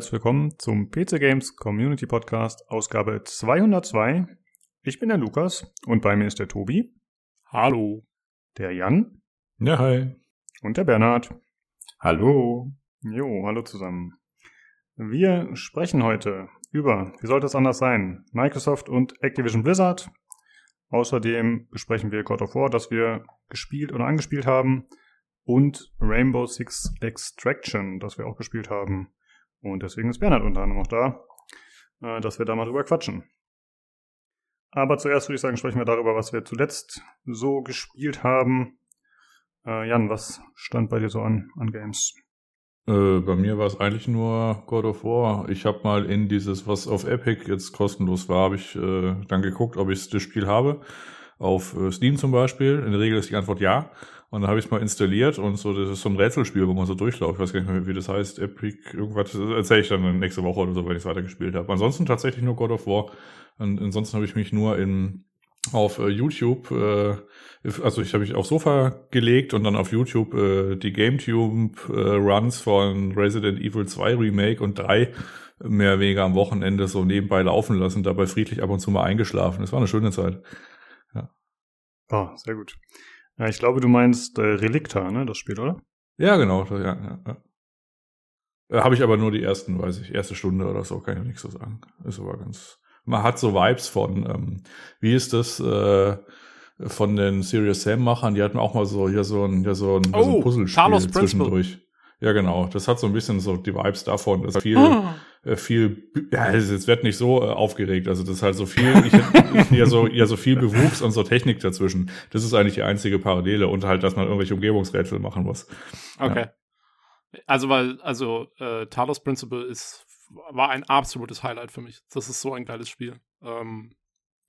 Herzlich willkommen zum PC Games Community Podcast, Ausgabe 202. Ich bin der Lukas und bei mir ist der Tobi. Hallo. Der Jan. Ja, hi. Und der Bernhard. Hallo. Jo, hallo zusammen. Wir sprechen heute über, wie sollte es anders sein, Microsoft und Activision Blizzard. Außerdem besprechen wir God of War, das wir gespielt oder angespielt haben. Und Rainbow Six Extraction, das wir auch gespielt haben. Und deswegen ist Bernhard unter anderem auch da, äh, dass wir da mal drüber quatschen. Aber zuerst würde ich sagen, sprechen wir darüber, was wir zuletzt so gespielt haben. Äh, Jan, was stand bei dir so an, an Games? Äh, bei mir war es eigentlich nur God of War. Ich habe mal in dieses, was auf Epic jetzt kostenlos war, habe ich äh, dann geguckt, ob ich das Spiel habe. Auf äh, Steam zum Beispiel. In der Regel ist die Antwort ja. Und dann habe ich es mal installiert und so, das ist so ein Rätselspiel, wo man so durchläuft. Ich weiß gar nicht mehr, wie das heißt. Epic, irgendwas, erzähle ich dann nächste Woche oder so, wenn ich es weitergespielt habe. Ansonsten tatsächlich nur God of War. Und ansonsten habe ich mich nur in auf äh, YouTube, äh, also ich habe mich aufs Sofa gelegt und dann auf YouTube äh, die GameTube äh, von Resident Evil 2 Remake und 3 mehr oder weniger am Wochenende so nebenbei laufen lassen, dabei friedlich ab und zu mal eingeschlafen. Es war eine schöne Zeit. Ja. Oh, sehr gut. Ja, ich glaube, du meinst äh, Relicta, ne, das Spiel, oder? Ja, genau, ja, ja, ja. Äh, habe ich aber nur die ersten, weiß ich, erste Stunde oder so, kann ich nichts so sagen. Ist aber ganz, man hat so Vibes von, ähm, wie ist das, äh, von den Serious Sam-Machern, die hatten auch mal so hier so ein, hier so ein, oh, so ein Puzzlespiel zwischendurch. Ja, genau. Das hat so ein bisschen so die Vibes davon. Das ist viel, oh. Äh, viel, ja, es wird nicht so äh, aufgeregt. Also das ist halt so viel, ich, ja so, ja so viel Bewuchs und so Technik dazwischen. Das ist eigentlich die einzige Parallele und halt, dass man irgendwelche Umgebungsrätsel machen muss. Okay. Ja. Also weil, also äh, Talos Principle ist war ein absolutes Highlight für mich. Das ist so ein geiles Spiel. Ähm,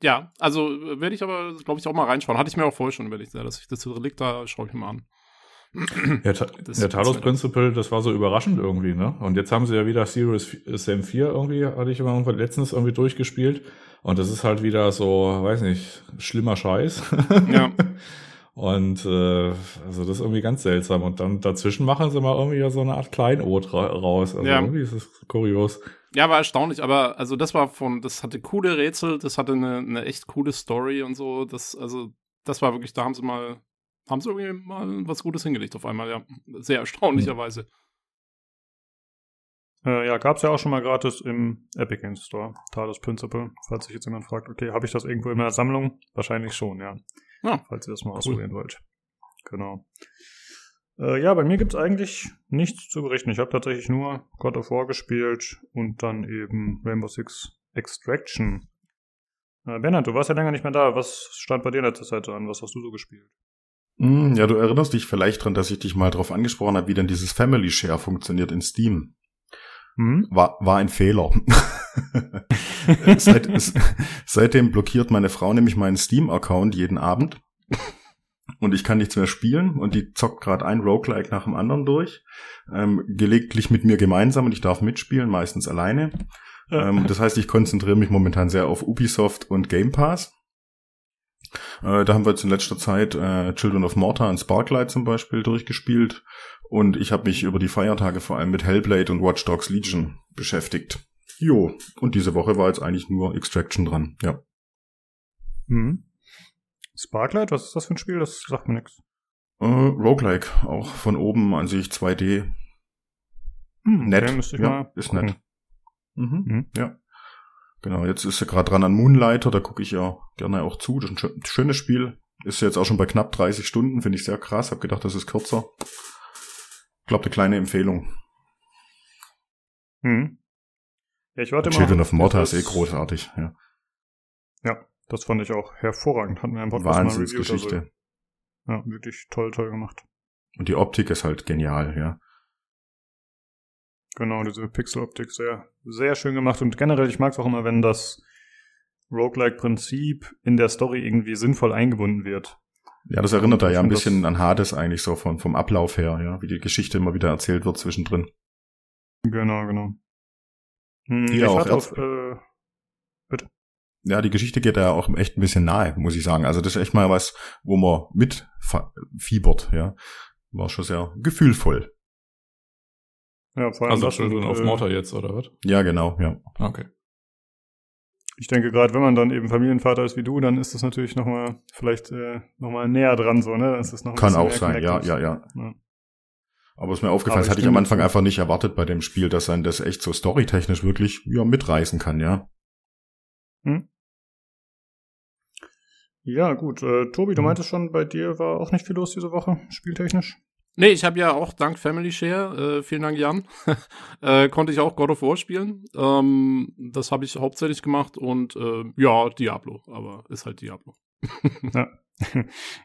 ja, also äh, werde ich aber, glaube ich, auch mal reinschauen. Hatte ich mir auch vorher schon überlegt, dass ich das Relikt da schaue ich mir mal an. Ja, das der Talos Principle, das war so überraschend irgendwie, ne? Und jetzt haben sie ja wieder Serious Sam 4 irgendwie, hatte ich immer letztens irgendwie durchgespielt. Und das ist halt wieder so, weiß nicht, schlimmer Scheiß. Ja. Und äh, also das ist irgendwie ganz seltsam. Und dann dazwischen machen sie mal irgendwie so eine Art Kleinod ra raus. Also ja. irgendwie ist es kurios. Ja, war erstaunlich, aber also das war von, das hatte coole Rätsel, das hatte eine, eine echt coole Story und so. Das, also, das war wirklich, da haben sie mal, haben sie irgendwie mal was Gutes hingelegt auf einmal, ja. Sehr erstaunlicherweise. Äh, ja, gab's ja auch schon mal gratis im Epic Games Store, Talos Principle. Falls sich jetzt jemand fragt, okay, habe ich das irgendwo in meiner Sammlung? Wahrscheinlich schon, ja. Ja. Falls ihr das mal cool. ausprobieren wollt. Genau. Äh, ja, bei mir gibt's eigentlich nichts zu berichten. Ich habe tatsächlich nur God of War gespielt und dann eben Rainbow Six Extraction. Äh, Bernhard, du warst ja länger nicht mehr da. Was stand bei dir in letzter Zeit an? Was hast du so gespielt? Hm, ja, du erinnerst dich vielleicht dran, dass ich dich mal darauf angesprochen habe, wie denn dieses Family Share funktioniert in Steam. Hm? War, war ein Fehler. Seit, seitdem blockiert meine Frau nämlich meinen Steam-Account jeden Abend. Und ich kann nichts mehr spielen und die zockt gerade ein Roguelike nach dem anderen durch. Ähm, gelegentlich mit mir gemeinsam und ich darf mitspielen, meistens alleine. Ähm, das heißt, ich konzentriere mich momentan sehr auf Ubisoft und Game Pass. Äh, da haben wir jetzt in letzter Zeit äh, Children of Morta und Sparklight zum Beispiel durchgespielt. Und ich habe mich über die Feiertage vor allem mit Hellblade und Watch Dogs Legion beschäftigt. Jo, und diese Woche war jetzt eigentlich nur Extraction dran, ja. Hm. Sparklight, was ist das für ein Spiel? Das sagt mir nichts. Äh, Roguelike, auch von oben an sich 2D. Hm, nett. Okay, ja, ist nett. Mhm. Mhm. Ja. Genau, jetzt ist er gerade dran an Moonlighter, da gucke ich ja gerne auch zu. Das ist ein schönes Spiel. Ist jetzt auch schon bei knapp 30 Stunden, finde ich sehr krass. Hab gedacht, das ist kürzer. Ich glaube, eine kleine Empfehlung. Hm. Ja, ich warte mal. Children of Morta ist eh großartig, ja. Ja, das fand ich auch hervorragend. Hatten wir einfach Wahnsinnsgeschichte. So. Ja, wirklich toll, toll gemacht. Und die Optik ist halt genial, ja. Genau, diese Pixel-Optik sehr, sehr schön gemacht. Und generell, ich mag es auch immer, wenn das Roguelike-Prinzip in der Story irgendwie sinnvoll eingebunden wird. Ja, das erinnert da ja ein bisschen an Hades eigentlich so von, vom Ablauf her, ja, wie die Geschichte immer wieder erzählt wird zwischendrin. Genau, genau. Hm, ja, auch auf, äh, bitte. Ja, die Geschichte geht da auch echt ein bisschen nahe, muss ich sagen. Also das ist echt mal was, wo man mitfiebert, ja. War schon sehr gefühlvoll. Ja, vor allem also das Children of äh, Mortar jetzt, oder was? Ja, genau, ja. Okay. Ich denke, gerade wenn man dann eben Familienvater ist wie du, dann ist das natürlich nochmal vielleicht äh, nochmal näher dran so, ne? Das ist noch Kann auch sein, ja, ja, ja, ja. Aber was mir aufgefallen ist, hatte ich am Anfang einfach nicht erwartet bei dem Spiel, dass ein das echt so storytechnisch wirklich ja, mitreißen kann, ja. Hm? Ja, gut. Äh, Tobi, du hm. meintest schon, bei dir war auch nicht viel los diese Woche, spieltechnisch? Nee, ich habe ja auch dank Family Share, äh, vielen Dank Jan, äh, konnte ich auch God of War spielen. Ähm, das habe ich hauptsächlich gemacht und äh, ja, Diablo, aber ist halt Diablo. ja.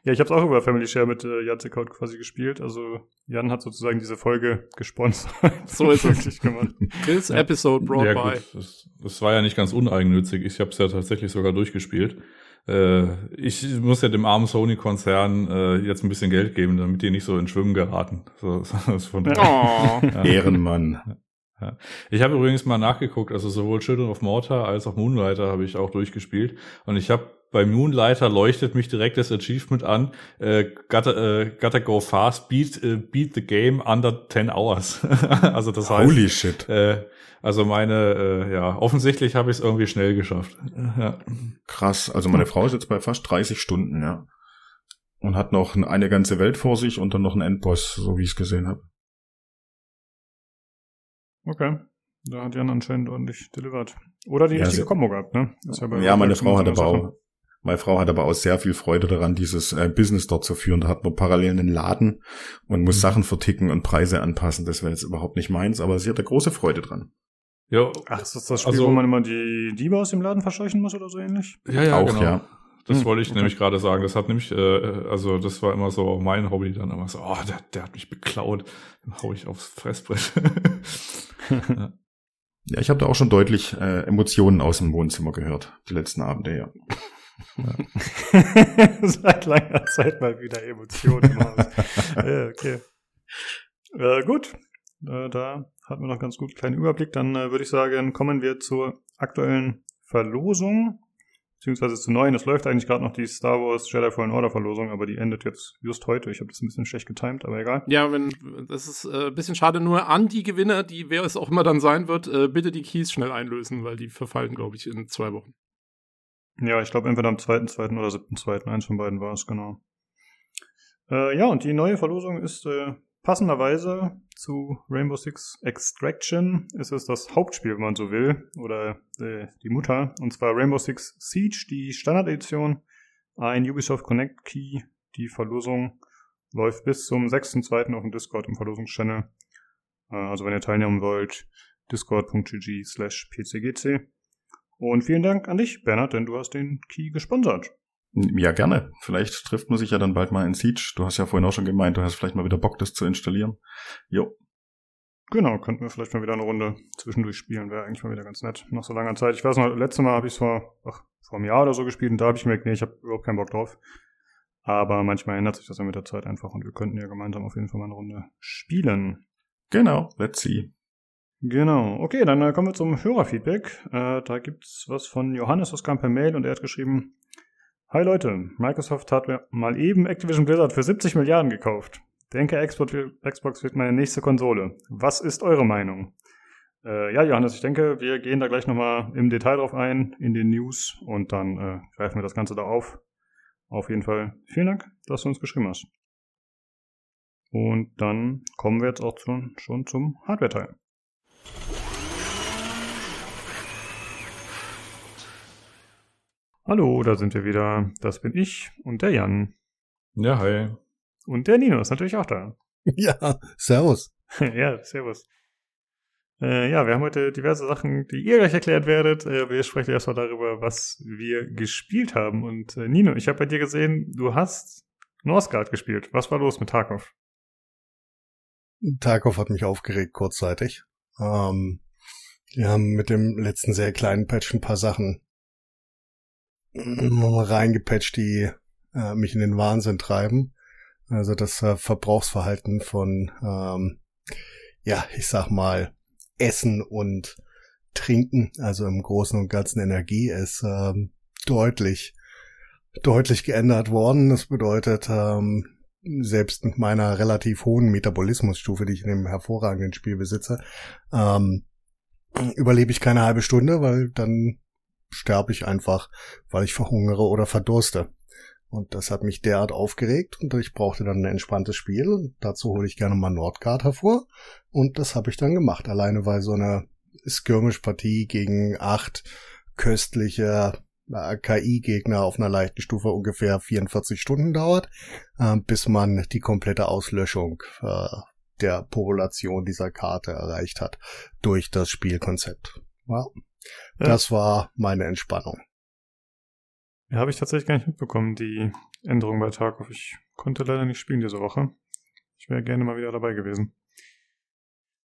ja, ich habe es auch über Family Share mit äh, Jacek Haut quasi gespielt. Also Jan hat sozusagen diese Folge gesponsert. so ist es gemacht. This ja. episode brought ja, by. Das, das, war ja nicht ganz uneigennützig. Ich habe es ja tatsächlich sogar durchgespielt. Äh, ich muss ja dem armen Sony-Konzern äh, jetzt ein bisschen Geld geben, damit die nicht so in Schwimmen geraten. So, so von oh. ja. Ehrenmann. Ja. Ich habe übrigens mal nachgeguckt, also sowohl Children of Mortar als auch Moonlighter habe ich auch durchgespielt. Und ich habe bei Moonlighter leuchtet mich direkt das Achievement an. Äh, gotta, äh, gotta go fast, beat, äh, beat the game under 10 hours. also das heißt. Holy shit. Äh, also meine, äh, ja, offensichtlich habe ich es irgendwie schnell geschafft. Ja. Krass. Also meine Frau ist jetzt bei fast 30 Stunden, ja. Und hat noch eine ganze Welt vor sich und dann noch einen Endboss, so wie ich es gesehen habe. Okay. Da hat Jan anscheinend ordentlich delivered. Oder die ja, richtige Kombo gehabt, ne? Ja, ja meine Frau hat aber auch, meine Frau hat aber auch sehr viel Freude daran, dieses äh, Business dort zu führen. Da hat man parallel einen Laden und muss mhm. Sachen verticken und Preise anpassen. Das wäre jetzt überhaupt nicht meins, aber sie hat da große Freude dran. Ja. Ach, ist das das Spiel, also, wo man immer die Diebe aus dem Laden verscheuchen muss oder so ähnlich? Ja, ja, auch, genau. ja. Das hm, wollte ich okay. nämlich gerade sagen. Das hat nämlich, äh, also das war immer so mein Hobby dann immer so, oh, der, der hat mich beklaut. Dann hau ich aufs Fressbrett. ja. ja, ich habe da auch schon deutlich äh, Emotionen aus dem Wohnzimmer gehört, die letzten Abende, ja. Seit langer Zeit mal wieder Emotionen im Haus. ja, okay. Äh, gut, äh, da hatten wir noch ganz gut einen kleinen Überblick. Dann äh, würde ich sagen, kommen wir zur aktuellen Verlosung, beziehungsweise zu neuen. Es läuft eigentlich gerade noch die Star Wars Jedi Fallen Order Verlosung, aber die endet jetzt just heute. Ich habe das ein bisschen schlecht getimt, aber egal. Ja, wenn das ist äh, ein bisschen schade. Nur an die Gewinner, die wer es auch immer dann sein wird, äh, bitte die Keys schnell einlösen, weil die verfallen, glaube ich, in zwei Wochen. Ja, ich glaube entweder am 2.2. oder 7.2. Eins von beiden war es, genau. Äh, ja, und die neue Verlosung ist äh, passenderweise zu Rainbow Six Extraction. Ist es das Hauptspiel, wenn man so will, oder äh, die Mutter. Und zwar Rainbow Six Siege, die Standard-Edition, ein Ubisoft Connect Key. Die Verlosung läuft bis zum 6.2. auf dem Discord im Verlosungschannel. Äh, also wenn ihr teilnehmen wollt, discord.gg slash pcgc. Und vielen Dank an dich, Bernhard, denn du hast den Key gesponsert. Ja, gerne. Vielleicht trifft man sich ja dann bald mal in Siege. Du hast ja vorhin auch schon gemeint, du hast vielleicht mal wieder Bock, das zu installieren. Jo. Genau, könnten wir vielleicht mal wieder eine Runde zwischendurch spielen. Wäre eigentlich mal wieder ganz nett. Nach so langer Zeit. Ich weiß noch, letztes Mal habe ich es vor, ach, vor einem Jahr oder so gespielt und da habe ich mir gedacht, nee, ich habe überhaupt keinen Bock drauf. Aber manchmal ändert sich das ja mit der Zeit einfach und wir könnten ja gemeinsam auf jeden Fall mal eine Runde spielen. Genau, let's see. Genau. Okay, dann äh, kommen wir zum Hörerfeedback. Äh, da gibt's was von Johannes, das kam per Mail und er hat geschrieben, Hi Leute, Microsoft hat mal eben Activision Blizzard für 70 Milliarden gekauft. Denke, Xbox wird meine nächste Konsole. Was ist eure Meinung? Äh, ja, Johannes, ich denke, wir gehen da gleich nochmal im Detail drauf ein, in den News, und dann äh, greifen wir das Ganze da auf. Auf jeden Fall vielen Dank, dass du uns geschrieben hast. Und dann kommen wir jetzt auch zu, schon zum Hardware-Teil. Hallo, da sind wir wieder. Das bin ich und der Jan. Ja, hi. Und der Nino ist natürlich auch da. Ja, servus. ja, servus. Äh, ja, wir haben heute diverse Sachen, die ihr gleich erklärt werdet. Äh, wir sprechen erstmal darüber, was wir gespielt haben. Und äh, Nino, ich habe bei dir gesehen, du hast Northgard gespielt. Was war los mit Tarkov? Tarkov hat mich aufgeregt kurzzeitig. Ähm, wir haben mit dem letzten sehr kleinen Patch ein paar Sachen reingepatcht, die äh, mich in den Wahnsinn treiben. Also das äh, Verbrauchsverhalten von, ähm, ja, ich sag mal, Essen und Trinken, also im Großen und Ganzen Energie, ist ähm, deutlich, deutlich geändert worden. Das bedeutet, ähm, selbst mit meiner relativ hohen Metabolismusstufe, die ich in dem hervorragenden Spiel besitze, ähm, überlebe ich keine halbe Stunde, weil dann sterbe ich einfach, weil ich verhungere oder verdurste. Und das hat mich derart aufgeregt und ich brauchte dann ein entspanntes Spiel. Und dazu hole ich gerne mal Nordgard hervor. Und das habe ich dann gemacht. Alleine weil so eine Skirmish-Partie gegen acht köstliche KI-Gegner auf einer leichten Stufe ungefähr 44 Stunden dauert, äh, bis man die komplette Auslöschung äh, der Population dieser Karte erreicht hat durch das Spielkonzept. Ja. Das war meine Entspannung. Ja, habe ich tatsächlich gar nicht mitbekommen, die Änderung bei Tarkov. Ich konnte leider nicht spielen diese Woche. Ich wäre gerne mal wieder dabei gewesen.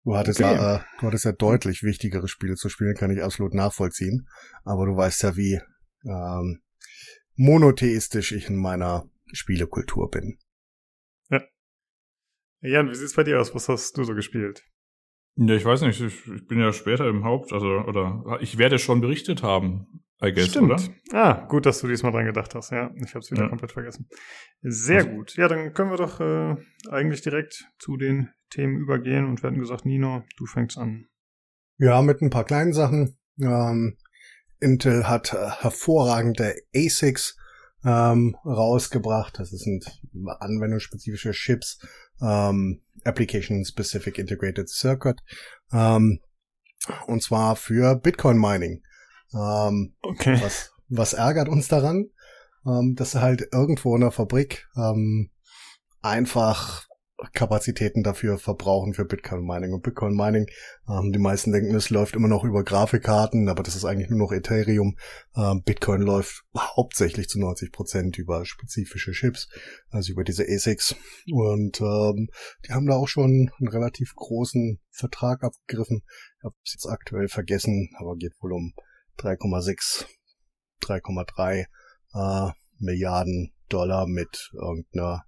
Du hattest, okay. ja, äh, du hattest ja deutlich wichtigere Spiele zu spielen, kann ich absolut nachvollziehen. Aber du weißt ja, wie ähm, monotheistisch ich in meiner Spielekultur bin. Ja. Jan, wie sieht's bei dir aus? Was hast du so gespielt? Ja, ich weiß nicht, ich, ich bin ja später im Haupt, also, oder ich werde schon berichtet haben, I guess, Stimmt. oder? Ah, gut, dass du diesmal dran gedacht hast, ja. Ich habe es wieder ja. komplett vergessen. Sehr also. gut. Ja, dann können wir doch äh, eigentlich direkt zu den Themen übergehen und wir hatten gesagt, Nino, du fängst an. Ja, mit ein paar kleinen Sachen. Ähm, Intel hat hervorragende ASICs ähm, rausgebracht. Das sind anwendungsspezifische Chips, ähm, Application Specific Integrated Circuit, ähm, und zwar für Bitcoin Mining. Ähm, okay. Was, was ärgert uns daran? Ähm, dass halt irgendwo in der Fabrik ähm, einfach Kapazitäten dafür verbrauchen für Bitcoin Mining. Und Bitcoin Mining, ähm, die meisten denken, es läuft immer noch über Grafikkarten, aber das ist eigentlich nur noch Ethereum. Ähm, Bitcoin läuft hauptsächlich zu 90 Prozent über spezifische Chips, also über diese ASICs. Und ähm, die haben da auch schon einen relativ großen Vertrag abgegriffen. Ich habe es jetzt aktuell vergessen, aber geht wohl um 3,6, 3,3 äh, Milliarden Dollar mit irgendeiner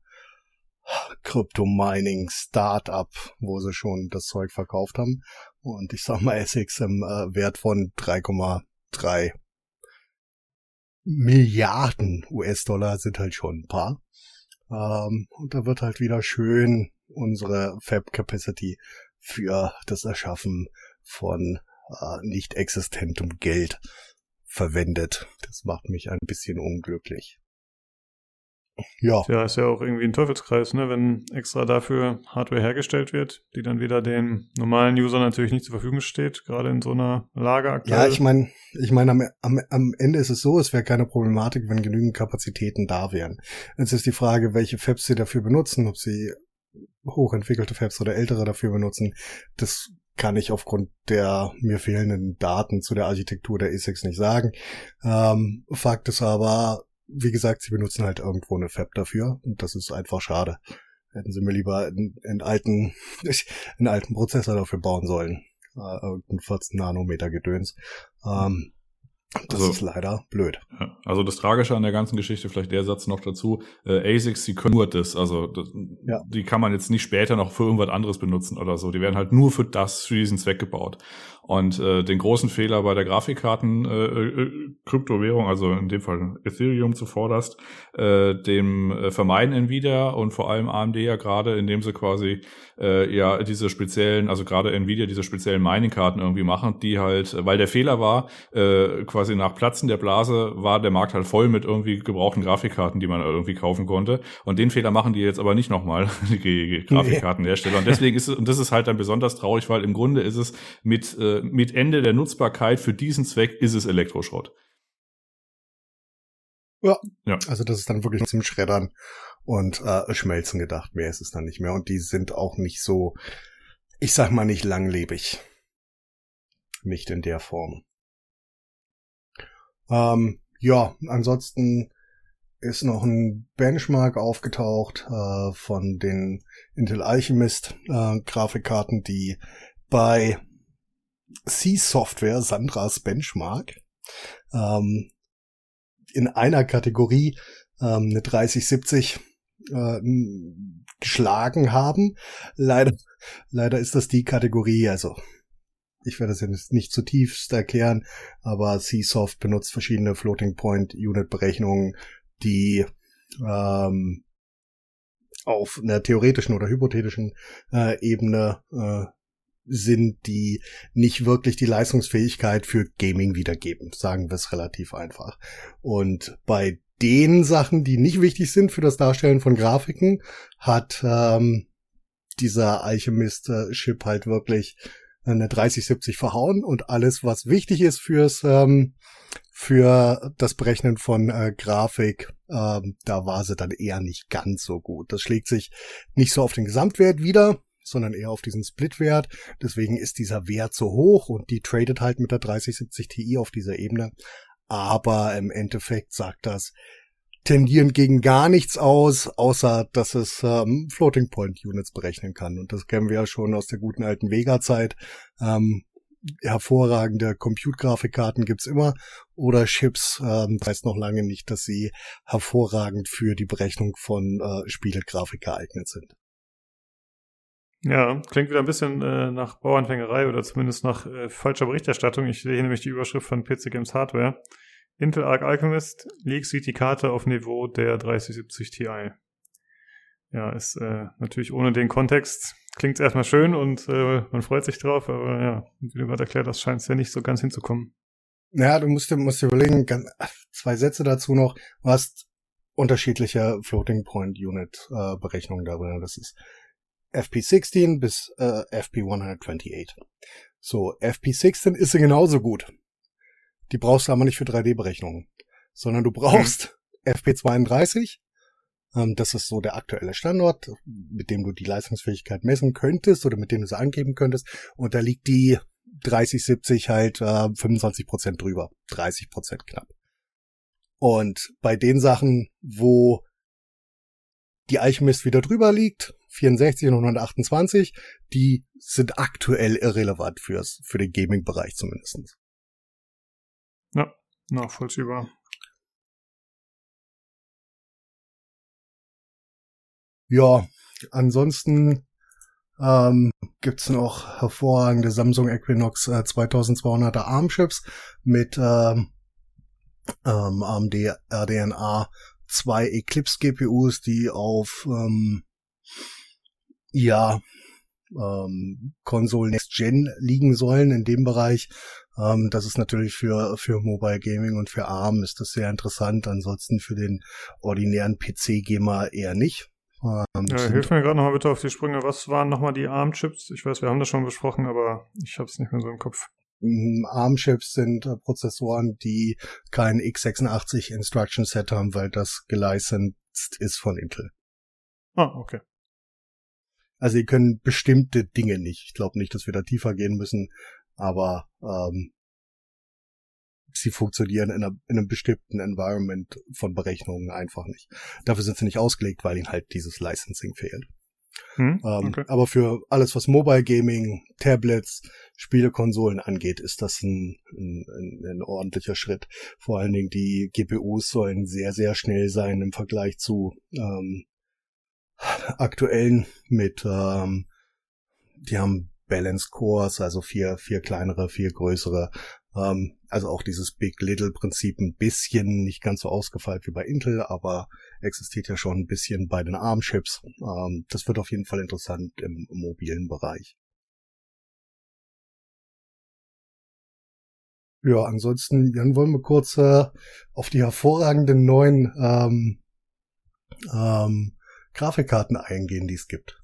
Crypto-Mining Startup, wo sie schon das Zeug verkauft haben. Und ich sag mal, Essex im äh, Wert von 3,3 Milliarden US-Dollar sind halt schon ein paar. Ähm, und da wird halt wieder schön unsere Fab-Capacity für das Erschaffen von äh, nicht existentem Geld verwendet. Das macht mich ein bisschen unglücklich. Ja. Ja, ist ja auch irgendwie ein Teufelskreis, ne? wenn extra dafür Hardware hergestellt wird, die dann wieder den normalen User natürlich nicht zur Verfügung steht, gerade in so einer Lage aktuell. Ja, ich meine, ich meine, am, am, am Ende ist es so, es wäre keine Problematik, wenn genügend Kapazitäten da wären. Jetzt ist die Frage, welche Fabs sie dafür benutzen, ob sie hochentwickelte Fabs oder ältere dafür benutzen. Das kann ich aufgrund der mir fehlenden Daten zu der Architektur der ASICs nicht sagen. Ähm, Fakt ist aber, wie gesagt, sie benutzen halt irgendwo eine Fab dafür und das ist einfach schade. Hätten sie mir lieber einen, einen alten, einen alten Prozessor dafür bauen sollen. Äh, irgendein 14 Nanometer Gedöns. Ähm, das also, ist leider blöd. Also das Tragische an der ganzen Geschichte, vielleicht der Satz noch dazu, äh, ASICs, die können nur das, also das, ja. die kann man jetzt nicht später noch für irgendwas anderes benutzen oder so. Die werden halt nur für das, für diesen Zweck gebaut. Und äh, den großen Fehler bei der Grafikkarten äh, äh, Kryptowährung, also in dem Fall Ethereum zuvorderst, äh, dem äh, vermeiden Nvidia und vor allem AMD ja gerade, indem sie quasi äh, ja diese speziellen, also gerade Nvidia diese speziellen Mining-Karten irgendwie machen, die halt, weil der Fehler war, äh, quasi nach Platzen der Blase war der Markt halt voll mit irgendwie gebrauchten Grafikkarten, die man irgendwie kaufen konnte. Und den Fehler machen die jetzt aber nicht nochmal, die Grafikkartenhersteller. Und deswegen ist es, und das ist halt dann besonders traurig, weil im Grunde ist es mit äh, mit Ende der Nutzbarkeit für diesen Zweck ist es Elektroschrott. Ja. ja. Also das ist dann wirklich zum Schreddern und äh, Schmelzen gedacht. Mehr ist es dann nicht mehr. Und die sind auch nicht so, ich sag mal nicht langlebig. Nicht in der Form. Ähm, ja, ansonsten ist noch ein Benchmark aufgetaucht äh, von den Intel Alchemist äh, Grafikkarten, die bei C-Software, Sandras Benchmark, ähm, in einer Kategorie ähm, eine 3070 äh, geschlagen haben. Leider, leider ist das die Kategorie, also ich werde das jetzt nicht zutiefst erklären, aber C-Soft benutzt verschiedene Floating Point Unit Berechnungen, die ähm, auf einer theoretischen oder hypothetischen äh, Ebene äh, sind, die nicht wirklich die Leistungsfähigkeit für Gaming wiedergeben, sagen wir es relativ einfach. Und bei den Sachen, die nicht wichtig sind für das Darstellen von Grafiken, hat ähm, dieser Alchemist-Chip halt wirklich eine 3070 verhauen und alles, was wichtig ist fürs ähm, für das Berechnen von äh, Grafik, ähm, da war sie dann eher nicht ganz so gut. Das schlägt sich nicht so auf den Gesamtwert wieder, sondern eher auf diesen Splitwert. Deswegen ist dieser Wert so hoch und die tradet halt mit der 3070 Ti auf dieser Ebene. Aber im Endeffekt sagt das tendieren gegen gar nichts aus, außer dass es ähm, Floating Point Units berechnen kann. Und das kennen wir ja schon aus der guten alten Vega-Zeit. Ähm, hervorragende Compute-Grafikkarten gibt's immer oder Chips. Ähm, das heißt noch lange nicht, dass sie hervorragend für die Berechnung von äh, Spielegrafik geeignet sind. Ja, klingt wieder ein bisschen äh, nach Bauernfängerei oder zumindest nach äh, falscher Berichterstattung. Ich sehe hier nämlich die Überschrift von PC Games Hardware. Intel Arc Alchemist Leaks sieht die Karte auf Niveau der 3070 Ti. Ja, ist äh, natürlich ohne den Kontext klingt erstmal schön und äh, man freut sich drauf, aber ja, wie du gerade erklärt hast, scheint es ja nicht so ganz hinzukommen. Ja, du musst dir, musst dir überlegen, ganz, zwei Sätze dazu noch. Du hast unterschiedliche Floating Point Unit äh, Berechnungen darüber. Das ist FP16 bis äh, FP128. So, FP16 ist sie genauso gut. Die brauchst du aber nicht für 3D-Berechnungen, sondern du brauchst hm. FP32 ähm, das ist so der aktuelle Standort, mit dem du die Leistungsfähigkeit messen könntest oder mit dem du sie angeben könntest. Und da liegt die 3070 halt äh, 25 Prozent drüber, 30 Prozent knapp. Und bei den Sachen, wo die Alchemist wieder drüber liegt, 64 und 128, die sind aktuell irrelevant fürs, für den Gaming-Bereich zumindest. Ja, nachvollziehbar. Ja, ansonsten ähm, gibt's noch hervorragende Samsung Equinox äh, 2200er ARM-Chips mit ähm, ähm, AMD RDNA 2 Eclipse GPUs, die auf ähm, ja ähm, Console Next Gen liegen sollen in dem Bereich. Ähm, das ist natürlich für, für Mobile Gaming und für ARM ist das sehr interessant. Ansonsten für den ordinären PC-Gamer eher nicht. Ähm, ja, hilf mir gerade nochmal bitte auf die Sprünge. Was waren nochmal die ARM-Chips? Ich weiß, wir haben das schon besprochen, aber ich habe es nicht mehr so im Kopf. Mm, ARM-Chips sind äh, Prozessoren, die kein x86 Instruction Set haben, weil das gelicensed ist von Intel. Ah, okay. Also die können bestimmte Dinge nicht. Ich glaube nicht, dass wir da tiefer gehen müssen, aber ähm, sie funktionieren in, einer, in einem bestimmten Environment von Berechnungen einfach nicht. Dafür sind sie nicht ausgelegt, weil ihnen halt dieses Licensing fehlt. Hm, ähm, okay. aber für alles, was Mobile Gaming, Tablets, Spielekonsolen angeht, ist das ein, ein, ein, ordentlicher Schritt. Vor allen Dingen die GPUs sollen sehr, sehr schnell sein im Vergleich zu ähm, aktuellen mit, ähm, die haben Balance Cores, also vier, vier kleinere, vier größere ähm, also auch dieses Big-Little-Prinzip ein bisschen nicht ganz so ausgefeilt wie bei Intel, aber existiert ja schon ein bisschen bei den ARM-Chips. Ähm, das wird auf jeden Fall interessant im, mobilen Bereich. Ja, ansonsten, Jan, wollen wir kurz äh, auf die hervorragenden neuen ähm, ähm, Grafikkarten eingehen, die es gibt.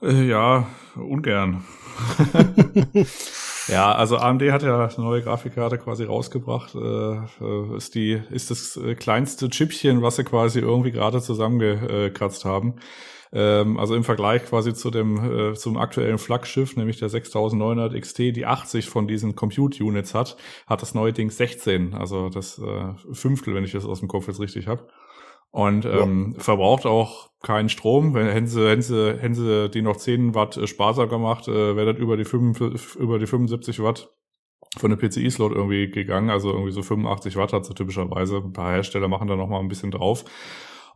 Äh, ja, ungern. ja, also AMD hat ja eine neue Grafikkarte quasi rausgebracht. Äh, äh, ist die ist das äh, kleinste Chipchen, was sie quasi irgendwie gerade zusammengekratzt haben. Ähm, also im Vergleich quasi zu dem äh, zum aktuellen Flaggschiff, nämlich der 6900 XT, die 80 von diesen Compute Units hat, hat das neue Ding 16, also das äh, Fünftel, wenn ich das aus dem Kopf jetzt richtig habe und ähm, ja. verbraucht auch keinen Strom. Wenn hätten sie, hätten sie, hätten sie die noch 10 Watt äh, sparsamer gemacht, äh, wäre das über die, 5, über die 75 Watt von der PCI-Slot irgendwie gegangen. Also irgendwie so 85 Watt hat sie typischerweise. Ein paar Hersteller machen da noch mal ein bisschen drauf.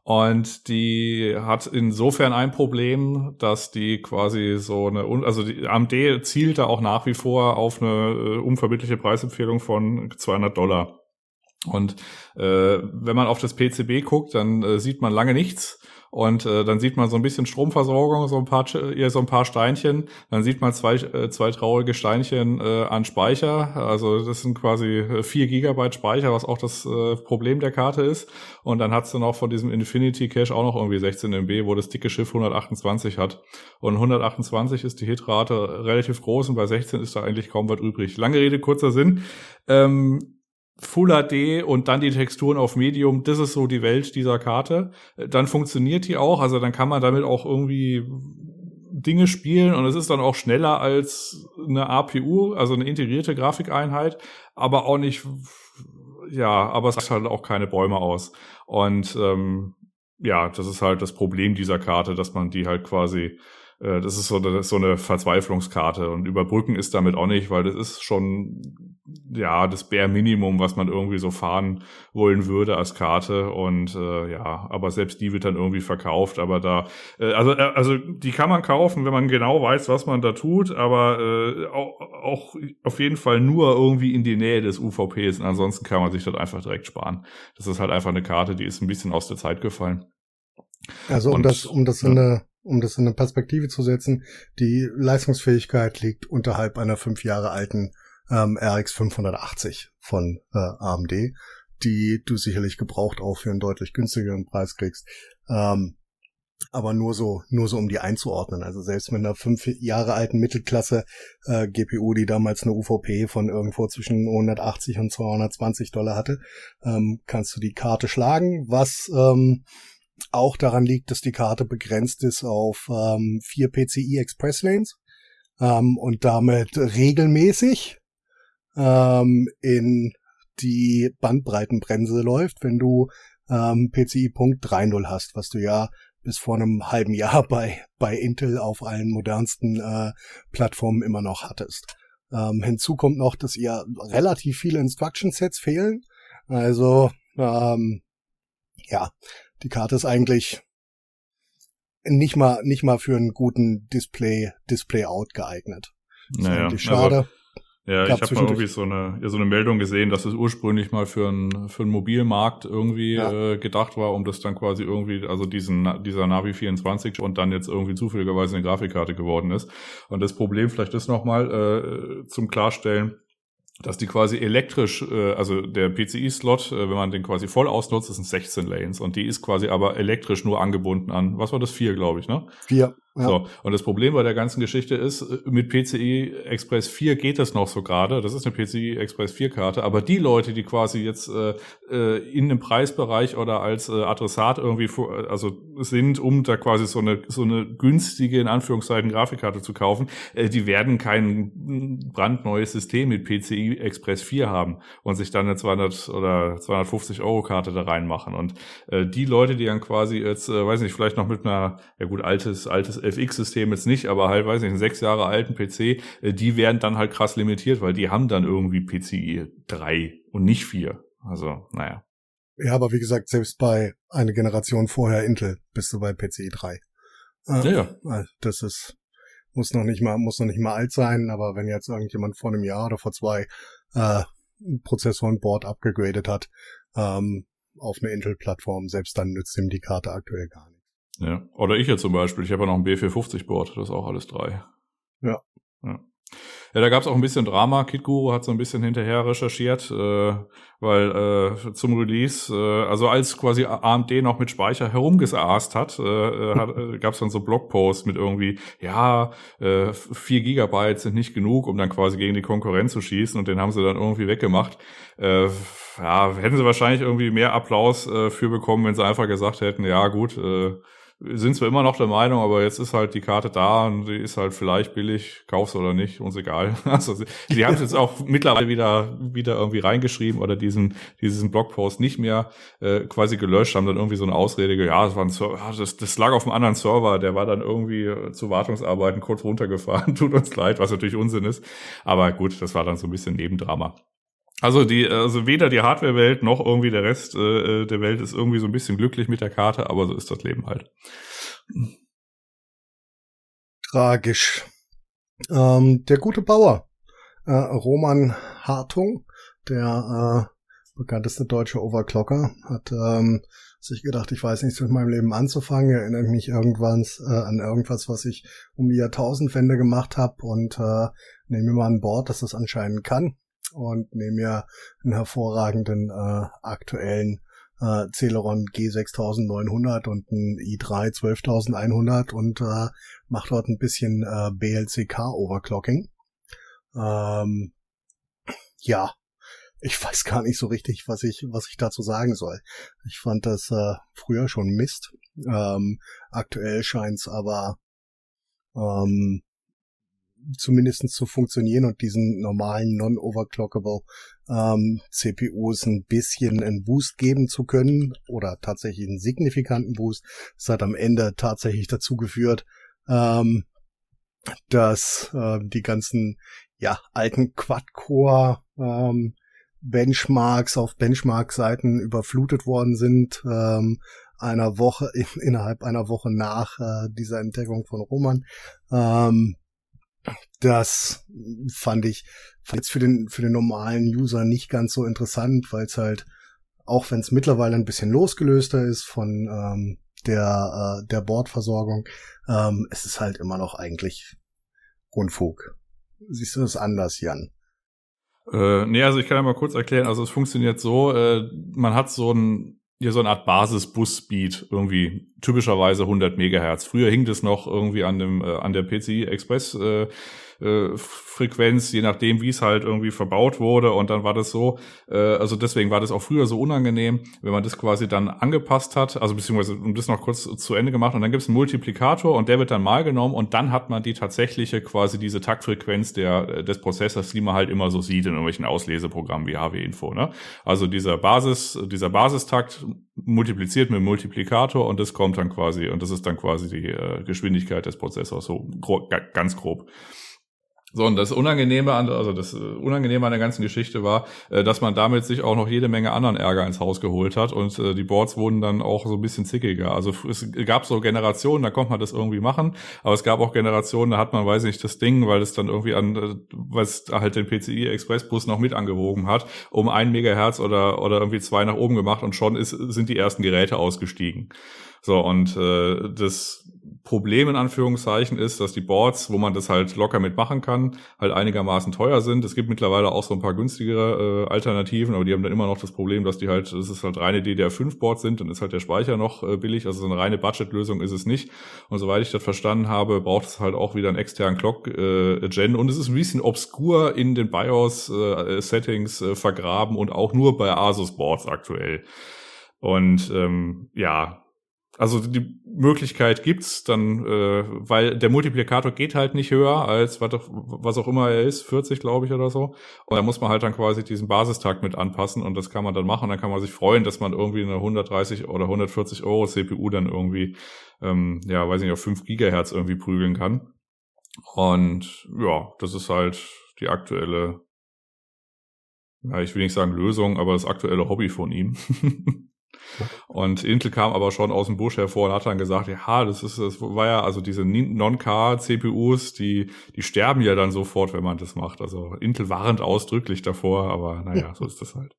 Und die hat insofern ein Problem, dass die quasi so eine, also die AMD zielt da auch nach wie vor auf eine äh, unverbindliche Preisempfehlung von 200 Dollar. Und äh, wenn man auf das PCB guckt, dann äh, sieht man lange nichts. und äh, dann sieht man so ein bisschen Stromversorgung, so ein paar hier so ein paar Steinchen, dann sieht man zwei äh, zwei traurige Steinchen äh, an Speicher, also das sind quasi vier Gigabyte Speicher, was auch das äh, Problem der Karte ist und dann hat's dann auch von diesem Infinity Cache auch noch irgendwie 16 MB, wo das dicke Schiff 128 hat und 128 ist die Hitrate relativ groß und bei 16 ist da eigentlich kaum was übrig. Lange Rede kurzer Sinn. Ähm, Full HD und dann die Texturen auf Medium, das ist so die Welt dieser Karte. Dann funktioniert die auch, also dann kann man damit auch irgendwie Dinge spielen und es ist dann auch schneller als eine APU, also eine integrierte Grafikeinheit, aber auch nicht, ja, aber es hat halt auch keine Bäume aus. Und ähm, ja, das ist halt das Problem dieser Karte, dass man die halt quasi äh, das ist so, ist so eine Verzweiflungskarte und überbrücken ist damit auch nicht, weil das ist schon ja das Bare Minimum, was man irgendwie so fahren wollen würde als Karte und äh, ja, aber selbst die wird dann irgendwie verkauft, aber da äh, also äh, also die kann man kaufen, wenn man genau weiß, was man da tut, aber äh, auch, auch auf jeden Fall nur irgendwie in die Nähe des UVPs und ansonsten kann man sich das einfach direkt sparen. Das ist halt einfach eine Karte, die ist ein bisschen aus der Zeit gefallen. Also um und, das um das in ja. eine um das in eine Perspektive zu setzen, die Leistungsfähigkeit liegt unterhalb einer fünf Jahre alten ähm, RX 580 von äh, AMD, die du sicherlich gebraucht auch für einen deutlich günstigeren Preis kriegst. Ähm, aber nur so, nur so um die einzuordnen. Also selbst mit einer fünf Jahre alten Mittelklasse äh, GPU, die damals eine UVP von irgendwo zwischen 180 und 220 Dollar hatte, ähm, kannst du die Karte schlagen, was ähm, auch daran liegt, dass die Karte begrenzt ist auf ähm, vier PCI Express Lanes ähm, und damit regelmäßig ähm, in die Bandbreitenbremse läuft, wenn du ähm, PCI Punkt 3.0 hast, was du ja bis vor einem halben Jahr bei, bei Intel auf allen modernsten äh, Plattformen immer noch hattest. Ähm, hinzu kommt noch, dass ihr relativ viele Instruction Sets fehlen. Also ähm, ja, die Karte ist eigentlich nicht mal, nicht mal für einen guten Display, Display-Out geeignet. Das naja, ist schade. Aber, ja, ich habe mal irgendwie so eine, ja, so eine Meldung gesehen, dass es ursprünglich mal für einen für einen Mobilmarkt irgendwie ja. äh, gedacht war, um das dann quasi irgendwie, also diesen dieser Navi 24 und dann jetzt irgendwie zufälligerweise eine Grafikkarte geworden ist. Und das Problem vielleicht ist nochmal äh, zum Klarstellen, dass die quasi elektrisch, äh, also der PCI-Slot, äh, wenn man den quasi voll ausnutzt, das sind 16 Lanes und die ist quasi aber elektrisch nur angebunden an, was war das, vier, glaube ich, ne? Vier. Ja. So, und das Problem bei der ganzen Geschichte ist, äh, mit PCI Express 4 geht das noch so gerade. Das ist eine PCI Express 4 Karte. Aber die Leute, die quasi jetzt äh, äh, in einem Preisbereich oder als äh, Adressat irgendwie vor, also sind, um da quasi so eine so eine günstige in Anführungszeichen Grafikkarte zu kaufen, äh, die werden kein brandneues System mit PCI Express 4 haben und sich dann eine 200 oder 250 Euro Karte da reinmachen. Und äh, die Leute, die dann quasi jetzt, äh, weiß nicht, vielleicht noch mit einer, ja gut, altes altes FX-System jetzt nicht, aber halt, weiß ich, einen sechs Jahre alten PC, äh, die werden dann halt krass limitiert, weil die haben dann irgendwie PCI 3 und nicht 4. Also, naja. Ja, aber wie gesagt, selbst bei einer Generation vorher Intel bist du bei PCI 3. Äh, ja, ja. Das ist, muss noch nicht mal, muss noch nicht mal alt sein, aber wenn jetzt irgendjemand vor einem Jahr oder vor zwei äh, Prozessor und Board abgegradet hat, ähm, auf eine Intel-Plattform, selbst dann nützt ihm die Karte aktuell gar nicht. Ja. Oder ich ja zum Beispiel. Ich habe ja noch ein B450-Board, das ist auch alles drei. Ja. Ja, ja da gab es auch ein bisschen Drama. Kit Guru hat so ein bisschen hinterher recherchiert, äh, weil äh, zum Release, äh, also als quasi AMD noch mit Speicher herumgesaßt hat, äh, äh hat äh, gab es dann so Blogposts mit irgendwie, ja, äh, 4 Gigabyte sind nicht genug, um dann quasi gegen die Konkurrenz zu schießen und den haben sie dann irgendwie weggemacht. Äh, ja, hätten sie wahrscheinlich irgendwie mehr Applaus äh, für bekommen, wenn sie einfach gesagt hätten, ja gut, äh, sind zwar immer noch der Meinung, aber jetzt ist halt die Karte da und die ist halt vielleicht billig, kaufst oder nicht, uns egal. Also sie, sie haben es jetzt auch mittlerweile wieder wieder irgendwie reingeschrieben oder diesen diesen Blogpost nicht mehr äh, quasi gelöscht, haben dann irgendwie so eine Ausrede, ja, das war ein Server, das, das lag auf einem anderen Server, der war dann irgendwie äh, zu Wartungsarbeiten kurz runtergefahren, tut uns leid, was natürlich Unsinn ist, aber gut, das war dann so ein bisschen Nebendrama. Also die, also weder die Hardware-Welt noch irgendwie der Rest äh, der Welt ist irgendwie so ein bisschen glücklich mit der Karte, aber so ist das Leben halt. Tragisch. Ähm, der gute Bauer, äh, Roman Hartung, der äh, bekannteste deutsche Overclocker, hat ähm, sich gedacht, ich weiß nichts mit meinem Leben anzufangen, erinnert mich irgendwann äh, an irgendwas, was ich um die Jahrtausendwende gemacht habe und äh, nehme mal an Bord, dass das anscheinend kann und nehme mir einen hervorragenden äh, aktuellen äh, Celeron G6900 und ein i3 12100 und äh, mache dort ein bisschen äh, BLCK Overclocking. Ähm, ja, ich weiß gar nicht so richtig, was ich, was ich dazu sagen soll. Ich fand das äh, früher schon Mist. Ähm, aktuell scheint's aber ähm, zumindest zu funktionieren und diesen normalen non-overclockable ähm, CPUs ein bisschen einen Boost geben zu können oder tatsächlich einen signifikanten Boost. Das hat am Ende tatsächlich dazu geführt, ähm, dass äh, die ganzen ja alten Quad-Core ähm, Benchmarks auf Benchmark-Seiten überflutet worden sind, ähm, einer Woche, in, innerhalb einer Woche nach äh, dieser Entdeckung von Roman. Ähm, das fand ich jetzt für den, für den normalen User nicht ganz so interessant, weil es halt, auch wenn es mittlerweile ein bisschen losgelöster ist von ähm, der, äh, der Bordversorgung, ähm, es ist halt immer noch eigentlich Unfug. Siehst du das anders, Jan? Äh, nee, also ich kann ja mal kurz erklären. Also es funktioniert so, äh, man hat so ein ja so eine Art Basis-Bus-Speed irgendwie typischerweise 100 Megahertz. Früher hing das noch irgendwie an dem äh, an der PCI Express äh, äh, Frequenz, je nachdem, wie es halt irgendwie verbaut wurde. Und dann war das so, äh, also deswegen war das auch früher so unangenehm, wenn man das quasi dann angepasst hat, also beziehungsweise um das noch kurz zu Ende gemacht. Und dann gibt es einen Multiplikator und der wird dann mal genommen und dann hat man die tatsächliche quasi diese Taktfrequenz der, äh, des Prozessors, die man halt immer so sieht in irgendwelchen Ausleseprogrammen wie HW-Info. Ne? Also dieser Basis, dieser Basistakt multipliziert mit dem Multiplikator und das kommt dann quasi, und das ist dann quasi die äh, Geschwindigkeit des Prozessors, so grob, ganz grob. So, und das Unangenehme an, also das äh, Unangenehme an der ganzen Geschichte war, äh, dass man damit sich auch noch jede Menge anderen Ärger ins Haus geholt hat und äh, die Boards wurden dann auch so ein bisschen zickiger. Also es gab so Generationen, da konnte man das irgendwie machen, aber es gab auch Generationen, da hat man, weiß nicht, das Ding, weil es dann irgendwie an, weil es halt den PCI Expressbus noch mit angewogen hat, um ein Megahertz oder, oder irgendwie zwei nach oben gemacht und schon ist, sind die ersten Geräte ausgestiegen. So, und äh, das Problem in Anführungszeichen ist, dass die Boards, wo man das halt locker mitmachen kann, halt einigermaßen teuer sind. Es gibt mittlerweile auch so ein paar günstigere äh, Alternativen, aber die haben dann immer noch das Problem, dass die halt, das ist halt reine DDR5-Boards sind, dann ist halt der Speicher noch äh, billig, also so eine reine Budget-Lösung ist es nicht. Und soweit ich das verstanden habe, braucht es halt auch wieder einen externen Clock-Gen äh, und es ist ein bisschen obskur in den BIOS-Settings äh, äh, vergraben und auch nur bei Asus-Boards aktuell. Und ähm, ja, also die Möglichkeit gibt's dann, äh, weil der Multiplikator geht halt nicht höher als was, auch immer er ist, 40 glaube ich oder so. Und da muss man halt dann quasi diesen Basistakt mit anpassen und das kann man dann machen. Dann kann man sich freuen, dass man irgendwie eine 130 oder 140 Euro CPU dann irgendwie, ähm, ja, weiß nicht, auf 5 Gigahertz irgendwie prügeln kann. Und ja, das ist halt die aktuelle, ja, ich will nicht sagen Lösung, aber das aktuelle Hobby von ihm. Und Intel kam aber schon aus dem Busch hervor und hat dann gesagt, ja, das ist, das war ja, also diese Non-Car-CPUs, die, die sterben ja dann sofort, wenn man das macht. Also Intel warnt ausdrücklich davor, aber naja, so ist das halt.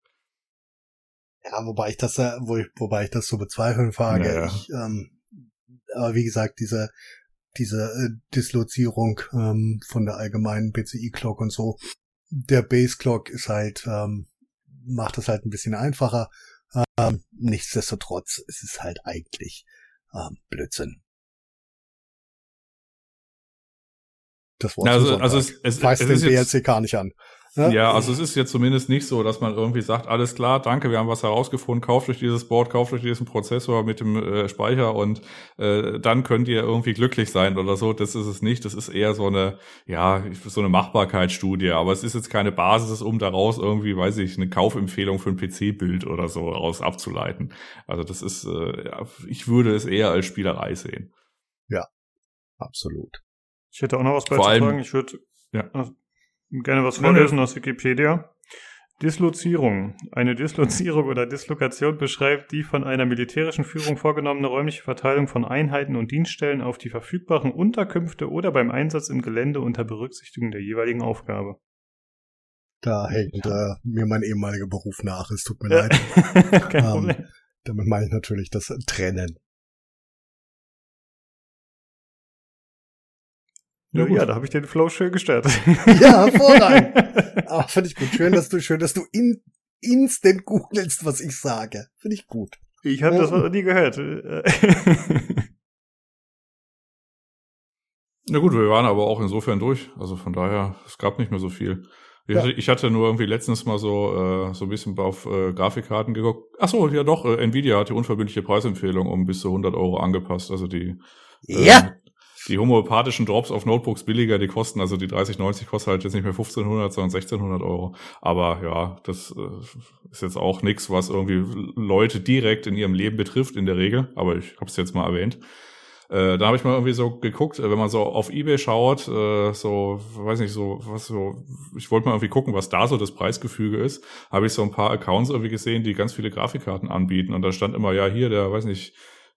Ja, wobei ich das, äh, wo ich, wobei ich das so bezweifeln frage. Naja. Ich, ähm, aber wie gesagt, diese, diese äh, Dislozierung ähm, von der allgemeinen PCI-Clock und so, der Base-Clock ist halt, ähm, macht es halt ein bisschen einfacher. Ähm, nichtsdestotrotz es ist halt eigentlich ähm, Blödsinn. Das Wort also, also es, es, Weiß es den BLCK nicht an. Ja? ja, also es ist jetzt zumindest nicht so, dass man irgendwie sagt, alles klar, danke, wir haben was herausgefunden, kauft euch dieses Board, kauft euch diesen Prozessor mit dem äh, Speicher und äh, dann könnt ihr irgendwie glücklich sein oder so. Das ist es nicht. Das ist eher so eine, ja, so eine Machbarkeitsstudie. Aber es ist jetzt keine Basis, um daraus irgendwie, weiß ich, eine Kaufempfehlung für ein PC-Bild oder so raus abzuleiten. Also das ist, äh, ja, ich würde es eher als Spielerei sehen. Ja, absolut. Ich hätte auch noch was beizutragen. Ich würde ja gerne was vorlesen aus Wikipedia. Dislozierung. Eine Dislozierung oder Dislokation beschreibt die von einer militärischen Führung vorgenommene räumliche Verteilung von Einheiten und Dienststellen auf die verfügbaren Unterkünfte oder beim Einsatz im Gelände unter Berücksichtigung der jeweiligen Aufgabe. Da hängt äh, mir mein ehemaliger Beruf nach. Es tut mir leid. Kein Ähm, Problem. Damit meine ich natürlich das Trennen. Ja, gut. da habe ich den Flow schön gestört. Ja, hervorragend. Ach, finde ich gut. Schön, dass du, schön, dass du in, instant googelst, was ich sage. Finde ich gut. Ich habe das noch nie gehört. Na gut, wir waren aber auch insofern durch. Also von daher, es gab nicht mehr so viel. Ich, Ja. hatte, ich hatte nur irgendwie letztens mal so äh, so ein bisschen auf äh, Grafikkarten geguckt. Ach so, ja doch, äh, Nvidia hat die unverbindliche Preisempfehlung um bis zu 100 Euro angepasst. Also die Ja. Die homöopathischen Drops auf Notebooks billiger, die kosten, also die 3090 kosten halt jetzt nicht mehr 1500, sondern 1600 Euro. Aber ja, das äh, ist jetzt auch nichts, was irgendwie Leute direkt in ihrem Leben betrifft in der Regel. Aber ich habe es jetzt mal erwähnt. Äh, da habe ich mal irgendwie so geguckt, äh, wenn man so auf eBay schaut, äh, so, weiß nicht, so, was so, ich wollte mal irgendwie gucken, was da so das Preisgefüge ist, habe ich so ein paar Accounts irgendwie gesehen, die ganz viele Grafikkarten anbieten und da stand immer, ja, hier, der, weiß nicht,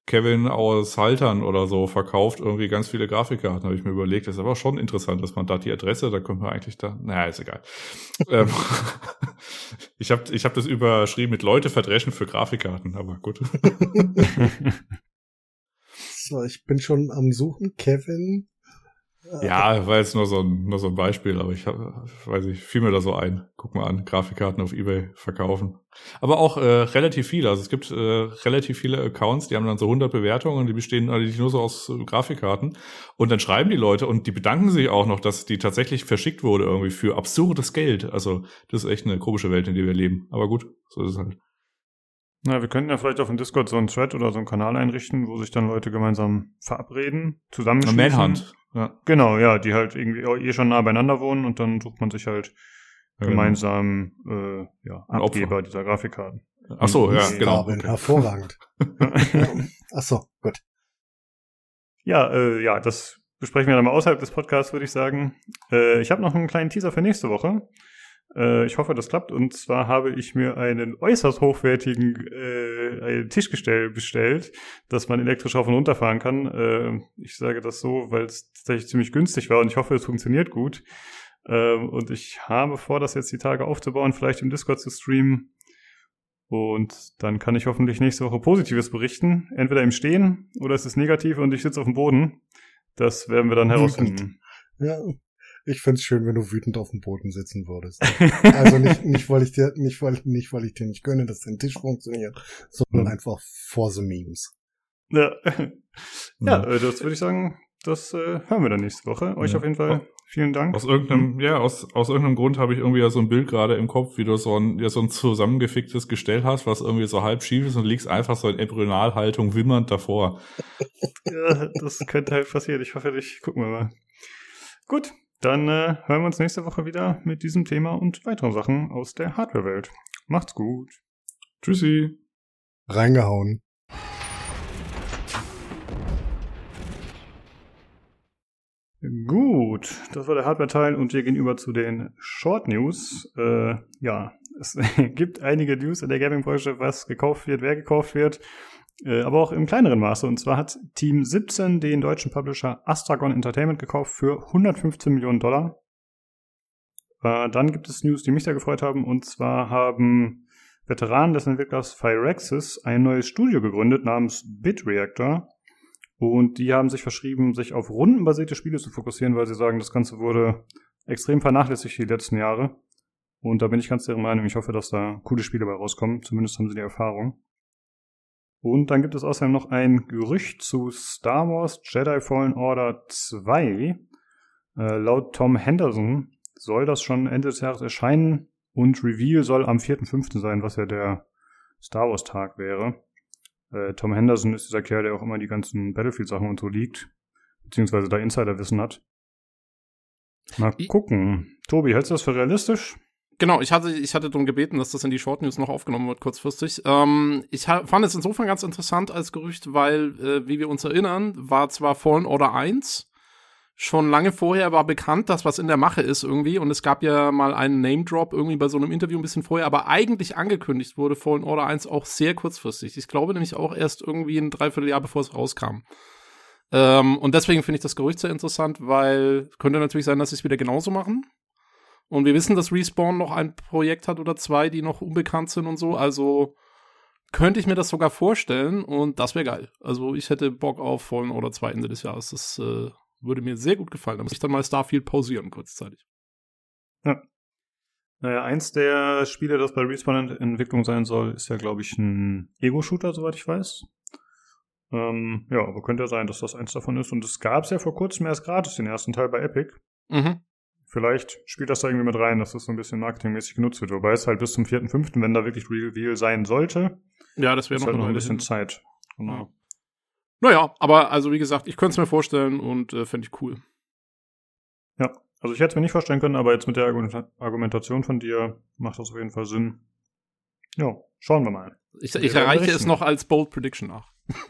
Kevin aus Haltern oder so verkauft irgendwie ganz viele Grafikkarten, habe ich mir überlegt. Das ist aber schon interessant, dass man da die Adresse, da könnte man eigentlich da, naja, ist egal. ähm, ich habe ich hab das überschrieben mit Leute verdreschen für Grafikkarten, aber gut. So, ich bin schon am Suchen. Kevin. Ja, war jetzt nur so ein, nur so ein Beispiel, aber ich hab, weiß ich, fiel mir da so ein. Guck mal an, Grafikkarten auf Ebay verkaufen. Aber auch äh, relativ viele. Also es gibt äh, relativ viele Accounts, die haben dann so 100 Bewertungen, die bestehen eigentlich nur so aus äh, Grafikkarten. Und dann schreiben die Leute und die bedanken sich auch noch, dass die tatsächlich verschickt wurde irgendwie für absurdes Geld. Also das ist echt eine komische Welt, in der wir leben. Aber gut, so ist es halt. Na, wir könnten ja vielleicht auf dem Discord so einen Thread oder so einen Kanal einrichten, wo sich dann Leute gemeinsam verabreden, zusammenschließen. Manhunt. Ja, Genau, ja, die halt irgendwie auch eh schon nah beieinander wohnen und dann sucht man sich halt ja, gemeinsam äh, ja. Abgeber dieser Grafikkarten. Genau. Ach so, ja, genau. Okay. Hervorragend. Ach so, gut. Ja, äh, ja, das besprechen wir dann mal außerhalb des Podcasts, würde ich sagen. Äh, ich habe noch einen kleinen Teaser für nächste Woche. Äh, ich hoffe, das klappt. Und zwar habe ich mir einen äußerst hochwertigen äh, Tischgestell bestellt, das man elektrisch rauf und runter fahren kann. Äh, ich sage das so, weil es tatsächlich ziemlich günstig war und ich hoffe, es funktioniert gut. Ähm, und ich habe vor, das jetzt die Tage aufzubauen, vielleicht im Discord zu streamen. Und dann kann ich hoffentlich nächste Woche Positives berichten. Entweder im Stehen oder es ist negativ und ich sitze auf dem Boden. Das werden wir dann herausfinden. Ja, ich find's schön, wenn du wütend auf dem Boden sitzen würdest. Also nicht, nicht weil ich dir, nicht weil, nicht weil ich dir nicht gönne, dass dein Tisch funktioniert, sondern einfach for the memes. Ja, ja äh, das würde ich sagen, das äh, hören wir dann nächste Woche. Euch Ja. auf jeden Fall vielen Dank. Aus irgendeinem, ja, aus, aus irgendeinem Grund habe ich irgendwie ja so ein Bild gerade im Kopf, wie du so ein, ja, so ein zusammengeficktes Gestell hast, was irgendwie so halb schief ist und liegst einfach so in Embryonalhaltung wimmernd davor. Ja, das könnte halt passieren. Ich hoffe nicht. Gucken wir mal. Gut, dann äh, hören wir uns nächste Woche wieder mit diesem Thema und weiteren Sachen aus der Hardware-Welt. Macht's gut. Tschüssi. Reingehauen. Gut, das war der Hardware-Teil und wir gehen über zu den Short News. Äh, ja, es gibt einige News in der Gaming-Branche, was gekauft wird, wer gekauft wird, aber auch im kleineren Maße. Und zwar hat Team 17 den deutschen Publisher Astragon Entertainment gekauft für 115 Millionen Dollar. Äh, dann gibt es News, die mich da gefreut haben, und zwar haben Veteranen des Entwicklers Phyrexis ein neues Studio gegründet namens Bitreactor. Und die haben sich verschrieben, sich auf rundenbasierte Spiele zu fokussieren, weil sie sagen, das Ganze wurde extrem vernachlässigt die letzten Jahre. Und da bin ich ganz deren Meinung. Ich hoffe, dass da coole Spiele bei rauskommen. Zumindest haben sie die Erfahrung. Und dann gibt es außerdem noch ein Gerücht zu Star Wars Jedi Fallen Order 2. Äh, laut Tom Henderson soll das schon Ende des Jahres erscheinen und Reveal soll am 4.5. sein, was ja der Star Wars Tag wäre. Äh, Tom Henderson ist dieser Kerl, der auch immer die ganzen Battlefield-Sachen und so liegt, beziehungsweise da Insiderwissen hat. Mal gucken. Tobi, hältst du das für realistisch? Genau, ich hatte, ich hatte darum gebeten, dass das in die Short News noch aufgenommen wird, kurzfristig. Ähm, ich fand es insofern ganz interessant als Gerücht, weil, äh, wie wir uns erinnern, war zwar Fallen Order 1 schon lange vorher war bekannt, dass was in der Mache ist irgendwie und es gab ja mal einen Name Drop irgendwie bei so einem Interview ein bisschen vorher, aber eigentlich angekündigt wurde Fallen Order 1 auch sehr kurzfristig. Ich glaube nämlich auch erst irgendwie ein Dreivierteljahr bevor es rauskam. Ähm, und deswegen finde ich das Gerücht sehr interessant, weil könnte natürlich sein, dass sie es wieder genauso machen. Und wir wissen, dass Respawn noch ein Projekt hat oder zwei, die noch unbekannt sind und so. Also könnte ich mir das sogar vorstellen und das wäre geil. Also ich hätte Bock auf Fallen Order 2 Ende des Jahres. Das äh, würde mir sehr gut gefallen. Da muss ich dann mal Starfield pausieren kurzzeitig. Ja. Naja, eins der Spiele, das bei Respawn in Entwicklung sein soll, ist ja, glaube ich, ein Ego-Shooter, soweit ich weiß. Ähm, ja, aber könnte ja sein, dass das eins davon ist. Und es gab es ja vor kurzem erst gratis, den ersten Teil bei Epic. Mhm. Vielleicht spielt das da irgendwie mit rein, dass das so ein bisschen marketingmäßig genutzt wird. Wobei es halt bis zum 4.5., wenn da wirklich Reveal sein sollte, Ja, das wäre halt noch ein bisschen hin. Zeit. Genau. Naja, aber also wie gesagt, ich könnte es mir vorstellen und äh, fände ich cool. Ja, also ich hätte es mir nicht vorstellen können, aber jetzt mit der Argumenta- Argumentation von dir macht das auf jeden Fall Sinn. Ja, schauen wir mal. Ich, ich erreiche es noch als Bold Prediction nach.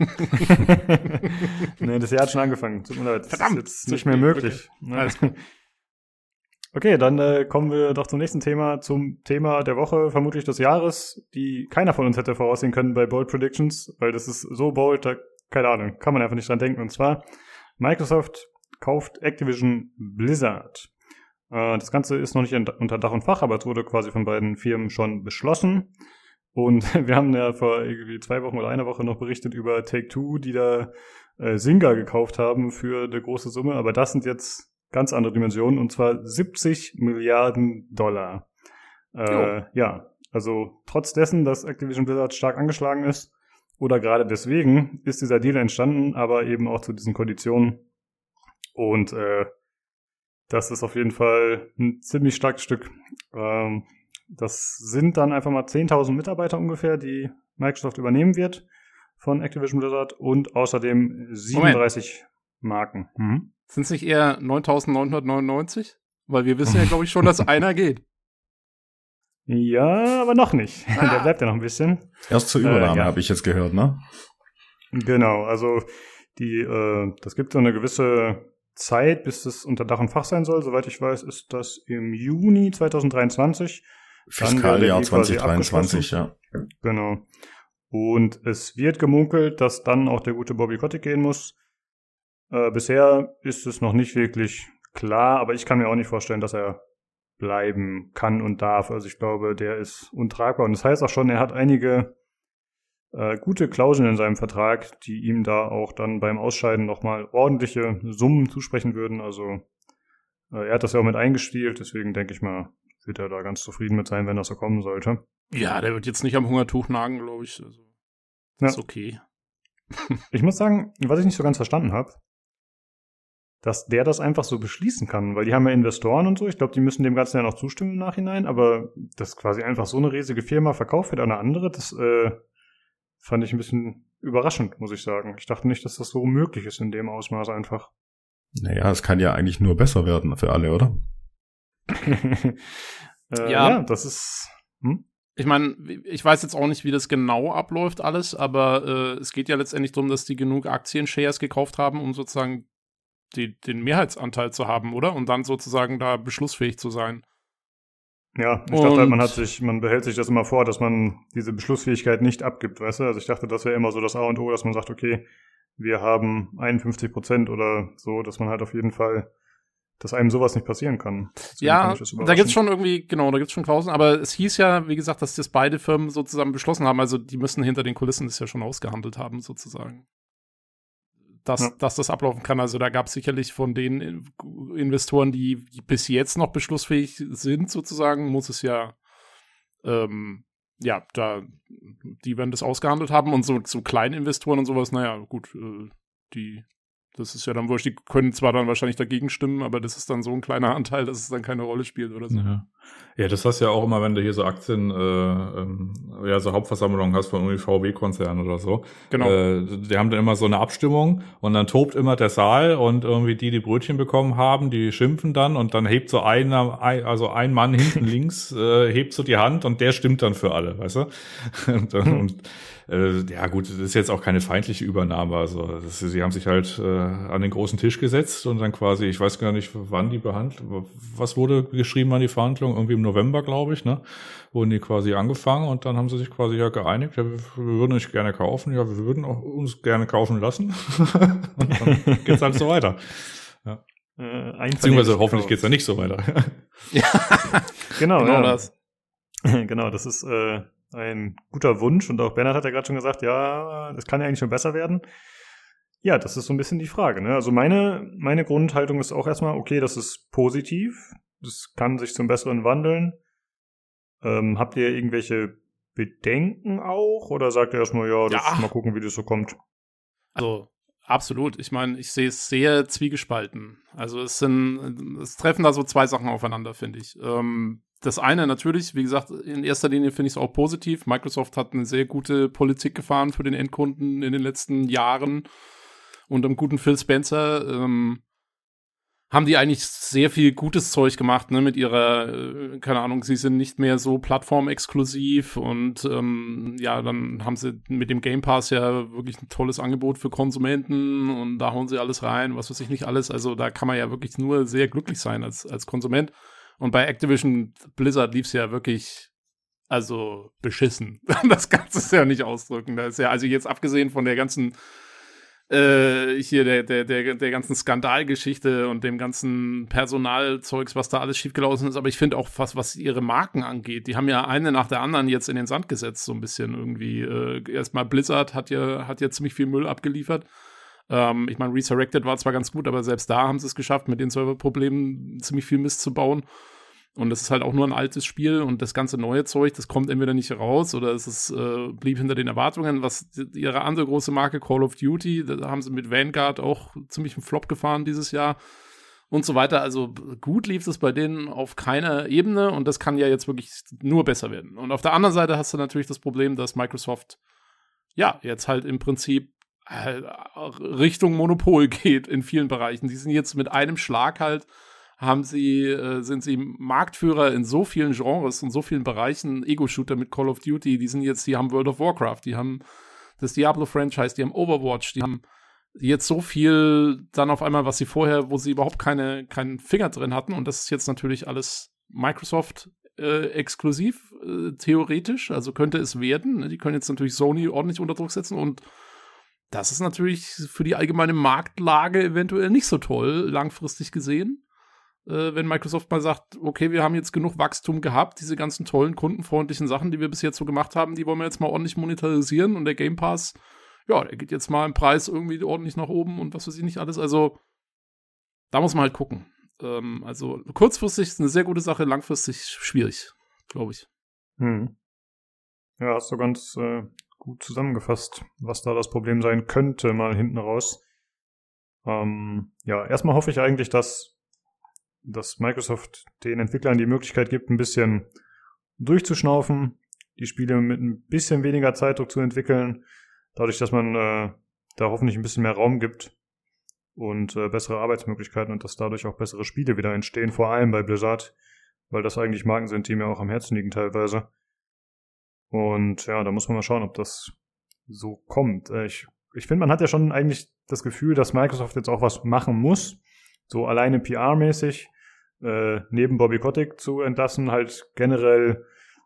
nee, das Jahr hat schon angefangen. Tut mir leid. Verdammt. Das ist jetzt nicht mehr möglich. Ne? Okay, dann äh, kommen wir doch zum nächsten Thema, zum Thema der Woche, vermutlich des Jahres, die keiner von uns hätte voraussehen können bei Bold Predictions, weil das ist so bold, da, keine Ahnung, kann man einfach nicht dran denken. Und zwar, Microsoft kauft Activision Blizzard. Äh, das Ganze ist noch nicht in, unter Dach und Fach, aber es wurde quasi von beiden Firmen schon beschlossen. Und wir haben ja vor irgendwie zwei Wochen oder einer Woche noch berichtet über Take-Two, die da äh, Zynga gekauft haben für eine große Summe, aber das sind jetzt ganz andere Dimensionen und zwar 70 Milliarden Dollar. Äh, ja, also trotz dessen, dass Activision Blizzard stark angeschlagen ist oder gerade deswegen ist dieser Deal entstanden, aber eben auch zu diesen Konditionen und äh, das ist auf jeden Fall ein ziemlich starkes Stück. Ähm, das sind dann einfach mal 10.000 Mitarbeiter ungefähr, die Microsoft übernehmen wird von Activision Blizzard und außerdem 37 Marken. Mhm. Sind es nicht eher 9999? Weil wir wissen ja, glaube ich, schon, dass einer geht. Ja, aber noch nicht. Der bleibt ja noch ein bisschen. Erst zur Übernahme Äh, ja. habe ich jetzt gehört, ne? Genau, also die, äh, das gibt so eine gewisse Zeit, bis das unter Dach und Fach sein soll. Soweit ich weiß, ist das im Juni 2023. Dann wäre Fiskaljahr die quasi 2023, ja. Genau. Und es wird gemunkelt, dass dann auch der gute Bobby Kotick gehen muss. Äh, bisher ist es noch nicht wirklich klar, aber ich kann mir auch nicht vorstellen, dass er bleiben kann und darf. Also ich glaube, der ist untragbar. Und das heißt auch schon, er hat einige äh, gute Klauseln in seinem Vertrag, die ihm da auch dann beim Ausscheiden nochmal ordentliche Summen zusprechen würden. Also äh, er hat das ja auch mit eingespielt, deswegen denke ich mal, wird er da ganz zufrieden mit sein, wenn das so kommen sollte. Ja, der wird jetzt nicht am Hungertuch nagen, glaube ich. Also, Ja. Ist okay. Ich muss sagen, was ich nicht so ganz verstanden habe, dass der das einfach so beschließen kann, weil die haben ja Investoren und so. Ich glaube, die müssen dem Ganzen ja noch zustimmen im Nachhinein, aber dass quasi einfach so eine riesige Firma verkauft wird an eine andere, das äh, fand ich ein bisschen überraschend, muss ich sagen. Ich dachte nicht, dass das so möglich ist in dem Ausmaß einfach. Naja, es kann ja eigentlich nur besser werden für alle, oder? äh, Ja. ja. das ist. Hm? Ich meine, ich weiß jetzt auch nicht, wie das genau abläuft alles, aber äh, es geht ja letztendlich darum, dass die genug Aktien-Shares gekauft haben, um sozusagen die, den Mehrheitsanteil zu haben, oder? Und dann sozusagen da beschlussfähig zu sein. Ja, ich dachte halt, man Und- hat sich, man behält sich das immer vor, dass man diese Beschlussfähigkeit nicht abgibt, weißt du? Also ich dachte, das wäre immer so das A und O, dass man sagt, okay, wir haben 51 Prozent oder so, dass man halt auf jeden Fall, dass einem sowas nicht passieren kann. Deswegen ja, das da gibt's überraschend. schon irgendwie, genau, da gibt's schon Klauseln, aber es hieß ja, wie gesagt, dass das beide Firmen so zusammen beschlossen haben, also die müssen hinter den Kulissen das ja schon ausgehandelt haben, sozusagen. Dass, Ja. dass das ablaufen kann. Also da gab es sicherlich von den In- Investoren, die bis jetzt noch beschlussfähig sind, sozusagen, muss es ja, ähm, ja, da, die werden das ausgehandelt haben und so, so kleine Investoren und sowas, naja, gut, äh, die, das ist ja dann wurscht, die können zwar dann wahrscheinlich dagegen stimmen, aber das ist dann so ein kleiner Anteil, dass es dann keine Rolle spielt oder so. Ja. ja, das hast du ja auch immer, wenn du hier so Aktien, äh, ähm, ja, so Hauptversammlungen hast von VW-Konzernen oder so. Genau. Äh, die haben dann immer so eine Abstimmung und dann tobt immer der Saal und irgendwie die, die Brötchen bekommen haben, die schimpfen dann und dann hebt so einer, ein- also ein Mann hinten links, äh, hebt so die Hand und der stimmt dann für alle, weißt du? und, und äh, ja gut, das ist jetzt auch keine feindliche Übernahme, also das, sie haben sich halt äh, an den großen Tisch gesetzt und dann quasi, ich weiß gar nicht, wann die Behandlung, was wurde geschrieben an die Verhandlung? Irgendwie im November, glaube ich, ne? Wurden die quasi angefangen und dann haben sie sich quasi ja geeinigt, ja, wir, wir würden euch gerne kaufen, ja, wir würden auch uns gerne kaufen lassen. und dann geht's halt so weiter. äh, Beziehungsweise hoffentlich geht's dann nicht so weiter. ja, genau, genau ja. das. genau, das ist äh, ein guter Wunsch und auch Bernhard hat ja gerade schon gesagt, ja, das kann ja eigentlich schon besser werden. Ja, das ist so ein bisschen die Frage. Ne? Also meine, meine Grundhaltung ist auch erstmal, okay, das ist positiv, das kann sich zum Besseren wandeln. Ähm, habt ihr irgendwelche Bedenken auch oder sagt ihr erstmal, ja, das Ja. mal gucken, wie das so kommt? Also absolut. Ich meine, ich sehe es sehr zwiegespalten. Also es sind, es treffen da so zwei Sachen aufeinander, finde ich. Ähm, das eine natürlich, wie gesagt, in erster Linie finde ich es auch positiv. Microsoft hat eine sehr gute Politik gefahren für den Endkunden in den letzten Jahren unter dem guten Phil Spencer. Ähm, haben die eigentlich sehr viel gutes Zeug gemacht, ne, mit ihrer, äh, keine Ahnung, sie sind nicht mehr so plattformexklusiv und ähm, ja, dann haben sie mit dem Game Pass ja wirklich ein tolles Angebot für Konsumenten und da hauen sie alles rein, was weiß ich nicht alles. Also da kann man ja wirklich nur sehr glücklich sein als, als Konsument. Und bei Activision Blizzard lief es ja wirklich, also beschissen. Das du es ja nicht ausdrücken. Da ist ja, also jetzt abgesehen von der ganzen äh, hier der, der, der, der ganzen Skandalgeschichte und dem ganzen Personalzeugs, was da alles schiefgelaufen ist. Aber ich finde auch, was, was ihre Marken angeht, die haben ja eine nach der anderen jetzt in den Sand gesetzt, so ein bisschen irgendwie. Äh, erstmal Blizzard hat ja, hat ja ziemlich viel Müll abgeliefert. Ähm, ich meine, Resurrected war zwar ganz gut, aber selbst da haben sie es geschafft, mit den Serverproblemen ziemlich viel Mist zu bauen. Und das ist halt auch nur ein altes Spiel und das ganze neue Zeug, das kommt entweder nicht raus oder es ist, äh, blieb hinter den Erwartungen. Was ihre andere große Marke Call of Duty, da haben sie mit Vanguard auch ziemlich einen Flop gefahren dieses Jahr und so weiter. Also gut lief es bei denen auf keiner Ebene und das kann ja jetzt wirklich nur besser werden. Und auf der anderen Seite hast du natürlich das Problem, dass Microsoft ja jetzt halt im Prinzip Richtung Monopol geht in vielen Bereichen. Die sind jetzt mit einem Schlag halt haben sie, äh, sind sie Marktführer in so vielen Genres und so vielen Bereichen, Ego-Shooter mit Call of Duty, die sind jetzt, die haben World of Warcraft, die haben das Diablo-Franchise, die haben Overwatch, die haben jetzt so viel dann auf einmal, was sie vorher, wo sie überhaupt keine, keinen Finger drin hatten und das ist jetzt natürlich alles Microsoft äh, exklusiv, äh, theoretisch, also könnte es werden. ne? Die können jetzt natürlich Sony ordentlich unter Druck setzen und das ist natürlich für die allgemeine Marktlage eventuell nicht so toll, langfristig gesehen äh, wenn Microsoft mal sagt, okay, wir haben jetzt genug Wachstum gehabt, diese ganzen tollen, kundenfreundlichen Sachen, die wir bis jetzt so gemacht haben, die wollen wir jetzt mal ordentlich monetarisieren und der Game Pass, ja, der geht jetzt mal im Preis irgendwie ordentlich nach oben und was weiß ich nicht alles. Also, da muss man halt gucken. Ähm, also, kurzfristig ist eine sehr gute Sache, langfristig schwierig, glaube ich. Hm. Ja, hast du ganz äh, gut zusammengefasst, was da das Problem sein könnte, mal hinten raus. Ähm, ja, erstmal hoffe ich eigentlich, dass, dass Microsoft den Entwicklern die Möglichkeit gibt, ein bisschen durchzuschnaufen, die Spiele mit ein bisschen weniger Zeitdruck zu entwickeln, dadurch, dass man äh, da hoffentlich ein bisschen mehr Raum gibt und äh, bessere Arbeitsmöglichkeiten und dass dadurch auch bessere Spiele wieder entstehen, vor allem bei Blizzard, weil das eigentlich Marken sind, die mir auch am Herzen liegen teilweise. Und ja, da muss man mal schauen, ob das so kommt. Äh, Ich, ich finde, man hat ja schon eigentlich das Gefühl, dass Microsoft jetzt auch was machen muss. So alleine PR-mäßig, äh, neben Bobby Kotick zu entlassen, halt generell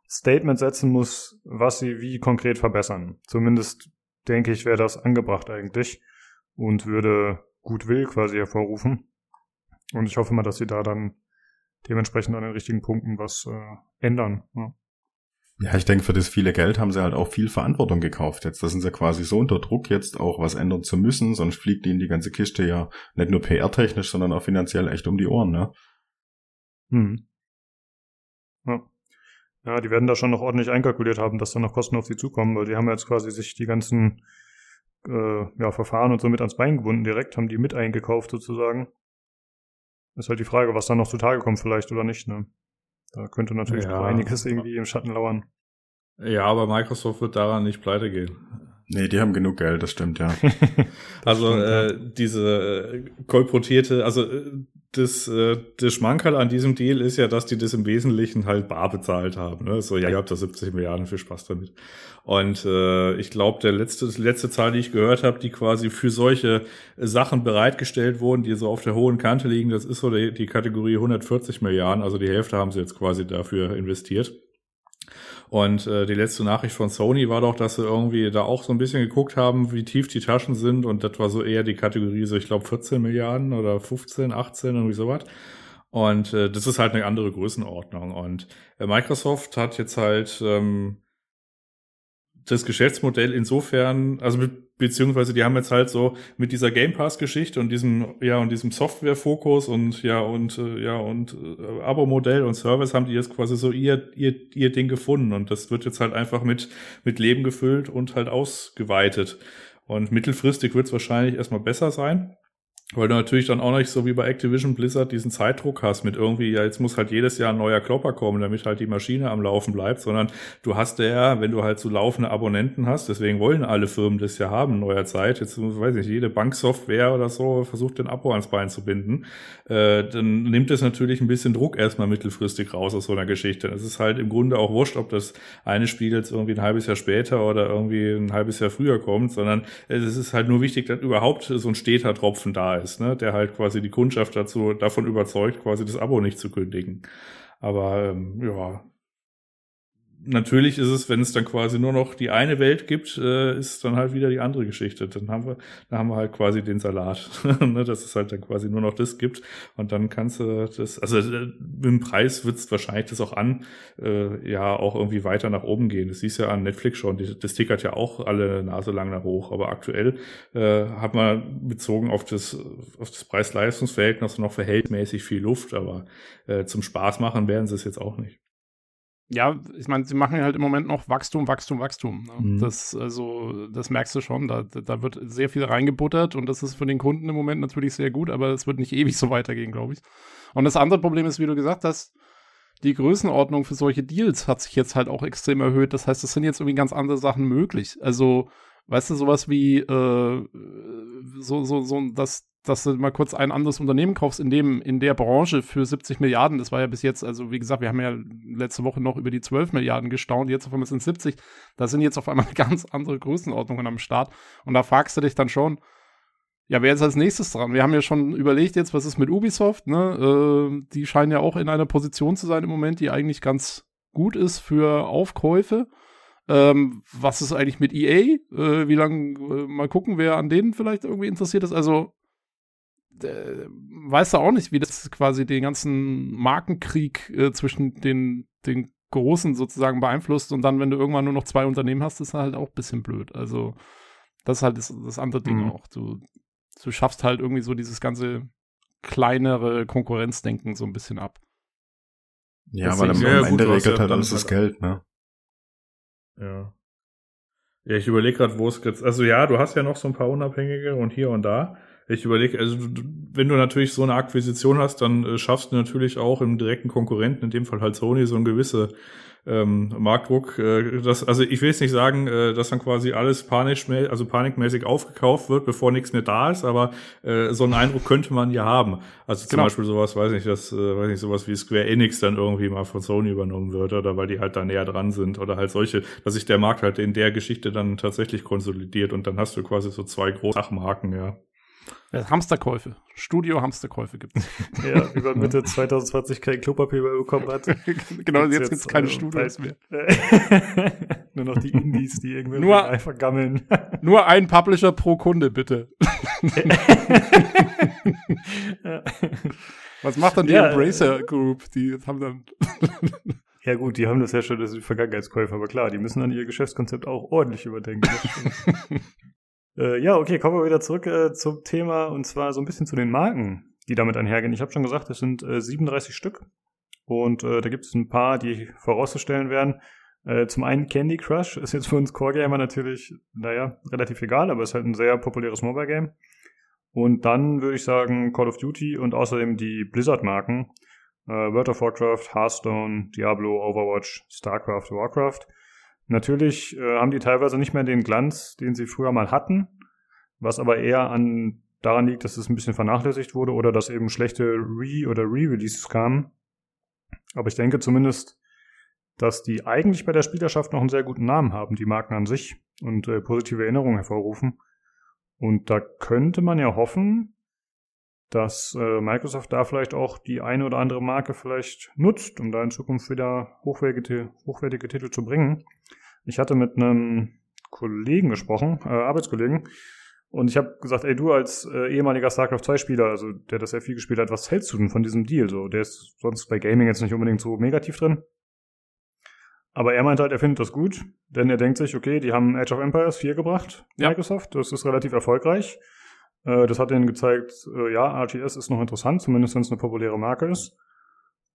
Statement setzen muss, was sie wie konkret verbessern. Zumindest denke ich, wäre das angebracht eigentlich und würde Gutwill quasi hervorrufen. Und ich hoffe mal, dass sie da dann dementsprechend an den richtigen Punkten was äh, ändern. Ja. Ja, ich denke, für das viele Geld haben sie halt auch viel Verantwortung gekauft jetzt. Da sind sie quasi so unter Druck, jetzt auch was ändern zu müssen, sonst fliegt ihnen die ganze Kiste ja nicht nur PR-technisch, sondern auch finanziell echt um die Ohren, ne? Hm. Ja. ja, die werden da schon noch ordentlich einkalkuliert haben, dass da noch Kosten auf sie zukommen, weil die haben jetzt quasi sich die ganzen äh, ja, Verfahren und so mit ans Bein gebunden direkt, haben die mit eingekauft sozusagen. Ist halt die Frage, was da noch zutage kommt vielleicht oder nicht, ne? Da könnte natürlich Ja. noch einiges irgendwie im Schatten lauern. Ja, aber Microsoft wird daran nicht pleite gehen. Nee, die haben genug Geld, das stimmt, ja. Also stimmt, ja. äh, diese äh, kolportierte, also äh, das, äh, das Schmankerl an diesem Deal ist ja, dass die das im Wesentlichen halt bar bezahlt haben. Ne? So, ja, ihr habt da 70 Milliarden, viel Spaß damit. Und äh, ich glaube, der letzte, letzte Zahl, die ich gehört habe, die quasi für solche Sachen bereitgestellt wurden, die so auf der hohen Kante liegen, das ist so die, die Kategorie 140 Milliarden. Also die Hälfte haben sie jetzt quasi dafür investiert. Und äh, die letzte Nachricht von Sony war doch, dass sie irgendwie da auch so ein bisschen geguckt haben, wie tief die Taschen sind. Und das war so eher die Kategorie, so ich glaube 14 Milliarden oder 15, 18, irgendwie sowas. Und äh, das ist halt eine andere Größenordnung. Und äh, Microsoft hat jetzt halt ähm, das Geschäftsmodell insofern, also beziehungsweise die haben jetzt halt so mit dieser Game Pass Geschichte und diesem ja und diesem Software Fokus und ja und äh, ja und äh, Abo Modell und Service haben die jetzt quasi so ihr ihr ihr Ding gefunden und das wird jetzt halt einfach mit mit Leben gefüllt und halt ausgeweitet und mittelfristig wird es wahrscheinlich erstmal besser sein. Weil du natürlich dann auch nicht so wie bei Activision Blizzard diesen Zeitdruck hast mit irgendwie, ja, jetzt muss halt jedes Jahr ein neuer Klopper kommen, damit halt die Maschine am Laufen bleibt, sondern du hast ja, wenn du halt so laufende Abonnenten hast, deswegen wollen alle Firmen das ja haben, neuer Zeit, jetzt weiß ich nicht, jede Banksoftware oder so versucht den Abo ans Bein zu binden, äh, dann nimmt es natürlich ein bisschen Druck erstmal mittelfristig raus aus so einer Geschichte. Es ist halt im Grunde auch wurscht, ob das eine Spiel jetzt irgendwie ein halbes Jahr später oder irgendwie ein halbes Jahr früher kommt, sondern es ist halt nur wichtig, dass überhaupt so ein steter Tropfen da ist, ne, der halt quasi die Kundschaft dazu davon überzeugt, quasi das Abo nicht zu kündigen. Aber ähm, ja, natürlich ist es, wenn es dann quasi nur noch die eine Welt gibt, äh, ist dann halt wieder die andere Geschichte. Dann haben wir, dann haben wir halt quasi den Salat, ne, dass es halt dann quasi nur noch das gibt. Und dann kannst du das, also äh, mit dem Preis wird es wahrscheinlich das auch an, äh, ja, auch irgendwie weiter nach oben gehen. Das siehst ja an Netflix schon. Das tickert ja auch alle Nase lang nach hoch. Aber aktuell äh, hat man bezogen auf das, auf das Preis-Leistungs-Verhältnis noch verhältnismäßig viel Luft. Aber äh, zum Spaß machen werden sie es jetzt auch nicht ja, ich meine, sie machen halt im Moment noch Wachstum, Wachstum, Wachstum. Ne? Mhm. Das, also, das merkst du schon. Da, da wird sehr viel reingebuttert und das ist für den Kunden im Moment natürlich sehr gut, aber es wird nicht ewig so weitergehen, glaube ich. Und das andere Problem ist, wie du gesagt hast, die Größenordnung für solche Deals hat sich jetzt halt auch extrem erhöht. Das heißt, es sind jetzt irgendwie ganz andere Sachen möglich. Also, weißt du, sowas wie äh, so, so, so, dass dass du mal kurz ein anderes Unternehmen kaufst in dem, in der Branche für 70 Milliarden. Das war ja bis jetzt, also wie gesagt, wir haben ja letzte Woche noch über die 12 Milliarden gestaunt, jetzt auf einmal sind es 70. Da sind jetzt auf einmal ganz andere Größenordnungen am Start. Und da fragst du dich dann schon, ja, wer ist als nächstes dran? Wir haben ja schon überlegt jetzt, was ist mit Ubisoft, ne? Äh, die scheinen ja auch in einer Position zu sein im Moment, die eigentlich ganz gut ist für Aufkäufe. Ähm, was ist eigentlich mit EA? Äh, wie lange, äh, mal gucken, wer an denen vielleicht irgendwie interessiert ist. Also äh, weißt du auch nicht, wie das quasi den ganzen Markenkrieg äh, zwischen den, den Großen sozusagen beeinflusst und dann, wenn du irgendwann nur noch zwei Unternehmen hast, ist halt auch ein bisschen blöd. Also, das ist halt das, das andere Ding mhm. auch. Du, du schaffst halt irgendwie so dieses ganze kleinere Konkurrenzdenken so ein bisschen ab. Ja, aber am, am Ende regelt halt alles das Geld, ne? Ja. Ja, ich überlege gerade, wo es jetzt, also ja, du hast ja noch so ein paar Unabhängige und hier und da. Ich überlege, also wenn du natürlich so eine Akquisition hast, dann äh, schaffst du natürlich auch im direkten Konkurrenten, in dem Fall halt Sony, so ein gewisse ähm, Marktdruck. Äh, das, also ich will jetzt nicht sagen, äh, dass dann quasi alles panisch, also panikmäßig aufgekauft wird, bevor nichts mehr da ist, aber äh, so einen Eindruck könnte man ja haben. Also zum genau. Beispiel sowas, weiß nicht, dass, äh, weiß nicht, sowas wie Square Enix dann irgendwie mal von Sony übernommen wird oder weil die halt da näher dran sind oder halt solche, dass sich der Markt halt in der Geschichte dann tatsächlich konsolidiert und dann hast du quasi so zwei große Sachmarken, ja. Hamsterkäufe. Studio Hamsterkäufe gibt es. ja, über Mitte 2020 kein Klopapier mehr bekommen hat. genau, jetzt, jetzt gibt es keine Studios mehr. nur noch die Indies, die irgendwie nur, einfach gammeln. nur ein Publisher pro Kunde, bitte. Was macht dann die ja, Embracer Group? Die haben dann. ja, gut, die haben das ja schon, das sind Vergangenheitskäufer, aber klar, die müssen dann ihr Geschäftskonzept auch ordentlich überdenken. Äh, ja, okay, kommen wir wieder zurück äh, zum Thema und zwar so ein bisschen zu den Marken, die damit einhergehen. Ich habe schon gesagt, es sind äh, 37 Stück und äh, da gibt es ein paar, die vorauszustellen werden. Äh, zum einen Candy Crush ist jetzt für uns Core-Gamer natürlich, naja, relativ egal, aber ist halt ein sehr populäres Mobile-Game. Und dann würde ich sagen Call of Duty und außerdem die Blizzard-Marken. Äh, World of Warcraft, Hearthstone, Diablo, Overwatch, StarCraft, Warcraft. Natürlich äh, haben die teilweise nicht mehr den Glanz, den sie früher mal hatten, was aber eher an daran liegt, dass es ein bisschen vernachlässigt wurde oder dass eben schlechte Re- oder Re-Releases kamen. Aber ich denke zumindest, dass die eigentlich bei der Spielerschaft noch einen sehr guten Namen haben, die Marken an sich und äh, positive Erinnerungen hervorrufen. Und da könnte man ja hoffen, dass äh, Microsoft da vielleicht auch die eine oder andere Marke vielleicht nutzt, um da in Zukunft wieder hochwertige, hochwertige Titel zu bringen. Ich hatte mit einem Kollegen gesprochen, äh, Arbeitskollegen, und ich habe gesagt, ey, du als äh, ehemaliger StarCraft 2 Spieler, also der das sehr viel gespielt hat, was hältst du denn von diesem Deal? So, der ist sonst bei Gaming jetzt nicht unbedingt so negativ drin. Aber er meint halt, er findet das gut, denn er denkt sich, okay, die haben Age of Empires 4 gebracht, Ja. Microsoft, das ist relativ erfolgreich. Äh, das hat ihnen gezeigt, äh, ja, RTS ist noch interessant, zumindest wenn es eine populäre Marke ist.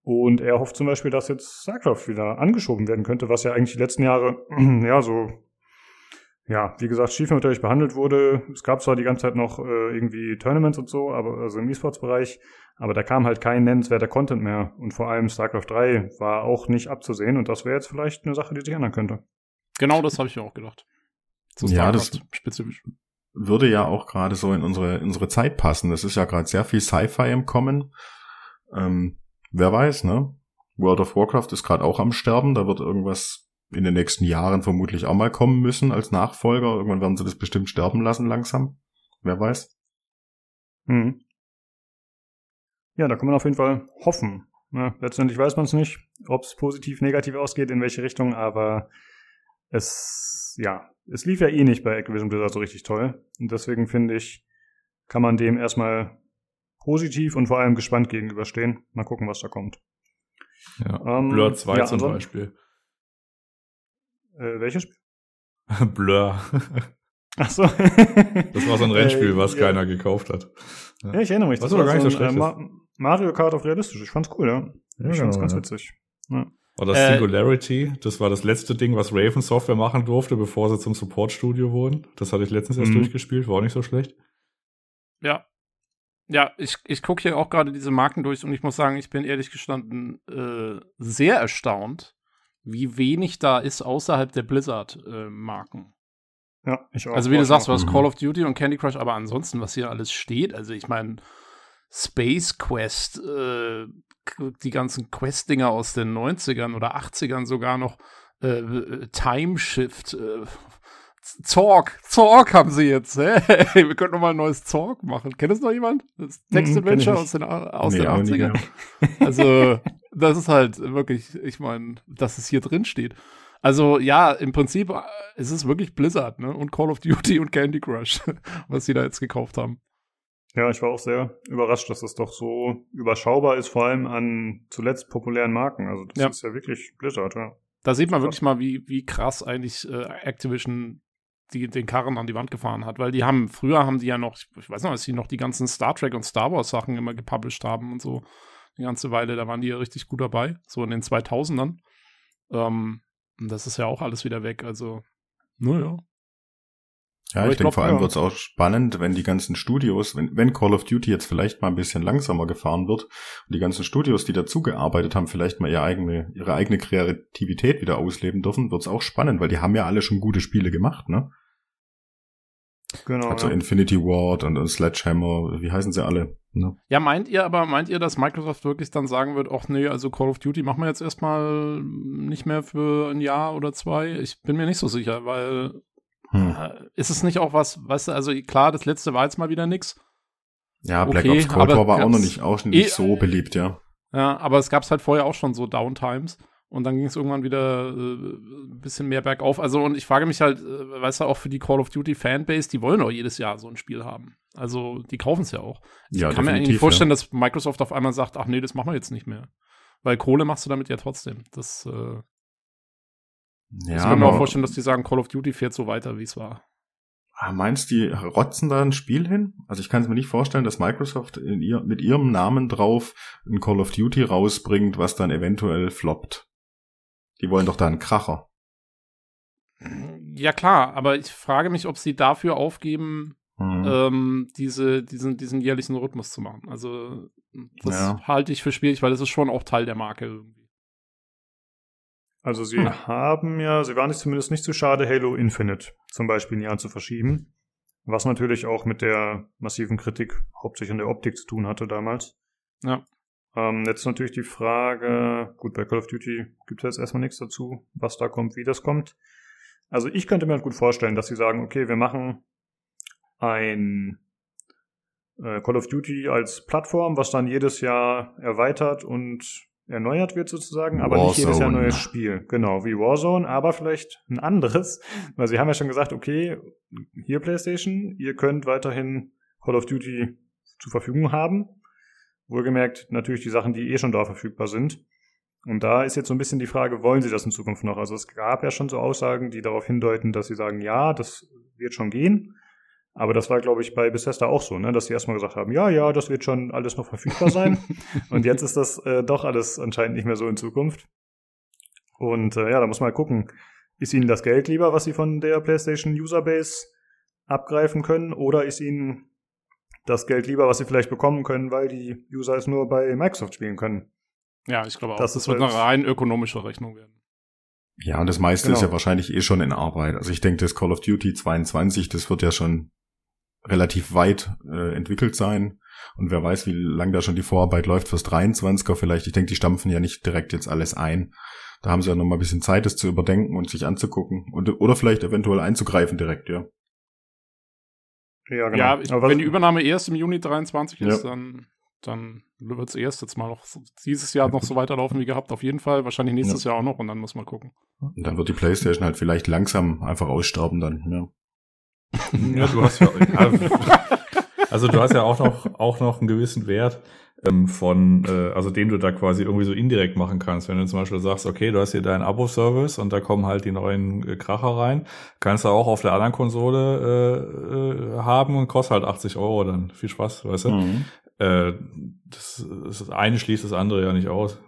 Und er hofft zum Beispiel, dass jetzt StarCraft wieder angeschoben werden könnte, was ja eigentlich die letzten Jahre, ja, so, ja, wie gesagt, stiefmütterlich behandelt wurde. Es gab zwar die ganze Zeit noch äh, irgendwie Tournaments und so, aber also im E-Sports-Bereich, aber da kam halt kein nennenswerter Content mehr. Und vor allem StarCraft 3 war auch nicht abzusehen und das wäre jetzt vielleicht eine Sache, die sich ändern könnte. Genau das habe ich mir auch gedacht. Zu Ja, das- spezifisch. Würde ja auch gerade so in unsere, unsere Zeit passen. Das ist ja gerade sehr viel Sci-Fi im Kommen. Ähm, wer weiß, ne? World of Warcraft ist gerade auch am Sterben. Da wird irgendwas in den nächsten Jahren vermutlich auch mal kommen müssen als Nachfolger. Irgendwann werden sie das bestimmt sterben lassen langsam. Wer weiß. Mhm. Ja, da kann man auf jeden Fall hoffen. Ne? Letztendlich weiß man es nicht, ob es positiv, negativ ausgeht, in welche Richtung, aber es, ja, es lief ja eh nicht bei Activision Blizzard so richtig toll. Und deswegen finde ich, kann man dem erstmal positiv und vor allem gespannt gegenüberstehen. Mal gucken, was da kommt. Ja. Ähm, Blur 2 ja, zum Beispiel. Äh, welches Spiel? Blur. Ach so. Das war so ein Rennspiel, Äh, was ja. keiner gekauft hat. Ja, ich erinnere mich. Was das aber war gar nicht so ein, schlecht äh, Ma Mario Kart auf realistisch. Ich fand's cool, ja. Ja, ich fand's genau, ganz ja. Das Äh, Singularity? Das war das letzte Ding, was Raven Software machen durfte, bevor sie zum Support-Studio wurden. Das hatte ich letztens erst Mhm. durchgespielt, war auch nicht so schlecht. Ja. Ja, ich, ich gucke hier auch gerade diese Marken durch und ich muss sagen, ich bin ehrlich gestanden äh, sehr erstaunt, wie wenig da ist außerhalb der Blizzard-Marken. Ja, ich auch. also wie du sagst, was Mhm. Call of Duty und Candy Crush, aber ansonsten, was hier alles steht, also ich meine, Space Quest, äh, die ganzen Quest-Dinger aus den 90ern oder 80ern sogar noch, äh, äh, Time Shift, äh, Zorg, Zorg haben sie jetzt, hä? Wir könnten noch mal ein neues Zorg machen. Kennt das noch jemand? Das kenn ich Text-Adventure nicht. aus den, aus Nee, den auch nie 80ern. gehört. Also, das ist halt wirklich, ich meine, dass es hier drin steht. Also, ja, im Prinzip äh, es ist wirklich Blizzard, ne? Und Call of Duty und Candy Crush, was sie da jetzt gekauft haben. Ja, ich war auch sehr überrascht, dass das doch so überschaubar ist, vor allem an zuletzt populären Marken. Also das Ja. ist ja wirklich Blizzard, ja. Da sieht man wirklich mal, wie, wie krass eigentlich äh, Activision die, den Karren an die Wand gefahren hat. Weil die haben, früher haben die ja noch, ich weiß noch, als die noch die ganzen Star Trek und Star Wars Sachen immer gepublished haben und so. Die ganze Weile, da waren die ja richtig gut dabei. So in den 2000ern. Ähm, und das ist ja auch alles wieder weg. Also, naja. Ja, Aber ich, ich denke, vor allem ja. wird's auch spannend, wenn die ganzen Studios, wenn, wenn Call of Duty jetzt vielleicht mal ein bisschen langsamer gefahren wird und die ganzen Studios, die dazu gearbeitet haben, vielleicht mal ihre eigene, ihre eigene Kreativität wieder ausleben dürfen, wird's auch spannend, weil die haben ja alle schon gute Spiele gemacht, ne? Genau. Also ja. Infinity Ward und, und Sledgehammer, wie heißen sie alle? Ne? Ja, meint ihr aber, meint ihr, dass Microsoft wirklich dann sagen wird, ach nee, also Call of Duty machen wir jetzt erstmal nicht mehr für ein Jahr oder zwei? Ich bin mir nicht so sicher, weil Hm. äh, ist es nicht auch was, weißt du, also klar, das letzte war jetzt mal wieder nix. Ja, Black Okay, Ops Cold War war auch noch nicht, auch nicht Eh, so beliebt, ja. Ja, aber es gab es halt vorher auch schon so Downtimes und dann ging es irgendwann wieder äh, ein bisschen mehr bergauf. Also und ich frage mich halt, äh, weißt du, auch für die Call of Duty Fanbase, die wollen doch jedes Jahr so ein Spiel haben. Also die kaufen es ja auch. Ja, Ich kann mir eigentlich nicht vorstellen, dass Microsoft auf einmal sagt, ach nee, das machen wir jetzt nicht mehr. Weil Kohle machst du damit ja trotzdem. Das, äh, ja. ich kann mir auch vorstellen, dass die sagen, Call of Duty fährt so weiter, wie es war. Ah, Meinst du, die rotzen da ein Spiel hin? Also ich kann es mir nicht vorstellen, dass Microsoft ihr, mit ihrem Namen drauf ein Call of Duty rausbringt, was dann eventuell floppt. Die wollen doch da einen Kracher. Ja klar, aber ich frage mich, ob sie dafür aufgeben, Hm. ähm, diese, diesen, diesen jährlichen Rhythmus zu machen. Also das Ja. halte ich für schwierig, weil das ist schon auch Teil der Marke irgendwie. Also sie Hm. haben ja, sie waren sich zumindest nicht zu schade, Halo Infinite zum Beispiel ein Jahr zu verschieben. Was natürlich auch mit der massiven Kritik hauptsächlich an der Optik zu tun hatte damals. Ja. Ähm, jetzt natürlich die Frage, gut, bei Call of Duty gibt es jetzt erstmal nichts dazu, was da kommt, wie das kommt. Also ich könnte mir halt gut vorstellen, dass sie sagen, okay, wir machen ein äh, Call of Duty als Plattform, was dann jedes Jahr erweitert und erneuert wird sozusagen, aber Warzone. nicht jedes Jahr ein neues Spiel. Genau, wie Warzone, aber vielleicht ein anderes. Weil sie haben ja schon gesagt, okay, hier PlayStation, ihr könnt weiterhin Call of Duty zur Verfügung haben. Wohlgemerkt natürlich die Sachen, die eh schon da verfügbar sind. Und da ist jetzt so ein bisschen die Frage, wollen sie das in Zukunft noch? Also es gab ja schon so Aussagen, die darauf hindeuten, dass sie sagen, ja, das wird schon gehen. Aber das war, glaube ich, bei Bethesda auch so, ne? dass sie erstmal gesagt haben, ja, ja, das wird schon alles noch verfügbar sein. und jetzt ist das äh, doch alles anscheinend nicht mehr so in Zukunft. Und äh, ja, da muss man mal gucken, ist ihnen das Geld lieber, was sie von der PlayStation Userbase abgreifen können, oder ist ihnen das Geld lieber, was sie vielleicht bekommen können, weil die User es nur bei Microsoft spielen können? Ja, ich glaube auch. Das, das wird halt eine rein ökonomische Rechnung werden. Ja, und das meiste genau. ist ja wahrscheinlich eh schon in Arbeit. Also ich denke, das Call of Duty 22, das wird ja schon relativ weit äh, entwickelt sein. Und wer weiß, wie lange da schon die Vorarbeit läuft fürs 23er vielleicht. Ich denke, die stampfen ja nicht direkt jetzt alles ein. Da haben sie ja noch mal ein bisschen Zeit, das zu überdenken und sich anzugucken. Und, oder vielleicht eventuell einzugreifen direkt, ja. Ja, genau. Ja, ich, wenn die Übernahme erst im Juni 23 ist, ja. dann, dann wird es erst jetzt mal noch dieses Jahr noch so weiterlaufen wie gehabt, auf jeden Fall. Wahrscheinlich nächstes ja. Jahr auch noch und dann muss man gucken. Und dann wird die Playstation halt vielleicht langsam einfach aussterben dann, ja. Ja, du hast ja, also du hast ja auch noch, auch noch einen gewissen Wert ähm, von, äh, also den du da quasi irgendwie so indirekt machen kannst. Wenn du zum Beispiel sagst, okay, du hast hier deinen Abo-Service und da kommen halt die neuen äh, Kracher rein, kannst du auch auf der anderen Konsole äh, äh, haben und kostet halt 80 Euro dann. Viel Spaß, weißt du? Mhm. Äh, das, das eine schließt das andere ja nicht aus.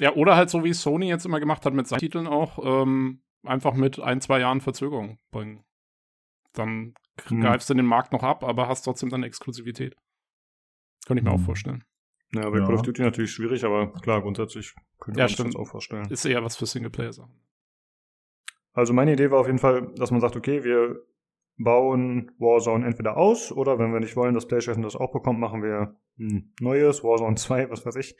Ja, oder halt so wie Sony jetzt immer gemacht hat mit seinen Titeln auch, ähm, einfach mit ein, zwei Jahren Verzögerung bringen. Dann hm. greifst du den Markt noch ab, aber hast trotzdem dann Exklusivität. Könnte ich mir hm. auch vorstellen. Ja, bei ja. Call of Duty natürlich schwierig, aber klar, grundsätzlich könnte ja, man das auch vorstellen. Ist eher was für Singleplayer-Sachen. Also meine Idee war auf jeden Fall, dass man sagt, okay, wir bauen Warzone entweder aus oder wenn wir nicht wollen, dass PlayStation das auch bekommt, machen wir ein neues Warzone 2, was weiß ich.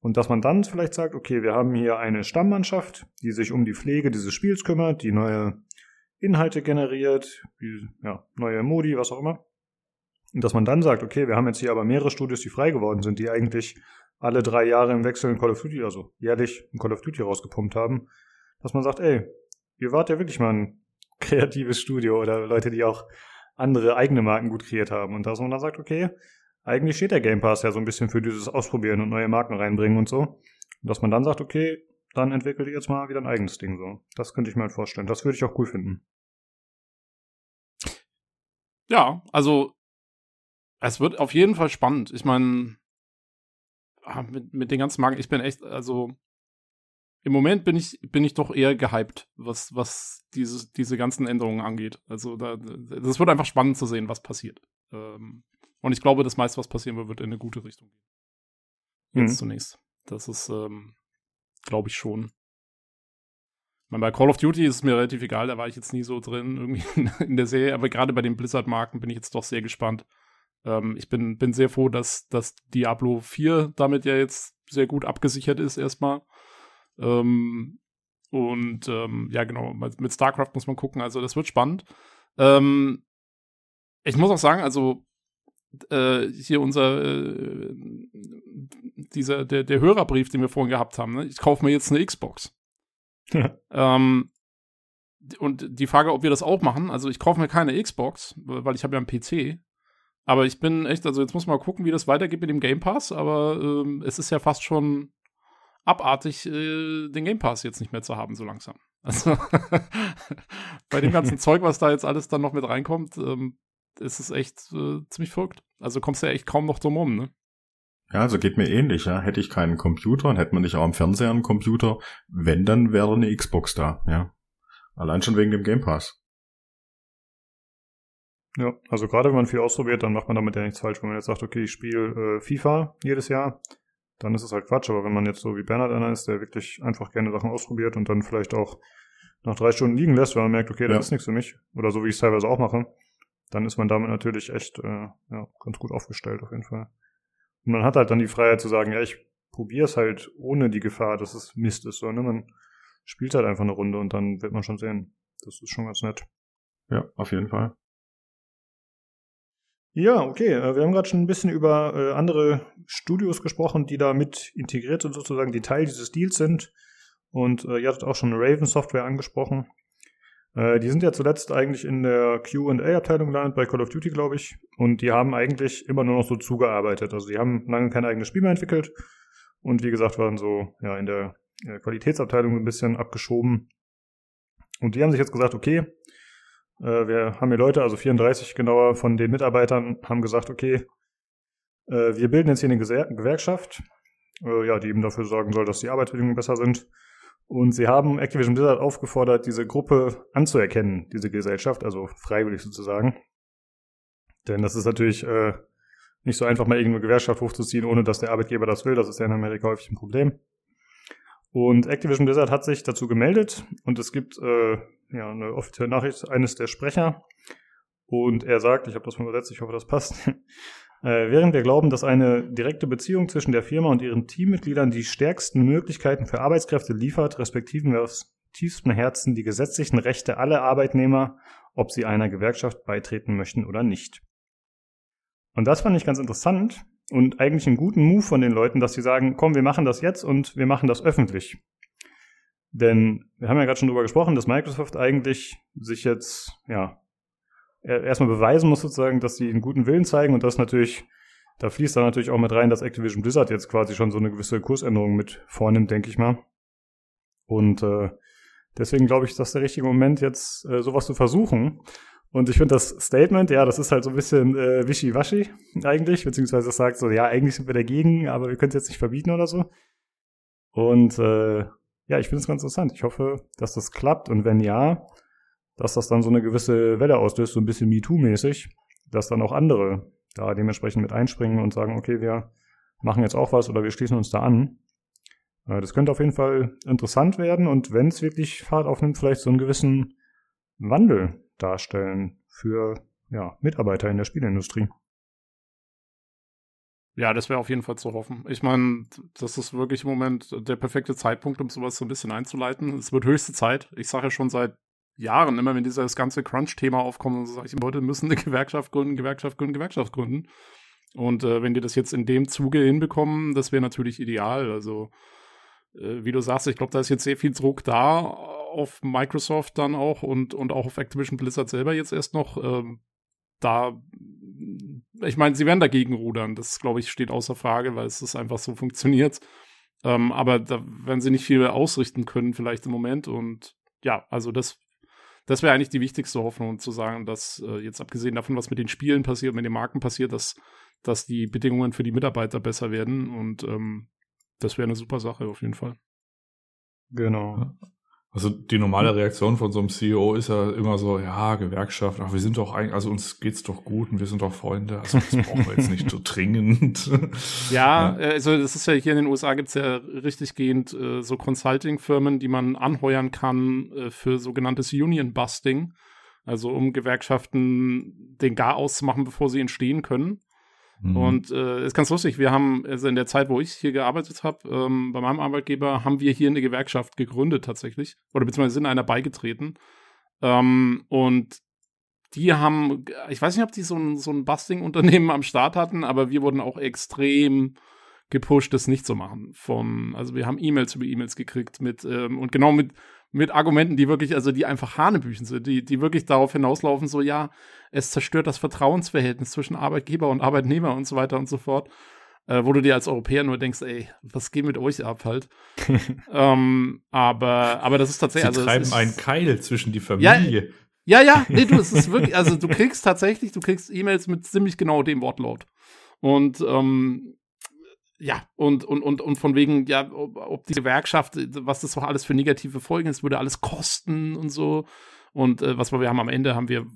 Und dass man dann vielleicht sagt, okay, wir haben hier eine Stammmannschaft, die sich um die Pflege dieses Spiels kümmert, die neue Inhalte generiert, wie, ja, neue Modi, was auch immer. Und dass man dann sagt, okay, wir haben jetzt hier aber mehrere Studios, die frei geworden sind, die eigentlich alle drei Jahre im Wechsel in Call of Duty, also jährlich in Call of Duty rausgepumpt haben, dass man sagt, ey, ihr wart ja wirklich mal ein kreatives Studio oder Leute, die auch andere eigene Marken gut kreiert haben. Und dass man dann sagt, okay, eigentlich steht der Game Pass ja so ein bisschen für dieses Ausprobieren und neue Marken reinbringen und so. Und dass man dann sagt, okay, dann entwickelt ihr jetzt mal wieder ein eigenes Ding so. Das könnte ich mir halt vorstellen. Das würde ich auch cool finden. Ja, also es wird auf jeden Fall spannend. Ich meine, ah, mit, mit den ganzen Marken, ich bin echt, also im Moment bin ich, bin ich doch eher gehypt, was, was diese, diese ganzen Änderungen angeht. Also da, das wird einfach spannend zu sehen, was passiert. Ähm, und ich glaube, das meiste, was passieren wird, wird in eine gute Richtung gehen. Jetzt mhm. zunächst. Das ist, ähm, glaube ich schon. Meine, bei Call of Duty ist es mir relativ egal, da war ich jetzt nie so drin irgendwie in der Serie, aber gerade bei den Blizzard-Marken bin ich jetzt doch sehr gespannt, ähm, ich bin, bin sehr froh, dass, dass Diablo 4 damit ja jetzt sehr gut abgesichert ist erstmal. Ähm, und ähm, ja, genau, mit StarCraft muss man gucken, also das wird spannend. Ähm, ich muss auch sagen, also äh, hier unser äh, dieser der, der Hörerbrief, den wir vorhin gehabt haben, ne? ich kaufe mir jetzt eine Xbox. ähm, und die Frage, ob wir das auch machen, also ich kaufe mir keine Xbox, weil ich habe ja einen PC, aber ich bin echt, also jetzt muss man mal gucken, wie das weitergeht mit dem Game Pass, aber ähm, es ist ja fast schon abartig, äh, den Game Pass jetzt nicht mehr zu haben, so langsam. Also bei dem ganzen Zeug, was da jetzt alles dann noch mit reinkommt, ähm, ist es echt äh, ziemlich verrückt. Also kommst du ja echt kaum noch drum rum, ne? Ja, also geht mir ähnlich, ja. Hätte ich keinen Computer und hätte man nicht auch am Fernseher einen Computer, wenn, dann wäre eine Xbox da, ja. Allein schon wegen dem Game Pass. Ja, also gerade wenn man viel ausprobiert, dann macht man damit ja nichts falsch. Wenn man jetzt sagt, okay, ich spiele äh, FIFA jedes Jahr, dann ist es halt Quatsch. Aber wenn man jetzt so wie Bernhard einer ist, der wirklich einfach gerne Sachen ausprobiert und dann vielleicht auch nach drei Stunden liegen lässt, weil man merkt, okay, das ja. ist nichts für mich, oder so wie ich es teilweise auch mache, dann ist man damit natürlich echt äh, ja, ganz gut aufgestellt auf jeden Fall. Und man hat halt dann die Freiheit zu sagen, ja, ich probiere es halt ohne die Gefahr, dass es Mist ist. So, ne? Man spielt halt einfach eine Runde und dann wird man schon sehen. Das ist schon ganz nett. Ja, auf jeden Fall. Ja, okay. Äh, wir haben gerade schon ein bisschen über äh, andere Studios gesprochen, die da mit integriert sind, sozusagen, die Teil dieses Deals sind. Und äh, ihr hattet auch schon Raven Software angesprochen. Äh, die sind ja zuletzt eigentlich in der QA-Abteilung gelandet bei Call of Duty, glaube ich. Und die haben eigentlich immer nur noch so zugearbeitet. Also die haben lange kein eigenes Spiel mehr entwickelt. Und wie gesagt, waren so ja in der Qualitätsabteilung ein bisschen abgeschoben. Und die haben sich jetzt gesagt, okay, äh, wir haben hier Leute, also 34 genauer von den Mitarbeitern, haben gesagt, okay, äh, wir bilden jetzt hier eine Gewerkschaft, äh, ja, die eben dafür sorgen soll, dass die Arbeitsbedingungen besser sind. Und sie haben Activision Blizzard aufgefordert, diese Gruppe anzuerkennen, diese Gesellschaft, also freiwillig sozusagen. Denn das ist natürlich äh, nicht so einfach, mal irgendeine Gewerkschaft hochzuziehen, ohne dass der Arbeitgeber das will. Das ist ja in Amerika häufig ein Problem. Und Activision Blizzard hat sich dazu gemeldet und es gibt äh, ja eine offizielle Nachricht eines der Sprecher. Und er sagt, ich habe das mal übersetzt, ich hoffe, das passt. Äh, während wir glauben, dass eine direkte Beziehung zwischen der Firma und ihren Teammitgliedern die stärksten Möglichkeiten für Arbeitskräfte liefert, respektiven wir aus tiefstem Herzen die gesetzlichen Rechte aller Arbeitnehmer, ob sie einer Gewerkschaft beitreten möchten oder nicht. Und das fand ich ganz interessant und eigentlich einen guten Move von den Leuten, dass sie sagen, komm, wir machen das jetzt und wir machen das öffentlich. Denn wir haben ja gerade schon darüber gesprochen, dass Microsoft eigentlich sich jetzt, ja, erstmal beweisen muss sozusagen, dass sie einen guten Willen zeigen und das natürlich, da fließt dann natürlich auch mit rein, dass Activision Blizzard jetzt quasi schon so eine gewisse Kursänderung mit vornimmt, denke ich mal. Und äh, deswegen glaube ich, ist das der richtige Moment, jetzt äh, sowas zu versuchen. Und ich finde das Statement, ja, das ist halt so ein bisschen äh, wischiwaschi eigentlich, beziehungsweise es sagt so, ja, eigentlich sind wir dagegen, aber wir können es jetzt nicht verbieten oder so. Und äh, ja, ich finde es ganz interessant. Ich hoffe, dass das klappt und wenn ja, dass das dann so eine gewisse Welle auslöst, so ein bisschen MeToo-mäßig, dass dann auch andere da dementsprechend mit einspringen und sagen, okay, wir machen jetzt auch was oder wir schließen uns da an. Äh, das könnte auf jeden Fall interessant werden und wenn es wirklich Fahrt aufnimmt, vielleicht so einen gewissen Wandel darstellen für ja, Mitarbeiter in der Spielindustrie. Ja, das wäre auf jeden Fall zu hoffen. Ich meine, das ist wirklich im Moment der perfekte Zeitpunkt, um sowas so ein bisschen einzuleiten. Es wird höchste Zeit. Ich sage ja schon seit Jahren, immer wenn dieses ganze Crunch-Thema aufkommt, und so sage ich, Leute müssen eine Gewerkschaft gründen, Gewerkschaft gründen, Gewerkschaft gründen. Und äh, wenn die das jetzt in dem Zuge hinbekommen, das wäre natürlich ideal. Also, äh, wie du sagst, ich glaube, da ist jetzt sehr viel Druck da auf Microsoft dann auch und, und auch auf Activision Blizzard selber jetzt erst noch. Ähm, da, ich meine, sie werden dagegen rudern. Das, glaube ich, steht außer Frage, weil es ist einfach so funktioniert. Ähm, aber da werden sie nicht viel ausrichten können, vielleicht im Moment. Und ja, also das das wäre eigentlich die wichtigste Hoffnung, zu sagen, dass äh, jetzt abgesehen davon, was mit den Spielen passiert, mit den Marken passiert, dass, dass die Bedingungen für die Mitarbeiter besser werden. Und ähm, das wäre eine super Sache auf jeden Fall. Genau. Also die normale Reaktion von so einem CEO ist ja immer so, ja, Gewerkschaft, ach, wir sind doch eigentlich, also uns geht's doch gut und wir sind doch Freunde, also das brauchen wir jetzt nicht so dringend. Ja, ja, also das ist ja hier in den USA gibt's ja richtig gehend äh, so Consulting-Firmen, die man anheuern kann äh, für sogenanntes Union-Busting, also um Gewerkschaften den Gar auszumachen, bevor sie entstehen können. Mhm. Und äh, ist ganz lustig, wir haben, also in der Zeit, wo ich hier gearbeitet habe, ähm, bei meinem Arbeitgeber, haben wir hier eine Gewerkschaft gegründet tatsächlich. Oder beziehungsweise sind einer beigetreten. Ähm, und die haben, ich weiß nicht, ob die so ein, so ein Busting-Unternehmen am Start hatten, aber wir wurden auch extrem gepusht, das nicht zu machen. Von, also wir haben E-Mails über E-Mails gekriegt mit, ähm, und genau mit, mit Argumenten, die wirklich, also die einfach Hanebüchen sind, die, die wirklich darauf hinauslaufen, so ja, es zerstört das Vertrauensverhältnis zwischen Arbeitgeber und Arbeitnehmer und so weiter und so fort. Äh, wo du dir als Europäer nur denkst, ey, was geht mit euch ab halt? ähm, aber, aber das ist tatsächlich. Sie also, treiben einen Keil zwischen die Familie. Ja, ja, ja, nee, du, es ist wirklich, also du kriegst tatsächlich, du kriegst E-Mails mit ziemlich genau dem Wortlaut. Und ähm, ja, und, und, und, und von wegen, ja, ob, ob die Gewerkschaft, was das doch alles für negative Folgen ist, würde alles kosten und so. Und äh, was wir haben am Ende, haben wir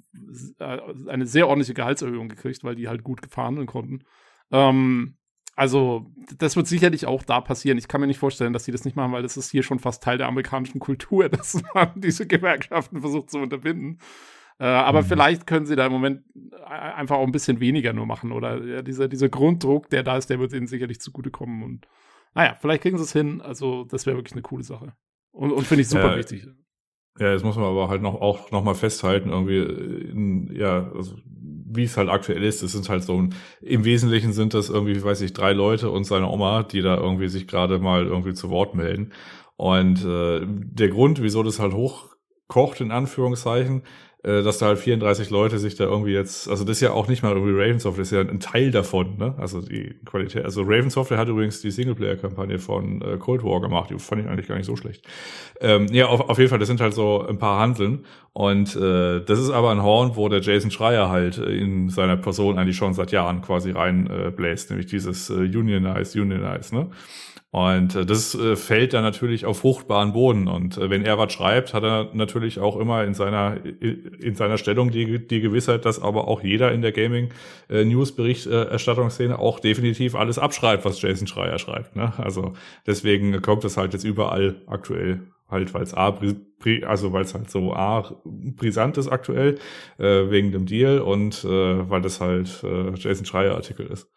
äh, eine sehr ordentliche Gehaltserhöhung gekriegt, weil die halt gut gefahren konnten. Ähm, also, das wird sicherlich auch da passieren. Ich kann mir nicht vorstellen, dass sie das nicht machen, weil das ist hier schon fast Teil der amerikanischen Kultur, dass man diese Gewerkschaften versucht zu unterbinden. Äh, aber mhm. vielleicht können sie da im Moment einfach auch ein bisschen weniger nur machen. Oder ja, dieser, dieser Grunddruck, der da ist, der wird ihnen sicherlich zugutekommen. Und naja, vielleicht kriegen sie es hin. Also, das wäre wirklich eine coole Sache. Und, und finde ich super äh, wichtig. Ja, jetzt muss man aber halt noch auch noch mal festhalten, irgendwie, in, ja, also wie es halt aktuell ist. Es sind halt so, ein, im Wesentlichen sind das irgendwie, weiß ich, drei Leute und seine Oma, die da irgendwie sich gerade mal irgendwie zu Wort melden. Und äh, der Grund, wieso das halt hochkocht, in Anführungszeichen, äh, dass da halt 34 Leute sich da irgendwie jetzt, also das ist ja auch nicht mal irgendwie Ravensoft, das ist ja ein Teil davon, ne? Also die Qualität, also Ravensoft hat übrigens die Singleplayer-Kampagne von äh, Cold War gemacht, die fand ich eigentlich gar nicht so schlecht. Ähm, ja, auf, auf jeden Fall, das sind halt so ein paar Handeln und äh, das ist aber ein Horn, wo der Jason Schreier halt in seiner Person eigentlich schon seit Jahren quasi rein äh, bläst, nämlich dieses äh, Unionize, Unionize, ne? Und äh, das äh, fällt dann natürlich auf fruchtbaren Boden. Und äh, wenn er was schreibt, hat er natürlich auch immer in seiner in seiner Stellung die, die Gewissheit, dass aber auch jeder in der Gaming äh, auch definitiv alles abschreibt, was Jason Schreier schreibt. Ne? Also deswegen kommt es halt jetzt überall aktuell halt, weil es A, also weil es halt so A, brisant ist aktuell, äh, wegen dem Deal und äh, weil das halt äh, Jason Schreier Artikel ist.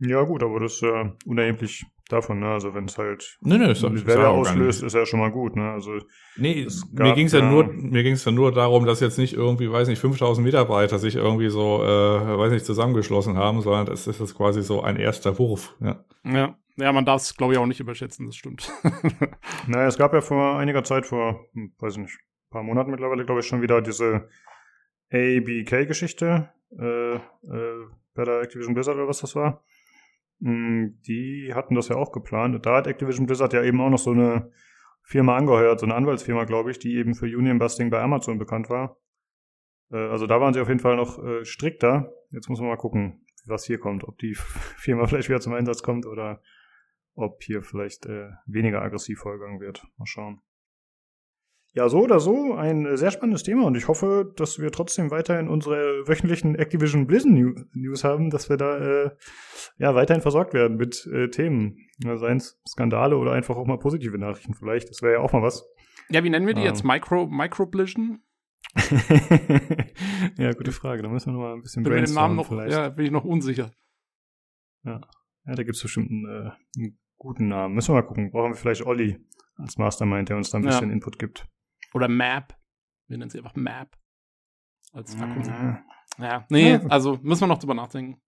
Ja, gut, aber das ist ja unerheblich davon, ne? Also wenn es halt nee, nee, ist, eine Welle auslöst, ist ja schon mal gut, ne? Also nee, mir ging es ja, ja nur, mir ging es ja nur darum, dass jetzt nicht irgendwie, weiß nicht, 5000 Mitarbeiter sich irgendwie so, äh, weiß nicht, zusammengeschlossen haben, sondern das ist jetzt quasi so ein erster Wurf, ja. Ja, ja, man darf es, glaube ich, auch nicht überschätzen, das stimmt. naja, es gab ja vor einiger Zeit, vor, hm, weiß nicht, ein paar Monaten mittlerweile, glaube ich, schon wieder diese ABK-Geschichte, äh, äh, bei der Activision Blizzard oder was das war die hatten das ja auch geplant. Da hat Activision Blizzard ja eben auch noch so eine Firma angeheuert, so eine Anwaltsfirma, glaube ich, die eben für Union Busting bei Amazon bekannt war. Äh, also da waren sie auf jeden Fall noch äh, strikter. Jetzt muss man mal gucken, was hier kommt. Ob die Firma vielleicht wieder zum Einsatz kommt oder ob hier vielleicht äh, weniger aggressiv vorgegangen wird. Mal schauen. Ja, so oder so, ein sehr spannendes Thema und ich hoffe, dass wir trotzdem weiterhin unsere wöchentlichen Activision Blizzard News haben, dass wir da äh, ja weiterhin versorgt werden mit äh, Themen. Ja, seien es Skandale oder einfach auch mal positive Nachrichten vielleicht. Das wäre ja auch mal was. Ja, wie nennen wir die ähm. jetzt? Micro, Microblision? ja, gute Frage. Da müssen wir noch mal ein bisschen bin den Namen noch, vielleicht. Ja, bin ich noch unsicher. Ja, ja da gibt es bestimmt einen, äh, einen guten Namen. Müssen wir mal gucken. Brauchen wir vielleicht Olli als Mastermind, der uns da ein bisschen ja. Input gibt. Oder Map. Wir nennen sie einfach Map. Als Akronym. Mhm. Ja, nee, ja. also müssen wir noch drüber nachdenken.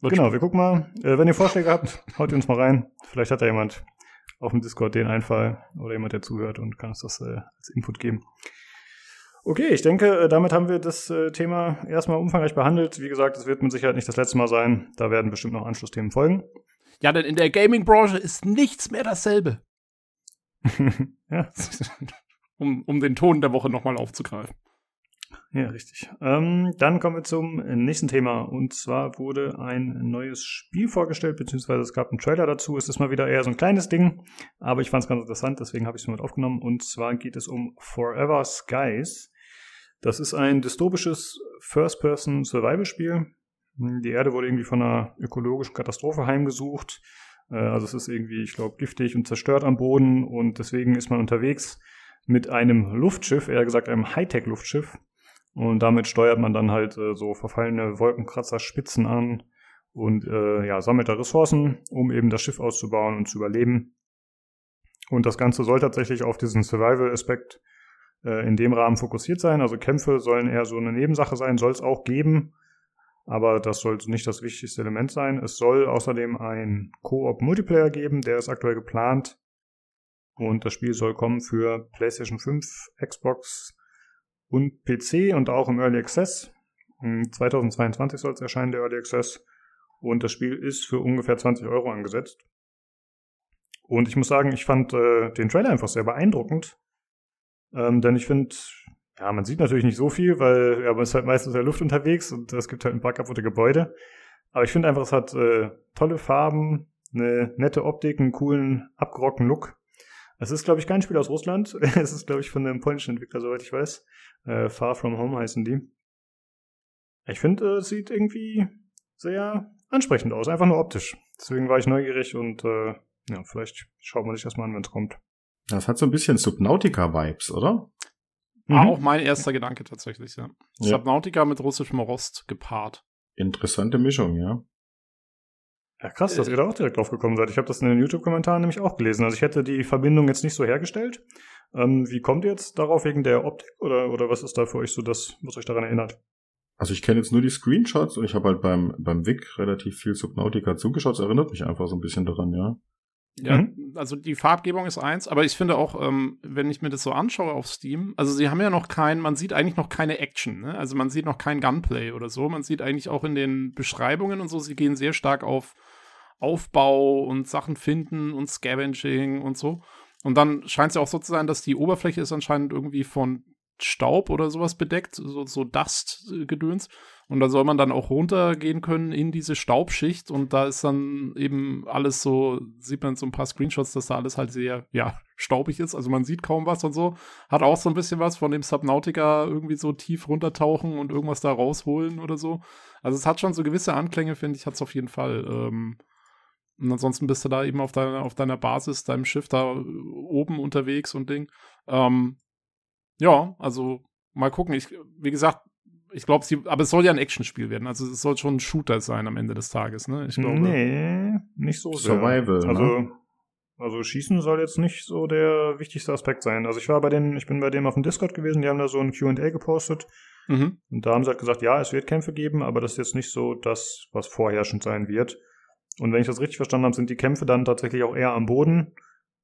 Wird genau, wir gucken mal. Äh, wenn ihr Vorschläge habt, haut ihr uns mal rein. Vielleicht hat da jemand auf dem Discord den Einfall oder jemand, der zuhört und kann uns das äh, als Input geben. Okay, ich denke, äh, damit haben wir das äh, Thema erstmal umfangreich behandelt. Wie gesagt, es wird mit Sicherheit nicht das letzte Mal sein. Da werden bestimmt noch Anschlussthemen folgen. Ja, denn in der Gaming-Branche ist nichts mehr dasselbe. ja. um, um den Ton der Woche nochmal aufzugreifen. Ja, richtig. Ähm, dann kommen wir zum nächsten Thema. Und zwar wurde ein neues Spiel vorgestellt, beziehungsweise es gab einen Trailer dazu. Es ist mal wieder eher so ein kleines Ding, aber ich fand es ganz interessant, deswegen habe ich es mit aufgenommen. Und zwar geht es um Forever Skies. Das ist ein dystopisches First-Person-Survival-Spiel. Die Erde wurde irgendwie von einer ökologischen Katastrophe heimgesucht. Äh, also es ist irgendwie, ich glaube, giftig und zerstört am Boden und deswegen ist man unterwegs mit einem Luftschiff, eher gesagt einem Hightech-Luftschiff. Und damit steuert man dann halt äh, so verfallene Wolkenkratzer-Spitzen an und äh, ja, sammelt da Ressourcen, um eben das Schiff auszubauen und zu überleben. Und das Ganze soll tatsächlich auf diesen Survival-Aspekt äh, in dem Rahmen fokussiert sein. Also Kämpfe sollen eher so eine Nebensache sein, soll es auch geben, aber das soll nicht das wichtigste Element sein. Es soll außerdem ein Koop-Multiplayer geben, der ist aktuell geplant und das Spiel soll kommen für PlayStation 5, Xbox und PC und auch im Early Access. 2022 soll es erscheinen, der Early Access. Und das Spiel ist für ungefähr 20 Euro angesetzt. Und ich muss sagen, ich fand äh, den Trailer einfach sehr beeindruckend. Ähm, denn ich finde, ja, man sieht natürlich nicht so viel, weil ja, man ist halt meistens in der Luft unterwegs und es gibt halt ein paar kaputte Gebäude. Aber ich finde einfach, es hat äh, tolle Farben, eine nette Optik, einen coolen, abgerockten Look. Es ist, glaube ich, kein Spiel aus Russland. es ist, glaube ich, von einem polnischen Entwickler, soweit ich weiß. Äh, Far From Home heißen die. Ich finde, es sieht irgendwie sehr ansprechend aus, einfach nur optisch. Deswegen war ich neugierig und äh, ja, vielleicht schaut man sich das mal an, wenn es kommt. Das hat so ein bisschen Subnautica-Vibes, oder? War mhm. auch mein erster Gedanke tatsächlich, ja. ja. Subnautica mit russischem Rost gepaart. Interessante Mischung, ja. Ja, krass, dass ihr da auch direkt drauf gekommen seid. Ich habe das in den YouTube-Kommentaren nämlich auch gelesen. Also ich hätte die Verbindung jetzt nicht so hergestellt. Ähm, wie kommt ihr jetzt darauf wegen der Optik oder, oder was ist da für euch so das, was euch daran erinnert? Also ich kenne jetzt nur die Screenshots und ich habe halt beim, beim Vic relativ viel Subnautica zugeschaut. Das erinnert mich einfach so ein bisschen daran, ja. Ja, mhm. also die Farbgebung ist eins, aber ich finde auch, ähm, wenn ich mir das so anschaue auf Steam, also sie haben ja noch kein, man sieht eigentlich noch keine Action, ne? Also man sieht noch kein Gunplay oder so. Man sieht eigentlich auch in den Beschreibungen und so, sie gehen sehr stark auf Aufbau und Sachen finden und Scavenging und so. Und dann scheint es ja auch so zu sein, dass die Oberfläche ist anscheinend irgendwie von Staub oder sowas bedeckt, so, so Dust-Gedöns. Und da soll man dann auch runtergehen können in diese Staubschicht und da ist dann eben alles so, sieht man so ein paar Screenshots, dass da alles halt sehr, ja, staubig ist. Also man sieht kaum was und so. Hat auch so ein bisschen was von dem Subnautica irgendwie so tief runtertauchen und irgendwas da rausholen oder so. Also es hat schon so gewisse Anklänge, finde ich, hat es auf jeden Fall. Ähm, und ansonsten bist du da eben auf deiner, auf deiner Basis, deinem Schiff da oben unterwegs und Ding. Ähm, ja, also mal gucken. Ich, wie gesagt, ich glaube, sie, aber es soll ja ein Actionspiel werden. Also es soll schon ein Shooter sein am Ende des Tages, ne? Ich glaube. Nee, nicht so sehr. Survival. Also, ne? also Schießen soll jetzt nicht so der wichtigste Aspekt sein. Also ich war bei denen, ich bin bei dem auf dem Discord gewesen, die haben da so ein QA gepostet. Mhm. Und da haben sie halt gesagt, ja, es wird Kämpfe geben, aber das ist jetzt nicht so das, was vorherrschend sein wird. Und wenn ich das richtig verstanden habe, sind die Kämpfe dann tatsächlich auch eher am Boden,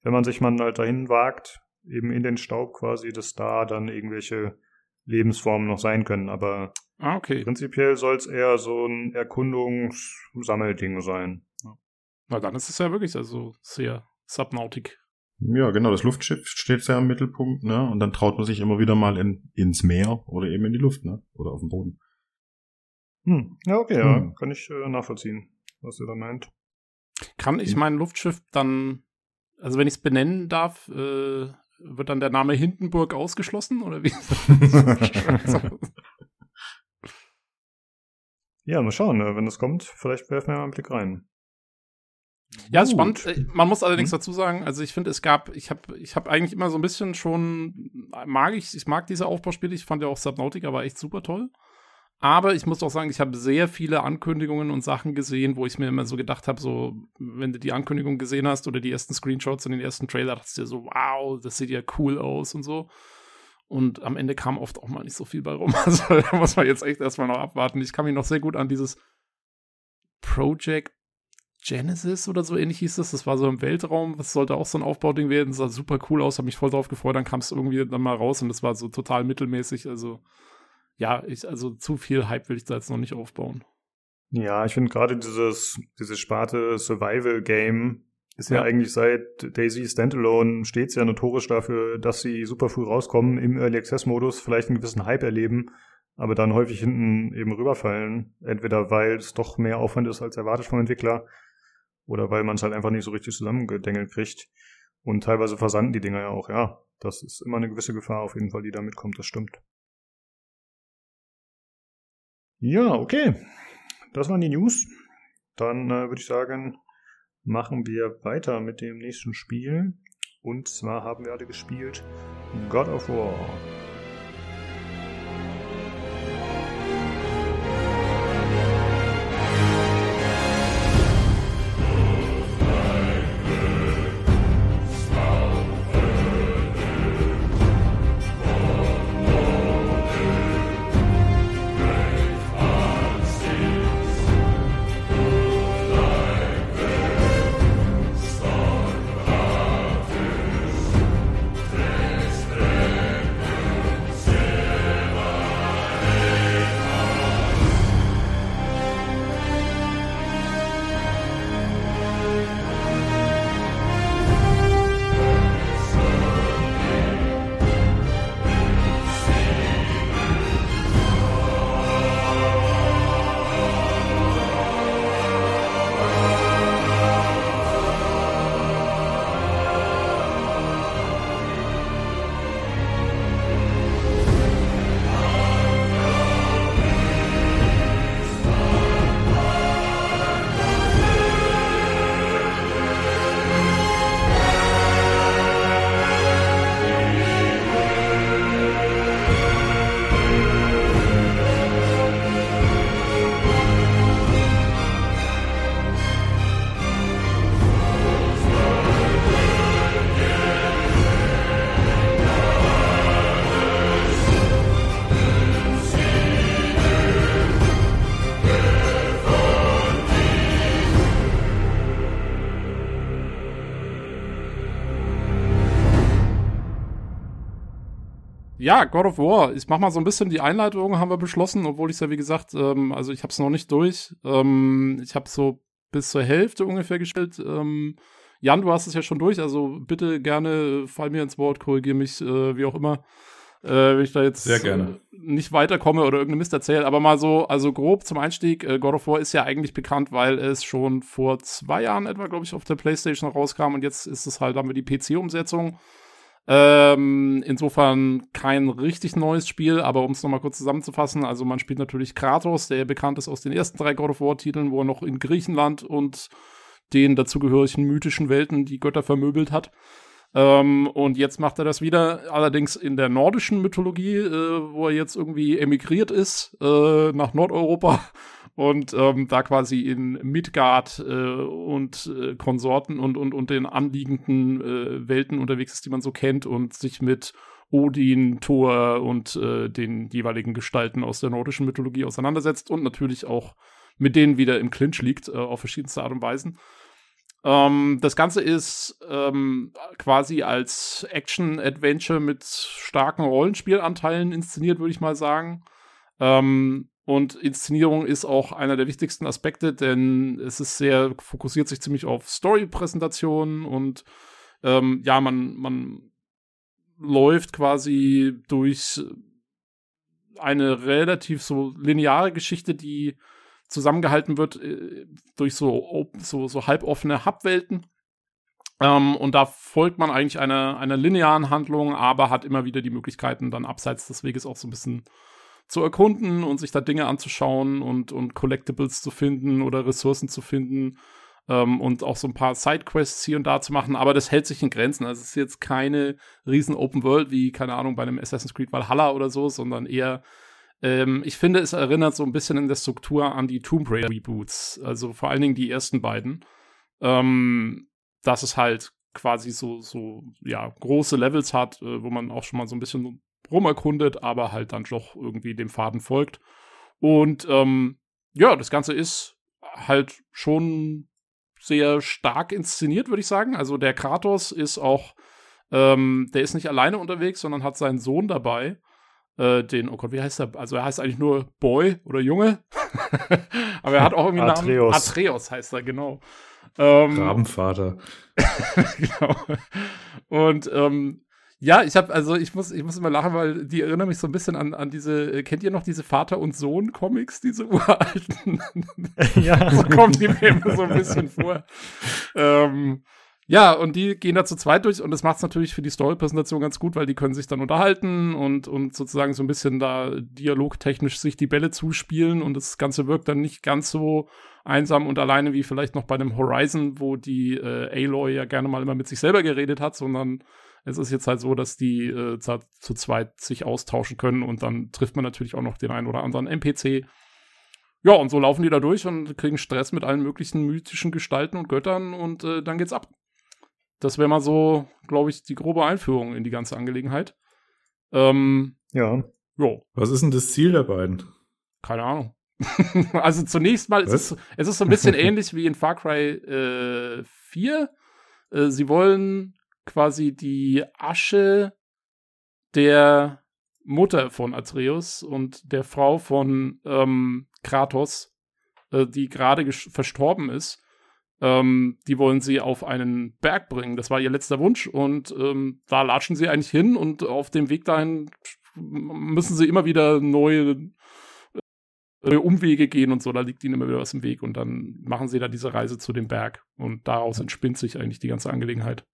wenn man sich mal halt dahin wagt, eben in den Staub quasi, dass da dann irgendwelche Lebensformen noch sein können. Aber ah, okay. prinzipiell soll es eher so ein Erkundungssammelding sein. Ja. Na, dann ist es ja wirklich also sehr Subnautic. Ja, genau, das Luftschiff steht sehr im Mittelpunkt, ne? Und dann traut man sich immer wieder mal in, ins Meer oder eben in die Luft, ne? Oder auf dem Boden. Hm. Ja, okay, hm. ja, kann ich äh, nachvollziehen was ihr da meint. Kann ich hm. mein Luftschiff dann, also wenn ich es benennen darf, äh, wird dann der Name Hindenburg ausgeschlossen oder wie? ja, mal schauen, ne? wenn das kommt, vielleicht werfen wir mal einen Blick rein. Ja, ist spannend. Äh, man muss allerdings hm? dazu sagen, also ich finde, es gab, ich habe ich hab eigentlich immer so ein bisschen schon, mag ich, ich mag diese Aufbauspiele, ich fand ja auch Subnautica war echt super toll. Aber ich muss auch sagen, ich habe sehr viele Ankündigungen und Sachen gesehen, wo ich mir immer so gedacht habe, so, wenn du die Ankündigung gesehen hast oder die ersten Screenshots und den ersten Trailer, dachtest du dir so, wow, das sieht ja cool aus und so. Und am Ende kam oft auch mal nicht so viel bei rum. Also da muss man jetzt echt erstmal noch abwarten. Ich kann mich noch sehr gut an dieses Project Genesis oder so ähnlich hieß das. Das war so im Weltraum. Das sollte auch so ein Aufbauding werden. Das sah super cool aus, habe mich voll drauf gefreut. Dann kam es irgendwie dann mal raus und das war so total mittelmäßig. Also ja, ich, also zu viel Hype will ich da jetzt noch nicht aufbauen. Ja, ich finde gerade dieses, diese Sparte Survival Game ist ja. ja, eigentlich seit Daisy Standalone stets ja notorisch dafür, dass sie super früh rauskommen, im Early Access Modus vielleicht einen gewissen Hype erleben, aber dann häufig hinten eben rüberfallen. Entweder weil es doch mehr Aufwand ist als erwartet vom Entwickler oder weil man es halt einfach nicht so richtig zusammengedengelt kriegt. Und teilweise versanden die Dinger ja auch, ja. Das ist immer eine gewisse Gefahr auf jeden Fall, die da mitkommt, das stimmt. Ja, okay. Das waren die News. Dann äh, würde ich sagen, machen wir weiter mit dem nächsten Spiel. Und zwar haben wir alle gespielt God of War. Ja, God of War. Ich mach mal so ein bisschen die Einleitung, haben wir beschlossen, obwohl ich es ja, wie gesagt, ähm, also ich habe es noch nicht durch. Ähm, ich habe so bis zur Hälfte ungefähr gestellt. Ähm, Jan, du hast es ja schon durch, also bitte gerne fall mir ins Wort, korrigiere mich, äh, wie auch immer. Äh, wenn ich da jetzt. Äh, nicht weiterkomme oder irgendeine Mist erzähle, aber mal so, also grob zum Einstieg, äh, God of War ist ja eigentlich bekannt, weil es schon vor zwei Jahren etwa, glaube ich, auf der Playstation rauskam und jetzt ist es halt, haben wir die PC-Umsetzung. Ähm, insofern kein richtig neues Spiel, aber um es nochmal kurz zusammenzufassen, also man spielt natürlich Kratos, der bekannt ist aus den ersten drei God of War-Titeln, wo er noch in Griechenland und den dazugehörigen mythischen Welten die Götter vermöbelt hat. Ähm, und jetzt macht er das wieder, allerdings in der nordischen Mythologie, äh, wo er jetzt irgendwie emigriert ist äh, nach Nordeuropa und ähm, da quasi in Midgard äh, und äh, Konsorten und, und, und den anliegenden äh, Welten unterwegs ist, die man so kennt und sich mit Odin, Thor und äh, den jeweiligen Gestalten aus der nordischen Mythologie auseinandersetzt und natürlich auch mit denen wieder im Clinch liegt, äh, auf verschiedenste Art und Weisen. Ähm, das Ganze ist ähm, quasi als Action-Adventure mit starken Rollenspielanteilen inszeniert, würde ich mal sagen. Ähm, und Inszenierung ist auch einer der wichtigsten Aspekte, denn es ist sehr, fokussiert sich ziemlich auf Story-Präsentationen und ähm, ja, man, man läuft quasi durch eine relativ so lineare Geschichte, die zusammengehalten wird äh, durch so, so, so halboffene Hubwelten. Ähm, und da folgt man eigentlich einer, einer linearen Handlung, aber hat immer wieder die Möglichkeiten, dann abseits des Weges auch so ein bisschen zu erkunden und sich da Dinge anzuschauen und, und Collectibles zu finden oder Ressourcen zu finden ähm, und auch so ein paar Sidequests hier und da zu machen, aber das hält sich in Grenzen. Also es ist jetzt keine riesen Open World wie, keine Ahnung, bei einem Assassin's Creed Valhalla oder so, sondern eher, ähm, ich finde, es erinnert so ein bisschen in der Struktur an die Tomb Raider Reboots, also vor allen Dingen die ersten beiden. Ähm, dass es halt quasi so, so, ja, große Levels hat, äh, wo man auch schon mal so ein bisschen rumerkundet, aber halt dann doch irgendwie dem Faden folgt. Und ähm, ja, das Ganze ist halt schon sehr stark inszeniert, würde ich sagen. Also der Kratos ist auch, ähm, der ist nicht alleine unterwegs, sondern hat seinen Sohn dabei. Äh, den, oh Gott, wie heißt er? Also er heißt eigentlich nur Boy oder Junge. Aber er hat auch irgendwie einen Namen. Atreus heißt er, genau. Ähm, Rabenvater. genau. Und ähm, ja, ich habe also ich muss ich muss immer lachen, weil die erinnern mich so ein bisschen an an diese äh, kennt ihr noch diese Vater und Sohn Comics, diese uralten? ja, so kommen die mir immer so ein bisschen vor. Ähm, ja, und die gehen da zu zweit durch und das macht es natürlich für die Story-Präsentation ganz gut, weil die können sich dann unterhalten und, und sozusagen so ein bisschen da dialogtechnisch sich die Bälle zuspielen und das Ganze wirkt dann nicht ganz so einsam und alleine wie vielleicht noch bei einem Horizon, wo die äh, Aloy ja gerne mal immer mit sich selber geredet hat, sondern es ist jetzt halt so, dass die äh, zu zweit sich austauschen können und dann trifft man natürlich auch noch den einen oder anderen NPC. Ja, und so laufen die da durch und kriegen Stress mit allen möglichen mythischen Gestalten und Göttern und äh, dann geht's ab. Das wäre mal so, glaube ich, die grobe Einführung in die ganze Angelegenheit. Ähm, ja. Jo. Was ist denn das Ziel der beiden? Keine Ahnung. also zunächst mal, ist es, es ist so ein bisschen ähnlich wie in Far Cry äh, 4. Äh, sie wollen quasi die Asche der Mutter von Atreus und der Frau von ähm, Kratos, äh, die gerade verstorben ist, ähm, die wollen sie auf einen Berg bringen. Das war ihr letzter Wunsch und ähm, da latschen sie eigentlich hin und auf dem Weg dahin müssen sie immer wieder neue, neue Umwege gehen und so. Da liegt ihnen immer wieder was im Weg und dann machen sie da diese Reise zu dem Berg und daraus entspinnt sich eigentlich die ganze Angelegenheit.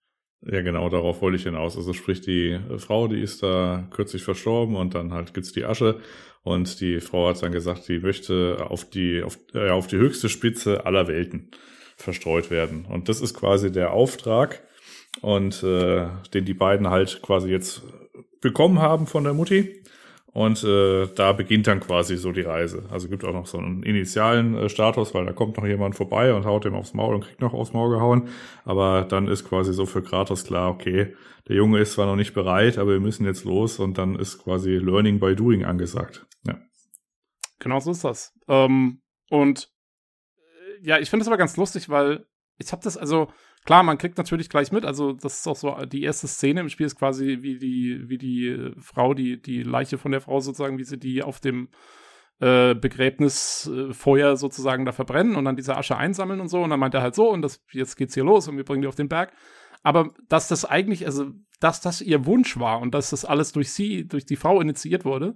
Ja, genau, darauf wollte ich hinaus. Also sprich, die äh, Frau, die ist da kürzlich verstorben und dann halt gibt's die Asche und die Frau hat dann gesagt, die möchte auf die, auf, äh, auf die höchste Spitze aller Welten verstreut werden. Und das ist quasi der Auftrag und äh, den die beiden halt quasi jetzt bekommen haben von der Mutti. Und äh, da beginnt dann quasi so die Reise. Also gibt auch noch so einen initialen äh, Status, weil da kommt noch jemand vorbei und haut ihm aufs Maul und kriegt noch aufs Maul gehauen. Aber dann ist quasi so für Kratos klar, okay, der Junge ist zwar noch nicht bereit, aber wir müssen jetzt los und dann ist quasi Learning by Doing angesagt. Ja. Genau so ist das. Ähm, und äh, ja, ich finde das aber ganz lustig, weil ich habe das, also klar, man kriegt natürlich gleich mit, also das ist auch so, die erste Szene im Spiel ist quasi wie die, wie die Frau, die, die Leiche von der Frau sozusagen, wie sie die auf dem äh, Begräbnisfeuer äh, sozusagen da verbrennen und dann diese Asche einsammeln und so. Und dann meint er halt so, und das, jetzt geht's hier los und wir bringen die auf den Berg. Aber dass das eigentlich, also, dass das ihr Wunsch war und dass das alles durch sie, durch die Frau initiiert wurde,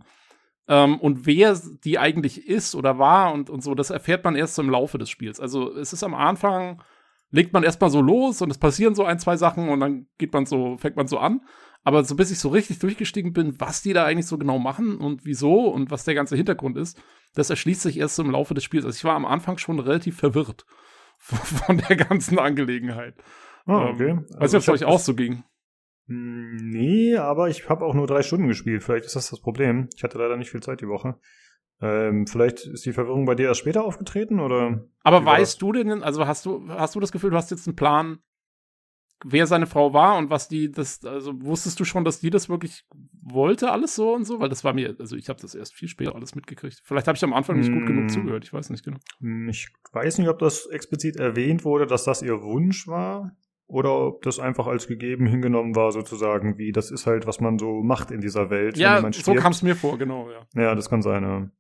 ähm, und wer die eigentlich ist oder war und, und so, das erfährt man erst im Laufe des Spiels. Also es ist am Anfang, legt man erstmal so los und es passieren so ein, zwei Sachen und dann geht man so, fängt man so an. Aber so bis ich so richtig durchgestiegen bin, was die da eigentlich so genau machen und wieso und was der ganze Hintergrund ist, das erschließt sich erst im Laufe des Spiels. Also ich war am Anfang schon relativ verwirrt von der ganzen Angelegenheit. Oh, okay. Ähm, weiß nicht, ob es euch auch so ging. Hm, nee, aber ich habe auch nur drei Stunden gespielt. Vielleicht ist das das Problem. Ich hatte leider nicht viel Zeit die Woche. Ähm, vielleicht ist die Verwirrung bei dir erst später aufgetreten oder? Aber weißt du denn, also hast du, hast du das Gefühl, du hast jetzt einen Plan, wer seine Frau war und was die das, also wusstest du schon, dass die das wirklich wollte, alles so und so? Weil das war mir, also ich habe das erst viel später alles mitgekriegt. Vielleicht habe ich am Anfang nicht gut genug hm. zugehört, ich weiß nicht genau. Ich weiß nicht, ob das explizit erwähnt wurde, dass das ihr Wunsch war oder ob das einfach als gegeben hingenommen war, sozusagen, wie das ist halt, was man so macht in dieser Welt. Ja, so kam es mir vor, genau, ja. Ja, das kann sein, ja.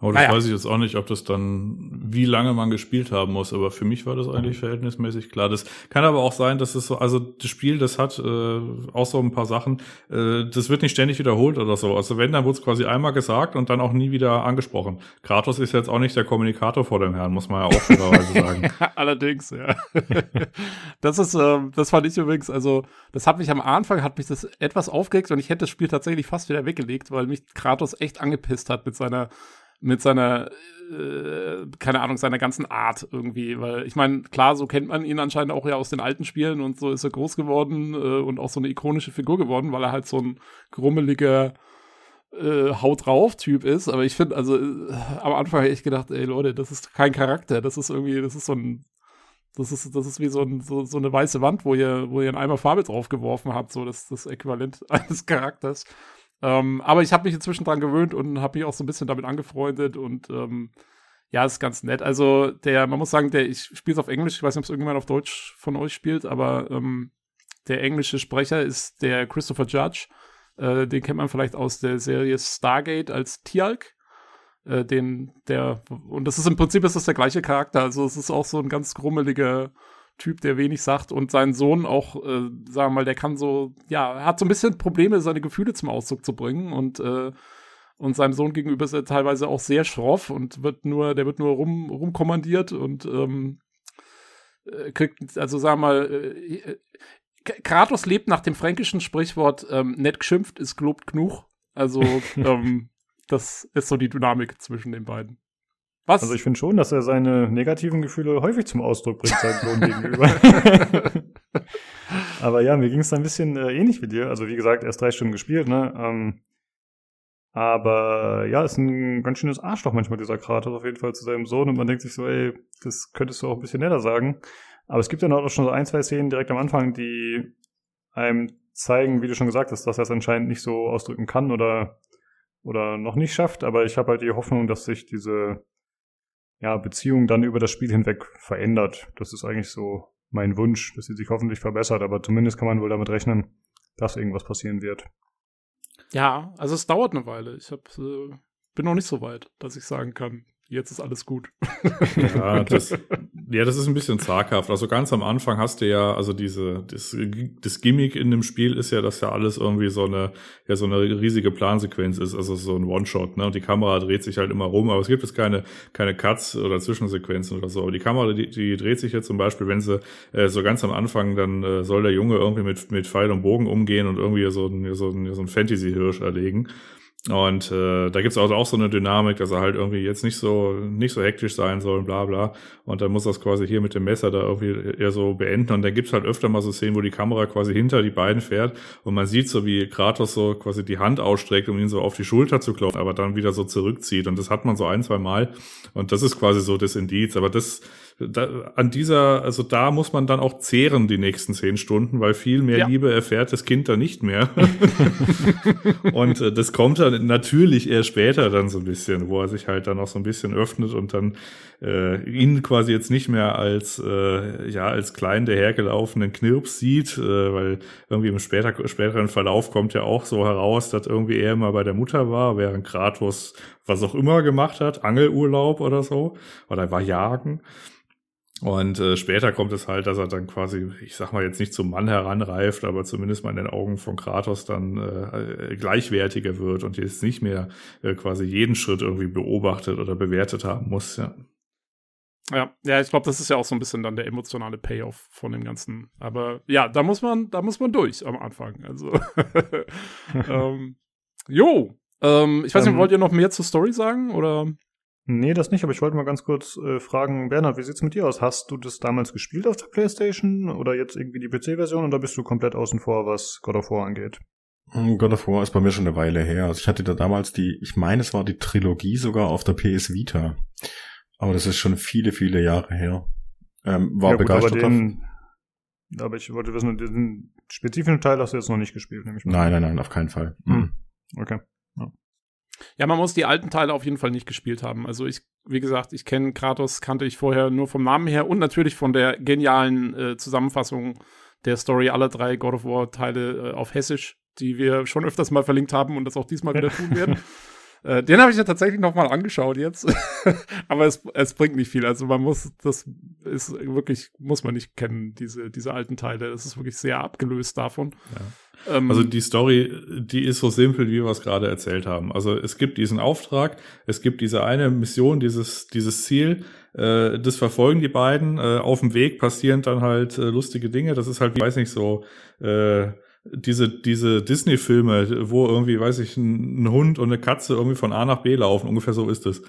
Aber das naja. weiß ich jetzt auch nicht, ob das dann, wie lange man gespielt haben muss. Aber für mich war das eigentlich verhältnismäßig klar. Das kann aber auch sein, dass es so, also das Spiel, das hat äh, auch so ein paar Sachen, äh, das wird nicht ständig wiederholt oder so. Also wenn, dann wurde es quasi einmal gesagt und dann auch nie wieder angesprochen. Kratos ist jetzt auch nicht der Kommunikator vor dem Herrn, muss man ja auch fairerweise sagen. Allerdings, ja. das ist, äh, das fand ich übrigens, also das hat mich am Anfang, hat mich das etwas aufgeregt und ich hätte das Spiel tatsächlich fast wieder weggelegt, weil mich Kratos echt angepisst hat mit seiner mit seiner, äh, keine Ahnung, seiner ganzen Art irgendwie. Weil ich meine, klar, so kennt man ihn anscheinend auch ja aus den alten Spielen und so ist er groß geworden äh, und auch so eine ikonische Figur geworden, weil er halt so ein grummeliger äh, Haut drauf Typ ist. Aber ich finde, also äh, am Anfang habe ich gedacht, ey Leute, das ist kein Charakter, das ist irgendwie, das ist so ein das ist, das ist wie so, ein, so, so eine weiße Wand, wo ihr, wo ihr einen Eimer Farbe draufgeworfen habt, so das, das Äquivalent eines Charakters. Ähm, aber ich habe mich inzwischen dran gewöhnt und habe mich auch so ein bisschen damit angefreundet und ähm, ja, ist ganz nett. Also der, man muss sagen, der, ich spiele es auf Englisch, ich weiß nicht, ob es irgendjemand auf Deutsch von euch spielt, aber ähm, der englische Sprecher ist der Christopher Judge. Äh, den kennt man vielleicht aus der Serie Stargate als Tialk. Äh, den, der, und das ist im Prinzip ist das der gleiche Charakter. Also es ist auch so ein ganz grummeliger Typ, der wenig sagt und sein Sohn auch, äh, sagen wir mal, der kann so, ja, hat so ein bisschen Probleme, seine Gefühle zum Ausdruck zu bringen und äh, und seinem Sohn gegenüber ist er teilweise auch sehr schroff und wird nur, der wird nur rum, rumkommandiert und ähm, äh, kriegt, also sagen wir mal, äh, äh, Kratos lebt nach dem fränkischen Sprichwort, ähm, nett geschimpft ist gelobt genug. Also, ähm, das ist so die Dynamik zwischen den beiden. Was? Also ich finde schon, dass er seine negativen Gefühle häufig zum Ausdruck bringt seinem Sohn gegenüber. Aber ja, mir ging es da ein bisschen äh, ähnlich wie dir. Also wie gesagt, erst drei Stunden gespielt, ne? Ähm, aber ja, ist ein ganz schönes Arschloch manchmal, dieser Kratos auf jeden Fall zu seinem Sohn. Und man denkt sich so, ey, das könntest du auch ein bisschen netter sagen. Aber es gibt ja auch schon so ein, zwei Szenen direkt am Anfang, die einem zeigen, wie du schon gesagt hast, dass er es anscheinend nicht so ausdrücken kann oder, oder noch nicht schafft. Aber ich habe halt die Hoffnung, dass sich diese ja, Beziehung dann über das Spiel hinweg verändert. Das ist eigentlich so mein Wunsch, dass sie sich hoffentlich verbessert, aber zumindest kann man wohl damit rechnen, dass irgendwas passieren wird. Ja, also es dauert eine Weile. Ich hab, äh, bin noch nicht so weit, dass ich sagen kann, jetzt ist alles gut. Ja, das, ja, das ist ein bisschen zaghaft. Also ganz am Anfang hast du ja, also diese, das, das Gimmick in dem Spiel ist ja, dass ja alles irgendwie so eine, ja, so eine riesige Plansequenz ist, also so ein One-Shot, ne? Und die Kamera dreht sich halt immer rum, aber es gibt jetzt keine, keine Cuts oder Zwischensequenzen oder so. Aber die Kamera, die, die dreht sich jetzt zum Beispiel, wenn sie äh, so ganz am Anfang, dann äh, soll der Junge irgendwie mit, mit Pfeil und Bogen umgehen und irgendwie so ein, so ein, so ein Fantasy-Hirsch erlegen. Und äh, da gibt's also auch so eine Dynamik, dass er halt irgendwie jetzt nicht so nicht so hektisch sein soll, bla bla. Und dann muss das quasi hier mit dem Messer da irgendwie eher so beenden. Und dann gibt's halt öfter mal so Szenen, wo die Kamera quasi hinter die beiden fährt und man sieht so, wie Kratos so quasi die Hand ausstreckt, um ihn so auf die Schulter zu klopfen, aber dann wieder so zurückzieht. Und das hat man so ein, zwei Mal. Und das ist quasi so das Indiz. Aber das da, an dieser, also da muss man dann auch zehren die nächsten zehn Stunden, weil viel mehr ja. Liebe erfährt das Kind da nicht mehr. und äh, das kommt dann natürlich eher später dann so ein bisschen, wo er sich halt dann auch so ein bisschen öffnet und dann äh, ihn quasi jetzt nicht mehr als äh, ja als kleinen dahergelaufenen Knirps sieht, äh, weil irgendwie im später, späteren Verlauf kommt ja auch so heraus, dass irgendwie er immer bei der Mutter war, während Kratos was auch immer gemacht hat, Angelurlaub oder so, oder war Jagen. Und äh, später kommt es halt, dass er dann quasi, ich sag mal jetzt nicht zum Mann heranreift, aber zumindest mal in den Augen von Kratos dann äh, gleichwertiger wird und jetzt nicht mehr äh, quasi jeden Schritt irgendwie beobachtet oder bewertet haben muss. Ja, ja, ja ich glaube, das ist ja auch so ein bisschen dann der emotionale Payoff von dem Ganzen. Aber ja, da muss man, da muss man durch am Anfang. Also, ähm, jo, ähm, ich weiß nicht, ähm, wollt ihr noch mehr zur Story sagen oder? Nee, das nicht, aber ich wollte mal ganz kurz äh, fragen, Bernhard, wie sieht's mit dir aus? Hast du das damals gespielt auf der Playstation oder jetzt irgendwie die PC-Version oder bist du komplett außen vor, was God of War angeht? Hm, God of War ist bei mir schon eine Weile her. Also ich hatte da damals die, ich meine, es war die Trilogie sogar auf der PS Vita. Aber das ist schon viele, viele Jahre her. Ähm, war ja, gut, begeistert. Aber, den, aber ich wollte wissen, den spezifischen Teil hast du jetzt noch nicht gespielt, nämlich. Nein, nein, nein, auf keinen Fall. Hm. Okay. Ja. Ja, man muss die alten Teile auf jeden Fall nicht gespielt haben. Also ich, wie gesagt, ich kenne Kratos, kannte ich vorher nur vom Namen her und natürlich von der genialen äh, Zusammenfassung der Story aller drei God of War Teile äh, auf Hessisch, die wir schon öfters mal verlinkt haben und das auch diesmal wieder tun werden. Äh, den habe ich ja tatsächlich noch mal angeschaut jetzt, aber es, es bringt nicht viel. Also man muss, das ist wirklich, muss man nicht kennen, diese, diese alten Teile. Das ist wirklich sehr abgelöst davon. Ja. Ähm, also die Story, die ist so simpel, wie wir es gerade erzählt haben. Also es gibt diesen Auftrag, es gibt diese eine Mission, dieses, dieses Ziel, äh, das verfolgen die beiden. Äh, auf dem Weg passieren dann halt äh, lustige Dinge. Das ist halt, ich weiß nicht, so äh, diese, diese Disney-Filme, wo irgendwie, weiß ich, ein, Hund und eine Katze irgendwie von A nach B laufen. Ungefähr so ist es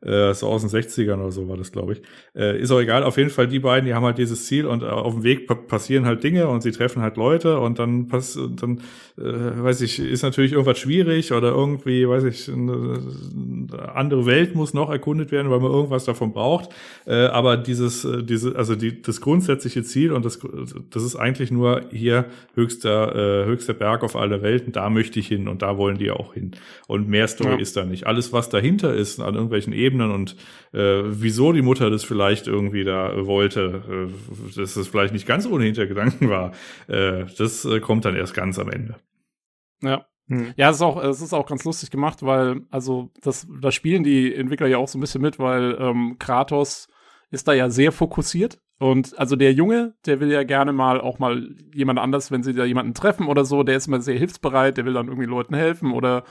äh, so aus den 60ern oder so war das, glaube ich. Äh, ist auch egal, auf jeden Fall die beiden, die haben halt dieses Ziel und äh, auf dem Weg passieren halt Dinge und sie treffen halt Leute und dann pass dann äh, weiß ich, ist natürlich irgendwas schwierig oder irgendwie, weiß ich, eine, andere Welt muss noch erkundet werden, weil man irgendwas davon braucht. Äh, aber dieses, äh, diese, also die, das grundsätzliche Ziel und das, das ist eigentlich nur hier höchster, äh, höchster Berg auf alle Welten, da möchte ich hin und da wollen die auch hin. Und mehr Story ja. ist da nicht. Alles, was dahinter ist, an irgendwelchen Ebenen, Ebenen und äh, wieso die Mutter das vielleicht irgendwie da wollte, äh, dass es vielleicht nicht ganz ohne Hintergedanken war, äh, das äh, kommt dann erst ganz am Ende. Ja. Hm. Ja, es ist auch, es ist auch ganz lustig gemacht, weil, also, das, da spielen die Entwickler ja auch so ein bisschen mit, weil ähm, Kratos ist da ja sehr fokussiert. Und also der Junge, der will ja gerne mal auch mal jemand anders, wenn sie da jemanden treffen oder so, der ist immer sehr hilfsbereit, der will dann irgendwie Leuten helfen oder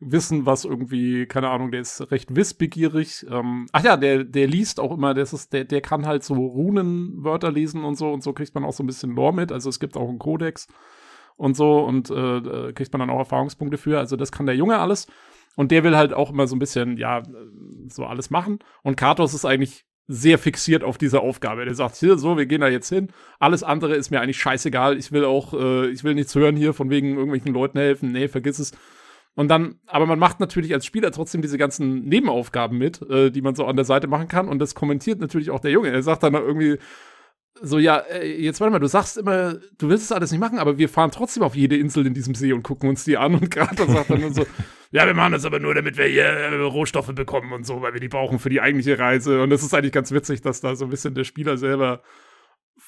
Wissen, was irgendwie, keine Ahnung, der ist recht wissbegierig. Ähm, ach ja, der, der liest auch immer, das ist, der, der kann halt so Runenwörter lesen und so und so kriegt man auch so ein bisschen Lore mit. Also es gibt auch einen Kodex und so und äh, kriegt man dann auch Erfahrungspunkte für. Also das kann der Junge alles. Und der will halt auch immer so ein bisschen, ja, so alles machen. Und Katos ist eigentlich sehr fixiert auf diese Aufgabe. Der sagt, hier, so, wir gehen da jetzt hin. Alles andere ist mir eigentlich scheißegal. Ich will auch, äh, ich will nichts hören hier von wegen irgendwelchen Leuten helfen. Nee, vergiss es. Und dann, aber man macht natürlich als Spieler trotzdem diese ganzen Nebenaufgaben mit, äh, die man so an der Seite machen kann. Und das kommentiert natürlich auch der Junge. Er sagt dann irgendwie so, ja, äh, jetzt warte mal, du sagst immer, du willst es alles nicht machen, aber wir fahren trotzdem auf jede Insel in diesem See und gucken uns die an. Und gerade sagt dann so, ja, wir machen das aber nur, damit wir hier äh, Rohstoffe bekommen und so, weil wir die brauchen für die eigentliche Reise. Und das ist eigentlich ganz witzig, dass da so ein bisschen der Spieler selber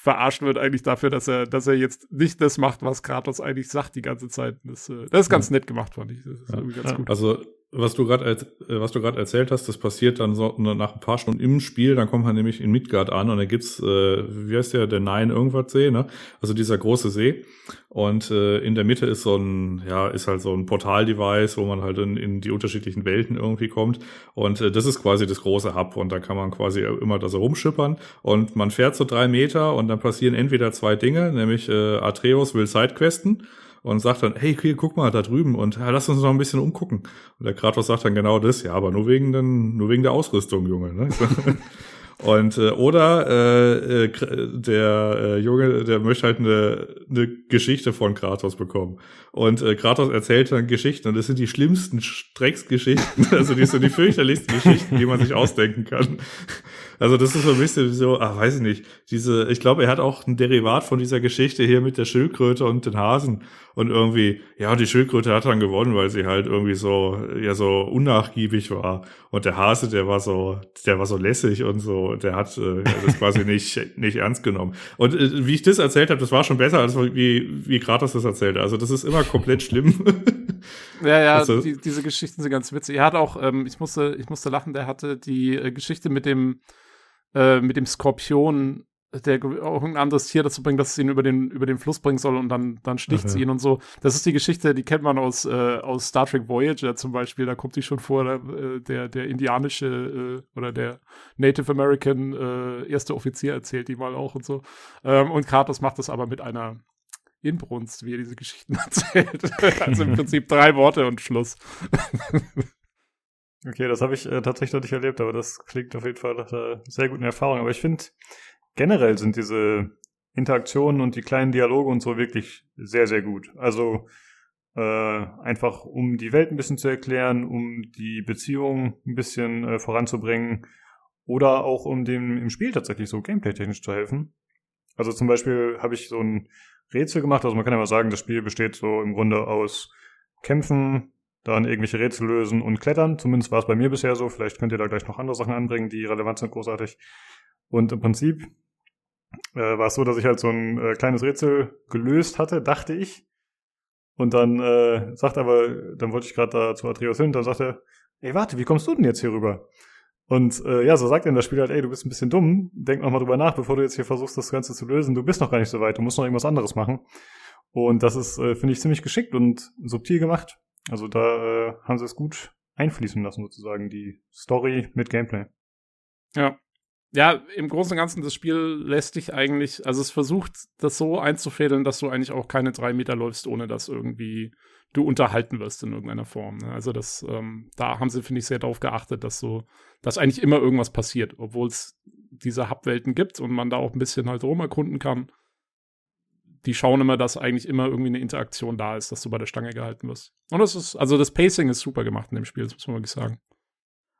verarscht wird eigentlich dafür, dass er, dass er jetzt nicht das macht, was Kratos eigentlich sagt die ganze Zeit. Das, äh, das ist ganz nett gemacht, fand ich. Das ist ja. ganz gut. Also was du gerade äh, was du gerade erzählt hast, das passiert dann so nach ein paar Stunden im Spiel, dann kommt man nämlich in Midgard an und da gibt's äh, wie heißt der der Nein irgendwas See, ne? Also dieser große See. Und äh, in der Mitte ist so ein ja, ist halt so ein Portal-Device, wo man halt in, in die unterschiedlichen Welten irgendwie kommt. Und äh, das ist quasi das große Hub und da kann man quasi immer da so rumschippern. Und man fährt so drei Meter und dann passieren entweder zwei Dinge, nämlich äh, Atreus will Sidequesten und sagt dann, hey, hier, guck mal, da drüben und ja, lass uns noch ein bisschen umgucken. Und der Kratos sagt dann genau das, ja, aber nur wegen, den, nur wegen der Ausrüstung, Junge. Ne? Und äh, oder äh, äh, der äh, Junge, der möchte halt eine, eine Geschichte von Kratos bekommen. Und äh, Kratos erzählt dann Geschichten und das sind die schlimmsten Strecksgeschichten, also die sind die fürchterlichsten Geschichten, die man sich ausdenken kann. Also das ist so ein bisschen so, ach, weiß ich nicht, diese, ich glaube, er hat auch ein Derivat von dieser Geschichte hier mit der Schildkröte und den Hasen und irgendwie, ja, die Schildkröte hat dann gewonnen, weil sie halt irgendwie so, ja, so unnachgiebig war und der Hase, der war so, der war so lässig und so, der hat äh, das quasi nicht, nicht ernst genommen. Und äh, wie ich das erzählt habe, das war schon besser, als wie, wie Kratos das erzählt. Also das ist immer komplett schlimm. Ja, ja, also, die, diese Geschichten sind ganz witzig. Er hat auch, ähm, ich musste, ich musste lachen, der hatte die äh, Geschichte mit dem, äh, mit dem Skorpion, der auch ein anderes Tier dazu bringt, dass es ihn über den, über den Fluss bringen soll und dann, dann sticht es ihn und so. Das ist die Geschichte, die kennt man aus, äh, aus Star Trek Voyager zum Beispiel. Da kommt die schon vor, der, äh, der, der indianische äh, oder der Native American äh, erste Offizier erzählt die mal auch und so. Ähm, und Kratos macht das aber mit einer Inbrunst, wie er diese Geschichten erzählt. also im Prinzip drei Worte und Schluss. Okay, das habe ich äh, tatsächlich noch nicht erlebt, aber das klingt auf jeden Fall nach einer sehr guten Erfahrung. Aber ich finde, generell sind diese Interaktionen und die kleinen Dialoge und so wirklich sehr, sehr gut. Also äh, einfach um die Welt ein bisschen zu erklären, um die Beziehung ein bisschen äh, voranzubringen oder auch um dem im Spiel tatsächlich so gameplay-technisch zu helfen. Also zum Beispiel habe ich so ein Rätsel gemacht. Also man kann ja mal sagen, das Spiel besteht so im Grunde aus Kämpfen, dann irgendwelche Rätsel lösen und klettern. Zumindest war es bei mir bisher so. Vielleicht könnt ihr da gleich noch andere Sachen anbringen, die relevant sind, großartig. Und im Prinzip äh, war es so, dass ich halt so ein äh, kleines Rätsel gelöst hatte, dachte ich. Und dann äh, sagt aber, dann wollte ich gerade da zu Atreus hin, dann sagt er, ey, warte, wie kommst du denn jetzt hier rüber? Und äh, ja, so sagt dann das Spiel halt, ey, du bist ein bisschen dumm, denk noch mal drüber nach, bevor du jetzt hier versuchst, das Ganze zu lösen. Du bist noch gar nicht so weit, du musst noch irgendwas anderes machen. Und das ist, äh, finde ich, ziemlich geschickt und subtil gemacht. Also da äh, haben sie es gut einfließen lassen, sozusagen, die Story mit Gameplay. Ja. Ja, im Großen und Ganzen, das Spiel lässt dich eigentlich, also es versucht, das so einzufädeln, dass du eigentlich auch keine drei Meter läufst, ohne dass irgendwie du unterhalten wirst in irgendeiner Form. Ne? Also das, ähm, da haben sie, finde ich, sehr darauf geachtet, dass so, dass eigentlich immer irgendwas passiert, obwohl es diese Hubwelten gibt und man da auch ein bisschen halt rumerkunden kann. Die schauen immer, dass eigentlich immer irgendwie eine Interaktion da ist, dass du bei der Stange gehalten wirst. Und das ist, also das Pacing ist super gemacht in dem Spiel, das muss man wirklich sagen.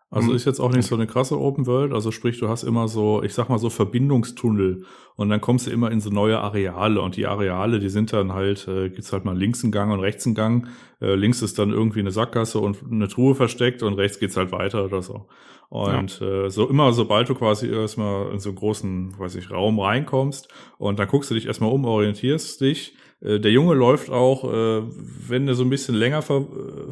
Also mhm. ist jetzt auch nicht so eine krasse Open World, also sprich, du hast immer so, ich sag mal so Verbindungstunnel und dann kommst du immer in so neue Areale und die Areale, die sind dann halt, äh, gibt's halt mal links einen Gang und rechts einen Gang. Äh, links ist dann irgendwie eine Sackgasse und eine Truhe versteckt und rechts geht's halt weiter oder so. Und ja. äh, so immer, sobald du quasi erstmal in so einen großen, weiß ich, Raum reinkommst und dann guckst du dich erstmal um, orientierst dich, äh, der Junge läuft auch, äh, wenn er so ein bisschen länger, ver äh,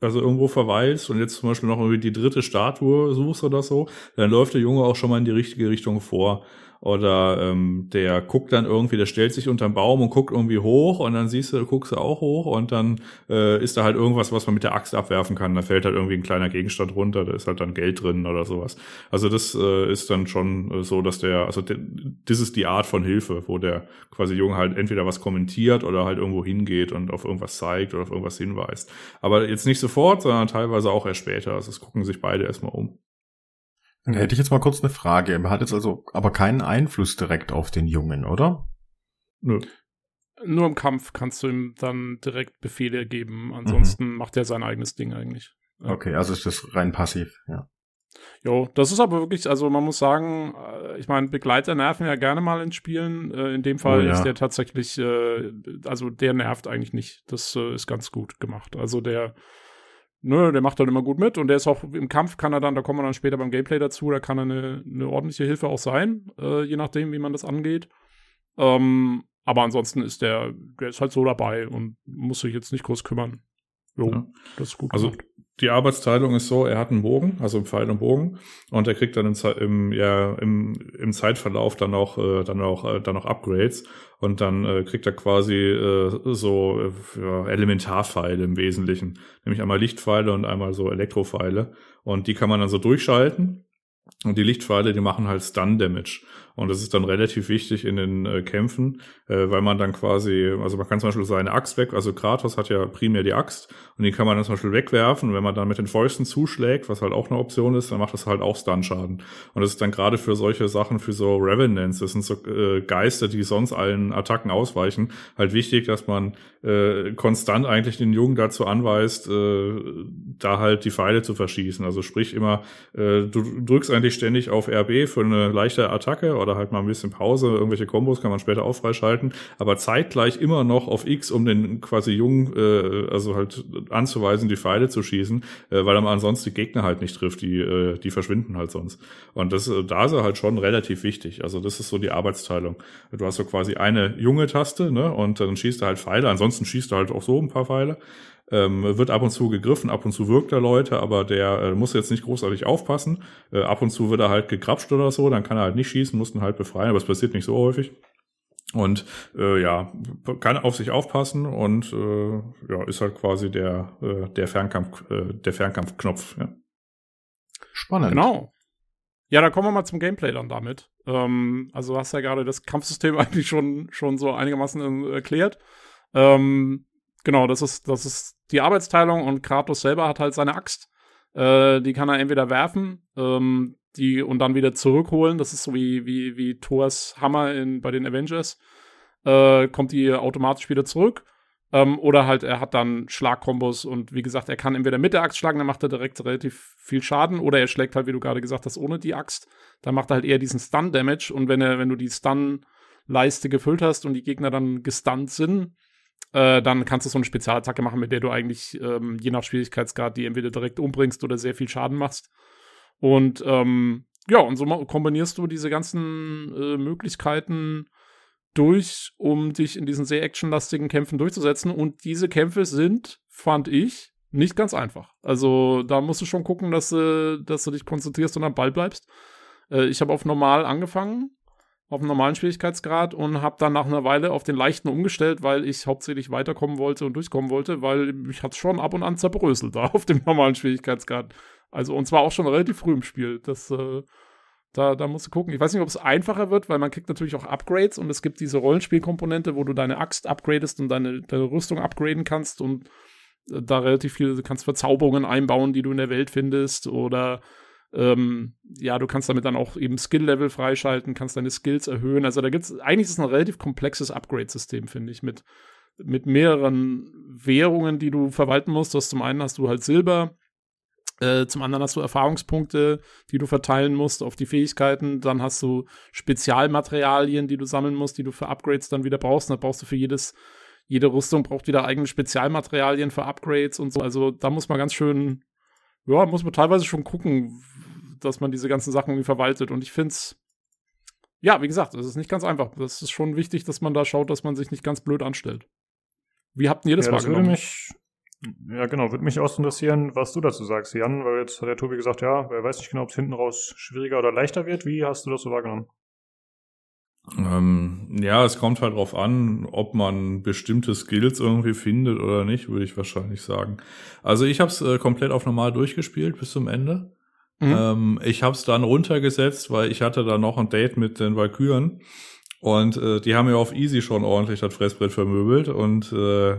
also irgendwo verweilst und jetzt zum Beispiel noch irgendwie die dritte Statue suchst oder so, dann läuft der Junge auch schon mal in die richtige Richtung vor. Oder ähm, der guckt dann irgendwie, der stellt sich unterm Baum und guckt irgendwie hoch und dann siehst du, guckst du auch hoch und dann äh, ist da halt irgendwas, was man mit der Axt abwerfen kann. Da fällt halt irgendwie ein kleiner Gegenstand runter, da ist halt dann Geld drin oder sowas. Also das äh, ist dann schon äh, so, dass der, also das ist die Art von Hilfe, wo der quasi Junge halt entweder was kommentiert oder halt irgendwo hingeht und auf irgendwas zeigt oder auf irgendwas hinweist. Aber jetzt nicht sofort, sondern teilweise auch erst später. Also es gucken sich beide erstmal um. Dann hätte ich jetzt mal kurz eine Frage. Er hat jetzt also aber keinen Einfluss direkt auf den Jungen, oder? Nö. Nur im Kampf kannst du ihm dann direkt Befehle geben. Ansonsten mhm. macht er sein eigenes Ding eigentlich. Okay, also ist das rein passiv, ja. Jo, das ist aber wirklich, also man muss sagen, äh, ich meine, Begleiter nerven ja gerne mal in Spielen. Äh, in dem Fall oh, ja. ist der tatsächlich, äh, also der nervt eigentlich nicht. Das ist ganz gut gemacht. Also der ne, der macht dann immer gut mit und der ist auch im Kampf kann er dann, da kommen wir dann später beim Gameplay dazu, da kann er eine, eine ordentliche Hilfe auch sein, äh, je nachdem, wie man das angeht. Ähm, aber ansonsten ist der, der ist halt so dabei und muss sich jetzt nicht groß kümmern. Jo, ja. das ist gut. Also gemacht die Arbeitsteilung ist so, er hat einen Bogen, also einen Pfeil und Bogen, und er kriegt dann im, im, ja, im, im Zeitverlauf dann auch, äh, dann auch, äh, dann auch Upgrades und dann äh, kriegt er quasi äh, so äh, Elementarpfeile im Wesentlichen, nämlich einmal Lichtpfeile und einmal so Elektropfeile. Und die kann man dann so durchschalten. Und die Lichtpfeile, die machen halt Stun Damage. Und das ist dann relativ wichtig in den äh, Kämpfen, äh, weil man dann quasi, also man kann zum Beispiel seine Axt weg, also Kratos hat ja primär die Axt und die kann man dann zum Beispiel wegwerfen. Und wenn man dann mit den Fäusten zuschlägt, was halt auch eine Option ist, dann macht das halt auch Stun-Schaden. Und das ist dann gerade für solche Sachen, für so Revenants, das sind so äh, Geister, die sonst allen Attacken ausweichen, halt wichtig, dass man äh, konstant eigentlich den Jungen dazu anweist, äh, da halt die Pfeile zu verschießen. Also sprich immer, äh, du drückst eigentlich ständig auf RB für eine leichte Attacke oder halt mal ein bisschen Pause, irgendwelche Kombos kann man später auch freischalten, aber zeitgleich immer noch auf X, um den quasi Jungen, äh, also halt anzuweisen, die Pfeile zu schießen, äh, weil er ansonsten die Gegner halt nicht trifft, die, äh, die verschwinden halt sonst. Und das, äh, da ist er halt schon relativ wichtig. Also das ist so die Arbeitsteilung. Du hast so quasi eine junge Taste, ne, und dann schießt er halt Pfeile, ansonsten schießt er halt auch so ein paar Pfeile. Ähm, wird ab und zu gegriffen, ab und zu wirkt er Leute, aber der äh, muss jetzt nicht großartig aufpassen. Äh, ab und zu wird er halt gekrapscht oder so, dann kann er halt nicht schießen, muss ihn halt befreien, aber es passiert nicht so häufig. Und äh, ja, kann auf sich aufpassen und äh, ja, ist halt quasi der, äh, der Fernkampf, äh, der Fernkampfknopf. Ja. Spannend. Genau. Ja, da kommen wir mal zum Gameplay dann damit. Ähm, also hast ja gerade das Kampfsystem eigentlich schon, schon so einigermaßen äh, erklärt. Ähm, genau, das ist, das ist die Arbeitsteilung und Kratos selber hat halt seine Axt. Äh, die kann er entweder werfen, ähm, die und dann wieder zurückholen. Das ist so wie, wie, wie Thors Hammer in, bei den Avengers. Äh, kommt die automatisch wieder zurück. Ähm, oder halt, er hat dann Schlagkombos und wie gesagt, er kann entweder mit der Axt schlagen, dann macht er direkt relativ viel Schaden, oder er schlägt halt, wie du gerade gesagt hast, ohne die Axt. Dann macht er halt eher diesen Stun-Damage und wenn er, wenn du die Stun-Leiste gefüllt hast und die Gegner dann gestunt sind, äh, dann kannst du so eine Spezialattacke machen, mit der du eigentlich ähm, je nach Schwierigkeitsgrad die entweder direkt umbringst oder sehr viel Schaden machst. Und ähm, ja, und so kombinierst du diese ganzen äh, Möglichkeiten durch, um dich in diesen sehr actionlastigen Kämpfen durchzusetzen. Und diese Kämpfe sind, fand ich, nicht ganz einfach. Also da musst du schon gucken, dass, äh, dass du dich konzentrierst und am Ball bleibst. Äh, ich habe auf normal angefangen auf dem normalen Schwierigkeitsgrad und habe dann nach einer Weile auf den leichten umgestellt, weil ich hauptsächlich weiterkommen wollte und durchkommen wollte, weil mich hat schon ab und an zerbröselt da auf dem normalen Schwierigkeitsgrad. Also und zwar auch schon relativ früh im Spiel. Das äh, da, da musst du gucken. Ich weiß nicht, ob es einfacher wird, weil man kriegt natürlich auch Upgrades und es gibt diese Rollenspielkomponente, wo du deine Axt upgradest und deine, deine Rüstung upgraden kannst und äh, da relativ viele, du kannst Verzauberungen einbauen, die du in der Welt findest oder ähm, ja, du kannst damit dann auch eben Skill-Level freischalten, kannst deine Skills erhöhen. Also da gibt's, eigentlich ist es ein relativ komplexes Upgrade-System, finde ich, mit, mit mehreren Währungen, die du verwalten musst. Das zum einen hast du halt Silber, äh, zum anderen hast du Erfahrungspunkte, die du verteilen musst auf die Fähigkeiten. Dann hast du Spezialmaterialien, die du sammeln musst, die du für Upgrades dann wieder brauchst. Und dann brauchst du für jedes, jede Rüstung braucht wieder eigene Spezialmaterialien für Upgrades und so. Also da muss man ganz schön, ja, muss man teilweise schon gucken, dass man diese ganzen Sachen irgendwie verwaltet. Und ich finde es, ja, wie gesagt, es ist nicht ganz einfach. Das ist schon wichtig, dass man da schaut, dass man sich nicht ganz blöd anstellt. Wie habt ihr das ja, wahrgenommen? Das würde mich, ja, genau, würde mich auch interessieren, was du dazu sagst, Jan, weil jetzt hat der Tobi gesagt, ja, wer weiß nicht genau, ob es hinten raus schwieriger oder leichter wird. Wie hast du das so wahrgenommen? Ähm, ja, es kommt halt drauf an, ob man bestimmte Skills irgendwie findet oder nicht, würde ich wahrscheinlich sagen. Also ich habe es äh, komplett auf normal durchgespielt bis zum Ende. Mhm. Ähm, ich habe es dann runtergesetzt, weil ich hatte da noch ein Date mit den Valkyren und äh, die haben ja auf Easy schon ordentlich das Fressbrett vermöbelt und äh,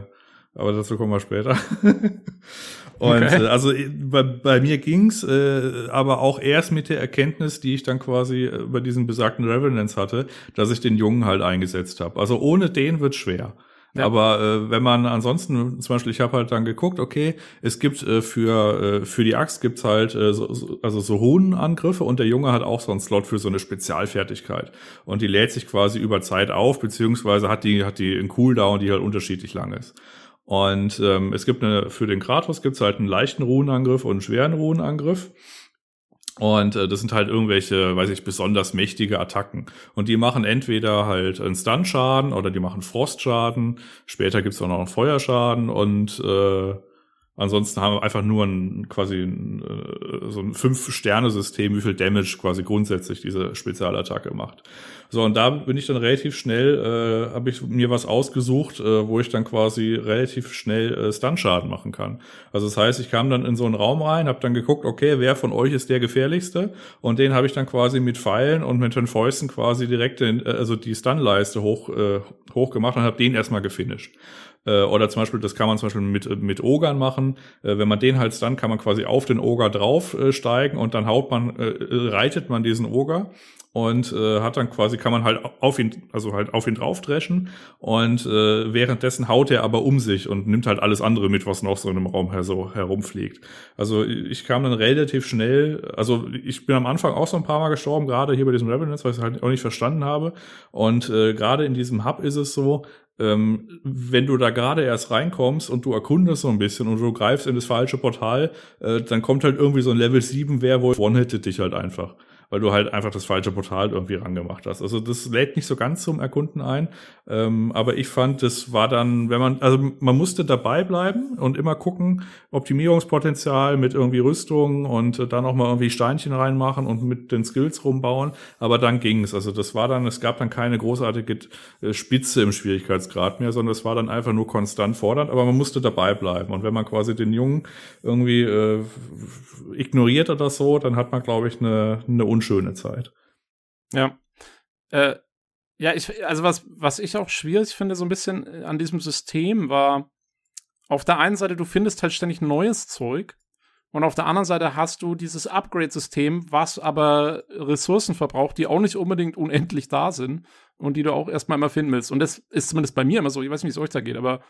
aber dazu kommen wir später. und okay. äh, also bei, bei mir ging's, äh, aber auch erst mit der Erkenntnis, die ich dann quasi über diesen besagten Revenants hatte, dass ich den Jungen halt eingesetzt habe. Also ohne den wird schwer. Ja. Aber äh, wenn man ansonsten, zum Beispiel, ich habe halt dann geguckt, okay, es gibt äh, für äh, für die Axt gibt's halt äh, so, so, also so hohen Angriffe und der Junge hat auch so einen Slot für so eine Spezialfertigkeit und die lädt sich quasi über Zeit auf beziehungsweise hat die hat die einen Cooldown, die halt unterschiedlich lang ist. Und ähm, es gibt eine für den Kratos gibt's halt einen leichten Runenangriff und einen schweren Runenangriff. Und äh, das sind halt irgendwelche, weiß ich, besonders mächtige Attacken. Und die machen entweder halt einen Stun-Schaden oder die machen Frostschaden. Später gibt's auch noch einen Feuerschaden und äh, Ansonsten haben wir einfach nur ein quasi ein, äh, so ein Fünf-Sterne-System, wie viel Damage quasi grundsätzlich diese Spezialattacke macht. So, und da bin ich dann relativ schnell, äh, habe ich mir was ausgesucht, äh, wo ich dann quasi relativ schnell äh, Stun-Schaden machen kann. Also das heißt, ich kam dann in so einen Raum rein, habe dann geguckt, okay, wer von euch ist der gefährlichste? Und den habe ich dann quasi mit Pfeilen und mit den Fäusten quasi direkt, in, äh, also die Stun-Leiste hoch, äh, hoch gemacht und habe den erstmal gefinisht. Äh, oder zum Beispiel, das kann man zum Beispiel mit, mit Ogern machen. Äh, wenn man den halt dann kann man quasi auf den Oger drauf äh, und dann haut man, äh, reitet man diesen Oger und äh, hat dann quasi kann man halt auf ihn also halt auf ihn draufdreschen und äh, währenddessen haut er aber um sich und nimmt halt alles andere mit was noch so in einem Raum her so herumfliegt also ich kam dann relativ schnell also ich bin am Anfang auch so ein paar mal gestorben gerade hier bei diesem Rebel-Netz weil ich es halt auch nicht verstanden habe und äh, gerade in diesem Hub ist es so ähm, wenn du da gerade erst reinkommst und du erkundest so ein bisschen und du greifst in das falsche Portal, äh, dann kommt halt irgendwie so ein Level 7 Werwolf, one-hittet dich halt einfach weil du halt einfach das falsche Portal irgendwie rangemacht hast. Also das lädt nicht so ganz zum Erkunden ein, ähm, aber ich fand, das war dann, wenn man, also man musste dabei bleiben und immer gucken, Optimierungspotenzial mit irgendwie Rüstung und dann auch mal irgendwie Steinchen reinmachen und mit den Skills rumbauen, aber dann ging es. Also das war dann, es gab dann keine großartige äh, Spitze im Schwierigkeitsgrad mehr, sondern es war dann einfach nur konstant fordernd, aber man musste dabei bleiben. Und wenn man quasi den Jungen irgendwie äh, ignoriert oder so, dann hat man, glaube ich, eine, eine unschöne Zeit. Ja. Äh, ja, ich, also was, was ich auch schwierig finde, so ein bisschen äh, an diesem System war, auf der einen Seite, du findest halt ständig neues Zeug und auf der anderen Seite hast du dieses Upgrade-System, was aber Ressourcen verbraucht, die auch nicht unbedingt unendlich da sind und die du auch erstmal immer finden willst. Und das ist zumindest bei mir immer so, ich weiß nicht, wie es euch da geht, aber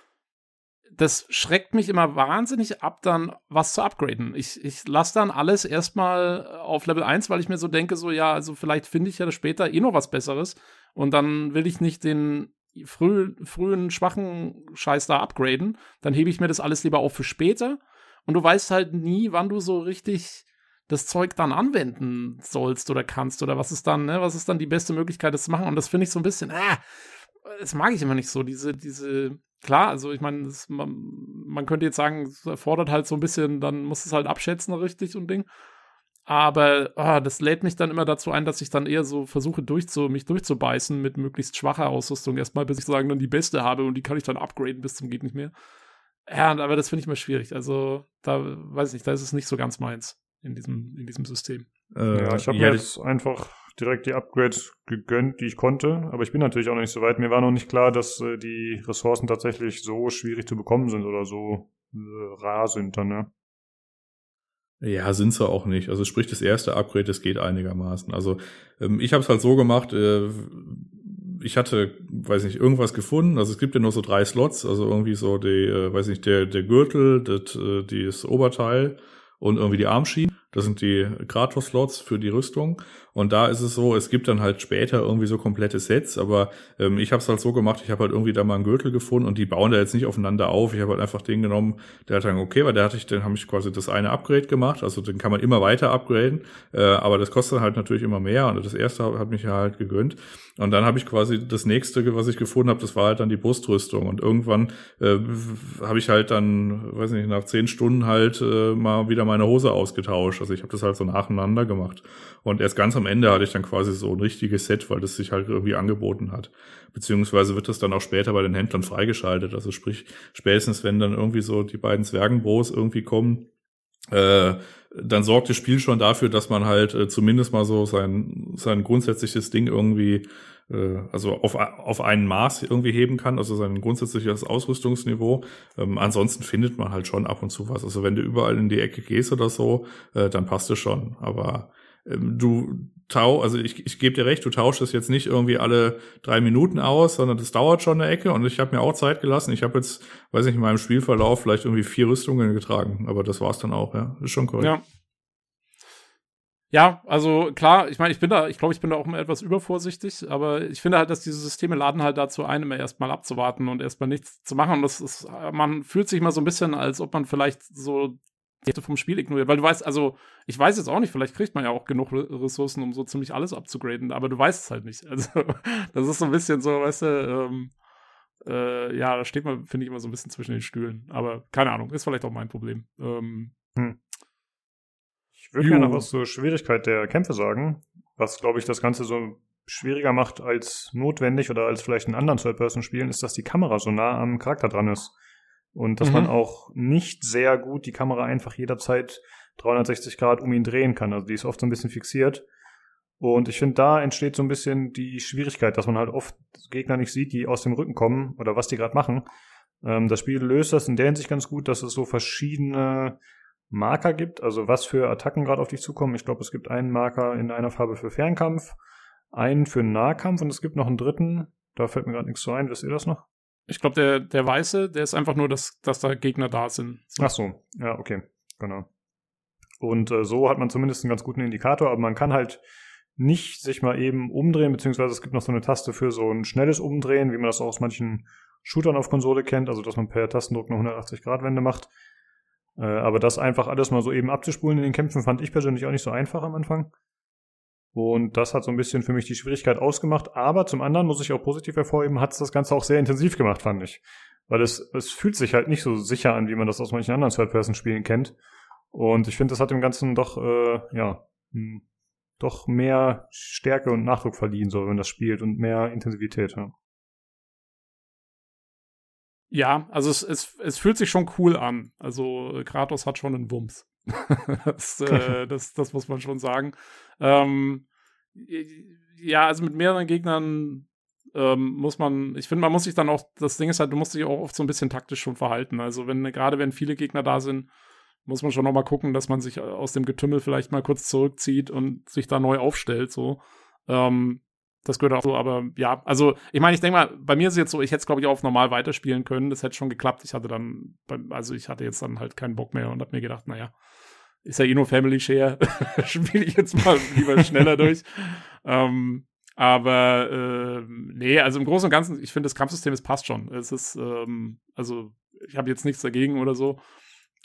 das schreckt mich immer wahnsinnig ab, dann was zu upgraden. Ich, ich lasse dann alles erstmal auf Level 1, weil ich mir so denke, so, ja, also vielleicht finde ich ja später eh noch was Besseres. Und dann will ich nicht den früh, frühen, schwachen Scheiß da upgraden. Dann hebe ich mir das alles lieber auf für später. Und du weißt halt nie, wann du so richtig das Zeug dann anwenden sollst oder kannst oder was ist dann, ne, was ist dann die beste Möglichkeit, das zu machen. Und das finde ich so ein bisschen, ah, das mag ich immer nicht so, diese, diese klar, also ich meine, man, man, könnte jetzt sagen, es erfordert halt so ein bisschen, dann muss es halt abschätzen, richtig und Ding. Aber oh, das lädt mich dann immer dazu ein, dass ich dann eher so versuche, durchzu, mich durchzubeißen mit möglichst schwacher Ausrüstung erstmal, bis ich sagen dann die beste habe und die kann ich dann upgraden bis zum geht nicht mehr. Ja, aber das finde ich mal schwierig. Also, da weiß ich nicht, da ist es nicht so ganz meins in diesem, in diesem System. Äh, ja, ich habe ja, mir jetzt einfach direkt die Upgrades gegönnt, die ich konnte. Aber ich bin natürlich auch noch nicht so weit. Mir war noch nicht klar, dass äh, die Ressourcen tatsächlich so schwierig zu bekommen sind oder so äh, rar sind dann, ne? Ja, sind sie auch nicht. Also sprich, das erste Upgrade, das geht einigermaßen. Also ähm, ich habe es halt so gemacht, äh, ich hatte, weiß nicht, irgendwas gefunden. Also es gibt ja nur so drei Slots, also irgendwie so die, äh, weiß nicht, der, der Gürtel, das, äh, das Oberteil und irgendwie die Armschienen. Das sind die Kratos-Slots für die Rüstung. Und da ist es so, es gibt dann halt später irgendwie so komplette Sets, aber ähm, ich habe es halt so gemacht, ich habe halt irgendwie da mal einen Gürtel gefunden und die bauen da jetzt nicht aufeinander auf. Ich habe halt einfach den genommen, der hat dann okay, weil der hatte ich, dann habe ich quasi das eine Upgrade gemacht, also den kann man immer weiter upgraden, äh, aber das kostet halt natürlich immer mehr und das erste hat mich ja halt gegönnt. Und dann habe ich quasi das nächste, was ich gefunden habe, das war halt dann die Brustrüstung. Und irgendwann äh, habe ich halt dann, weiß nicht, nach zehn Stunden halt äh, mal wieder meine Hose ausgetauscht. Also ich habe das halt so nacheinander gemacht. Und erst ganz am Ende hatte ich dann quasi so ein richtiges Set, weil das sich halt irgendwie angeboten hat. Beziehungsweise wird das dann auch später bei den Händlern freigeschaltet. Also sprich, spätestens wenn dann irgendwie so die beiden Zwergenbros irgendwie kommen, äh, dann sorgt das Spiel schon dafür, dass man halt äh, zumindest mal so sein, sein grundsätzliches Ding irgendwie, äh, also auf, auf einen Maß irgendwie heben kann, also sein grundsätzliches Ausrüstungsniveau. Ähm, ansonsten findet man halt schon ab und zu was. Also wenn du überall in die Ecke gehst oder so, äh, dann passt es schon. Aber du tau, also ich, ich gebe dir recht, du tauschst es jetzt nicht irgendwie alle drei Minuten aus, sondern das dauert schon eine Ecke und ich habe mir auch Zeit gelassen. Ich habe jetzt, weiß ich, in meinem Spielverlauf vielleicht irgendwie vier Rüstungen getragen, aber das war's dann auch, ja. Ist schon cool. Ja. Ja, also klar, ich meine, ich bin da, ich glaube, ich bin da auch immer etwas übervorsichtig, aber ich finde halt, dass diese Systeme laden halt dazu ein, immer erstmal abzuwarten und erstmal nichts zu machen. Und das ist, man fühlt sich mal so ein bisschen, als ob man vielleicht so Hälfte vom Spiel ignoriert. Weil du weißt, also, ich weiß jetzt auch nicht, vielleicht kriegt man ja auch genug Ressourcen, um so ziemlich alles abzugraden, aber du weißt es halt nicht. Also, das ist so ein bisschen so, weißt du, ähm, äh, ja, da steht man, finde ich, immer so ein bisschen zwischen den Stühlen. Aber keine Ahnung, ist vielleicht auch mein Problem. Ähm, hm. Ich würde gerne noch was zur Schwierigkeit der Kämpfe sagen, was, glaube ich, das Ganze so schwieriger macht als notwendig oder als vielleicht in anderen Third-Person-Spielen, ist, dass die Kamera so nah am Charakter dran ist. Und dass mhm. man auch nicht sehr gut die Kamera einfach jederzeit 360 Grad um ihn drehen kann. Also die ist oft so ein bisschen fixiert. Und ich finde, da entsteht so ein bisschen die Schwierigkeit, dass man halt oft Gegner nicht sieht, die aus dem Rücken kommen oder was die gerade machen. Ähm, das Spiel löst das in der Hinsicht ganz gut, dass es so verschiedene Marker gibt, also was für Attacken gerade auf dich zukommen. Ich glaube, es gibt einen Marker in einer Farbe für Fernkampf, einen für Nahkampf und es gibt noch einen dritten. Da fällt mir gerade nichts so ein. Wisst ihr das noch? Ich glaube, der, der Weiße, der ist einfach nur, dass, dass da Gegner da sind. Ach so, ja, okay, genau. Und äh, so hat man zumindest einen ganz guten Indikator, aber man kann halt nicht sich mal eben umdrehen, beziehungsweise es gibt noch so eine Taste für so ein schnelles Umdrehen, wie man das auch aus manchen Shootern auf Konsole kennt, also dass man per Tastendruck eine 180-Grad-Wende macht. Äh, aber das einfach alles mal so eben abzuspulen in den Kämpfen fand ich persönlich auch nicht so einfach am Anfang. Und das hat so ein bisschen für mich die Schwierigkeit ausgemacht. Aber zum anderen muss ich auch positiv hervorheben, hat es das Ganze auch sehr intensiv gemacht, fand ich. Weil es, es fühlt sich halt nicht so sicher an, wie man das aus manchen anderen Third-Person-Spielen kennt. Und ich finde, das hat dem Ganzen doch, äh, ja, hm, doch mehr Stärke und Nachdruck verliehen, so wenn das spielt und mehr Intensivität. Ja. Ja, also es, es, es fühlt sich schon cool an. Also Kratos hat schon einen Wumms. das, äh, das, das muss man schon sagen. Ähm, ja, also mit mehreren Gegnern ähm, muss man, ich finde, man muss sich dann auch, das Ding ist halt, du musst dich auch oft so ein bisschen taktisch schon verhalten. Also wenn, gerade wenn viele Gegner da sind, muss man schon noch mal gucken, dass man sich aus dem Getümmel vielleicht mal kurz zurückzieht und sich da neu aufstellt, so. Ähm, das gehört auch so, aber ja, also ich meine, ich denke mal, bei mir ist es jetzt so, ich hätte es glaube ich auch auf normal weiterspielen können, das hätte schon geklappt. Ich hatte dann, also ich hatte jetzt dann halt keinen Bock mehr und habe mir gedacht, naja, ist ja eh nur Family Share, spiele ich jetzt mal lieber schneller durch. Ähm, aber äh, nee, also im Großen und Ganzen, ich finde das Kampfsystem, es passt schon. Es ist, ähm, also ich habe jetzt nichts dagegen oder so.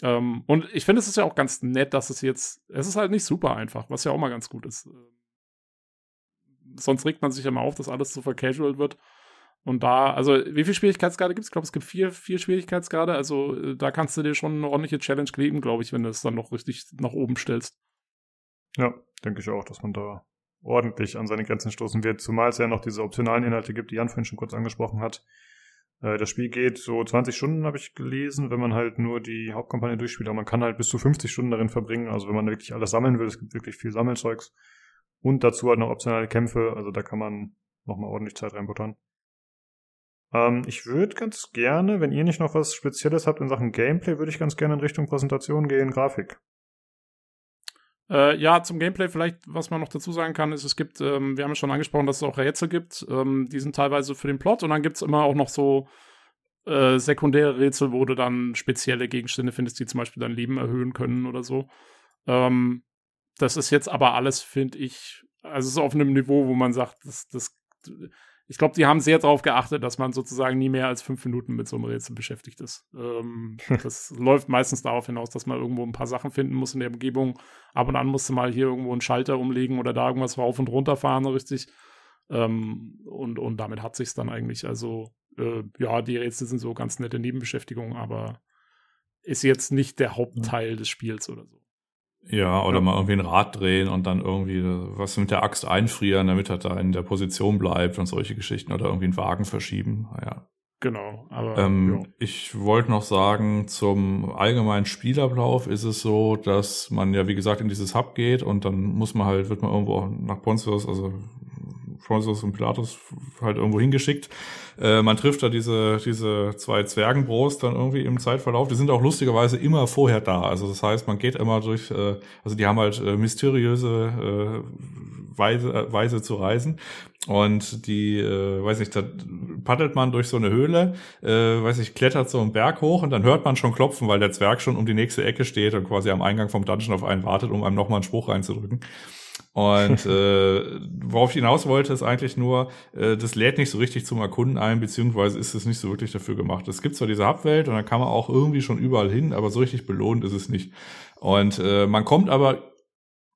Ähm, und ich finde, es ist ja auch ganz nett, dass es jetzt, es ist halt nicht super einfach, was ja auch mal ganz gut ist sonst regt man sich ja mal auf, dass alles so vercasual wird. Und da, also wie viele Schwierigkeitsgrade gibt es? Ich glaube, es gibt vier, vier Schwierigkeitsgrade. Also äh, da kannst du dir schon eine ordentliche Challenge kleben, glaube ich, wenn du es dann noch richtig nach oben stellst. Ja, denke ich auch, dass man da ordentlich an seine Grenzen stoßen wird, zumal es ja noch diese optionalen Inhalte gibt, die Jan vorhin schon kurz angesprochen hat. Äh, das Spiel geht so 20 Stunden, habe ich gelesen, wenn man halt nur die Hauptkampagne durchspielt, aber man kann halt bis zu 50 Stunden darin verbringen, also wenn man wirklich alles sammeln will, es gibt wirklich viel Sammelzeugs. Und dazu halt noch optionale Kämpfe, also da kann man nochmal ordentlich Zeit reinbuttern. Ähm, ich würde ganz gerne, wenn ihr nicht noch was Spezielles habt in Sachen Gameplay, würde ich ganz gerne in Richtung Präsentation gehen, Grafik. Äh, ja, zum Gameplay vielleicht, was man noch dazu sagen kann, ist, es gibt, ähm, wir haben ja schon angesprochen, dass es auch Rätsel gibt. Ähm, die sind teilweise für den Plot und dann gibt es immer auch noch so äh, sekundäre Rätsel, wo du dann spezielle Gegenstände findest, die zum Beispiel dein Leben erhöhen können oder so. Ähm, das ist jetzt aber alles, finde ich, also es ist auf einem Niveau, wo man sagt, das, das, ich glaube, die haben sehr darauf geachtet, dass man sozusagen nie mehr als fünf Minuten mit so einem Rätsel beschäftigt ist. Ähm, das läuft meistens darauf hinaus, dass man irgendwo ein paar Sachen finden muss in der Umgebung. Ab und an musst du mal hier irgendwo einen Schalter umlegen oder da irgendwas rauf und runter fahren, richtig. Ähm, und, und damit hat sich's dann eigentlich. Also, äh, ja, die Rätsel sind so ganz nette Nebenbeschäftigungen, aber ist jetzt nicht der Hauptteil des Spiels oder so. Ja, oder ja. mal irgendwie ein Rad drehen und dann irgendwie was mit der Axt einfrieren, damit er da in der Position bleibt und solche Geschichten oder irgendwie einen Wagen verschieben. Ja. Genau, aber ähm, ja. ich wollte noch sagen, zum allgemeinen Spielablauf ist es so, dass man ja wie gesagt in dieses Hub geht und dann muss man halt, wird man irgendwo nach Pontius, also Pontius und Pilatus halt irgendwo hingeschickt. Äh, man trifft da diese, diese zwei Zwergenbros dann irgendwie im Zeitverlauf. Die sind auch lustigerweise immer vorher da. Also das heißt, man geht immer durch, äh, also die haben halt äh, mysteriöse äh, Weise, äh, Weise zu reisen. Und die, äh, weiß nicht, da paddelt man durch so eine Höhle, äh, weiß ich, klettert so einen Berg hoch und dann hört man schon klopfen, weil der Zwerg schon um die nächste Ecke steht und quasi am Eingang vom Dungeon auf einen wartet, um einem nochmal einen Spruch reinzudrücken. Und äh, worauf ich hinaus wollte, ist eigentlich nur, äh, das lädt nicht so richtig zum Erkunden ein, beziehungsweise ist es nicht so wirklich dafür gemacht. Es gibt zwar diese Hubwelt und dann kann man auch irgendwie schon überall hin, aber so richtig belohnt ist es nicht. Und äh, man kommt aber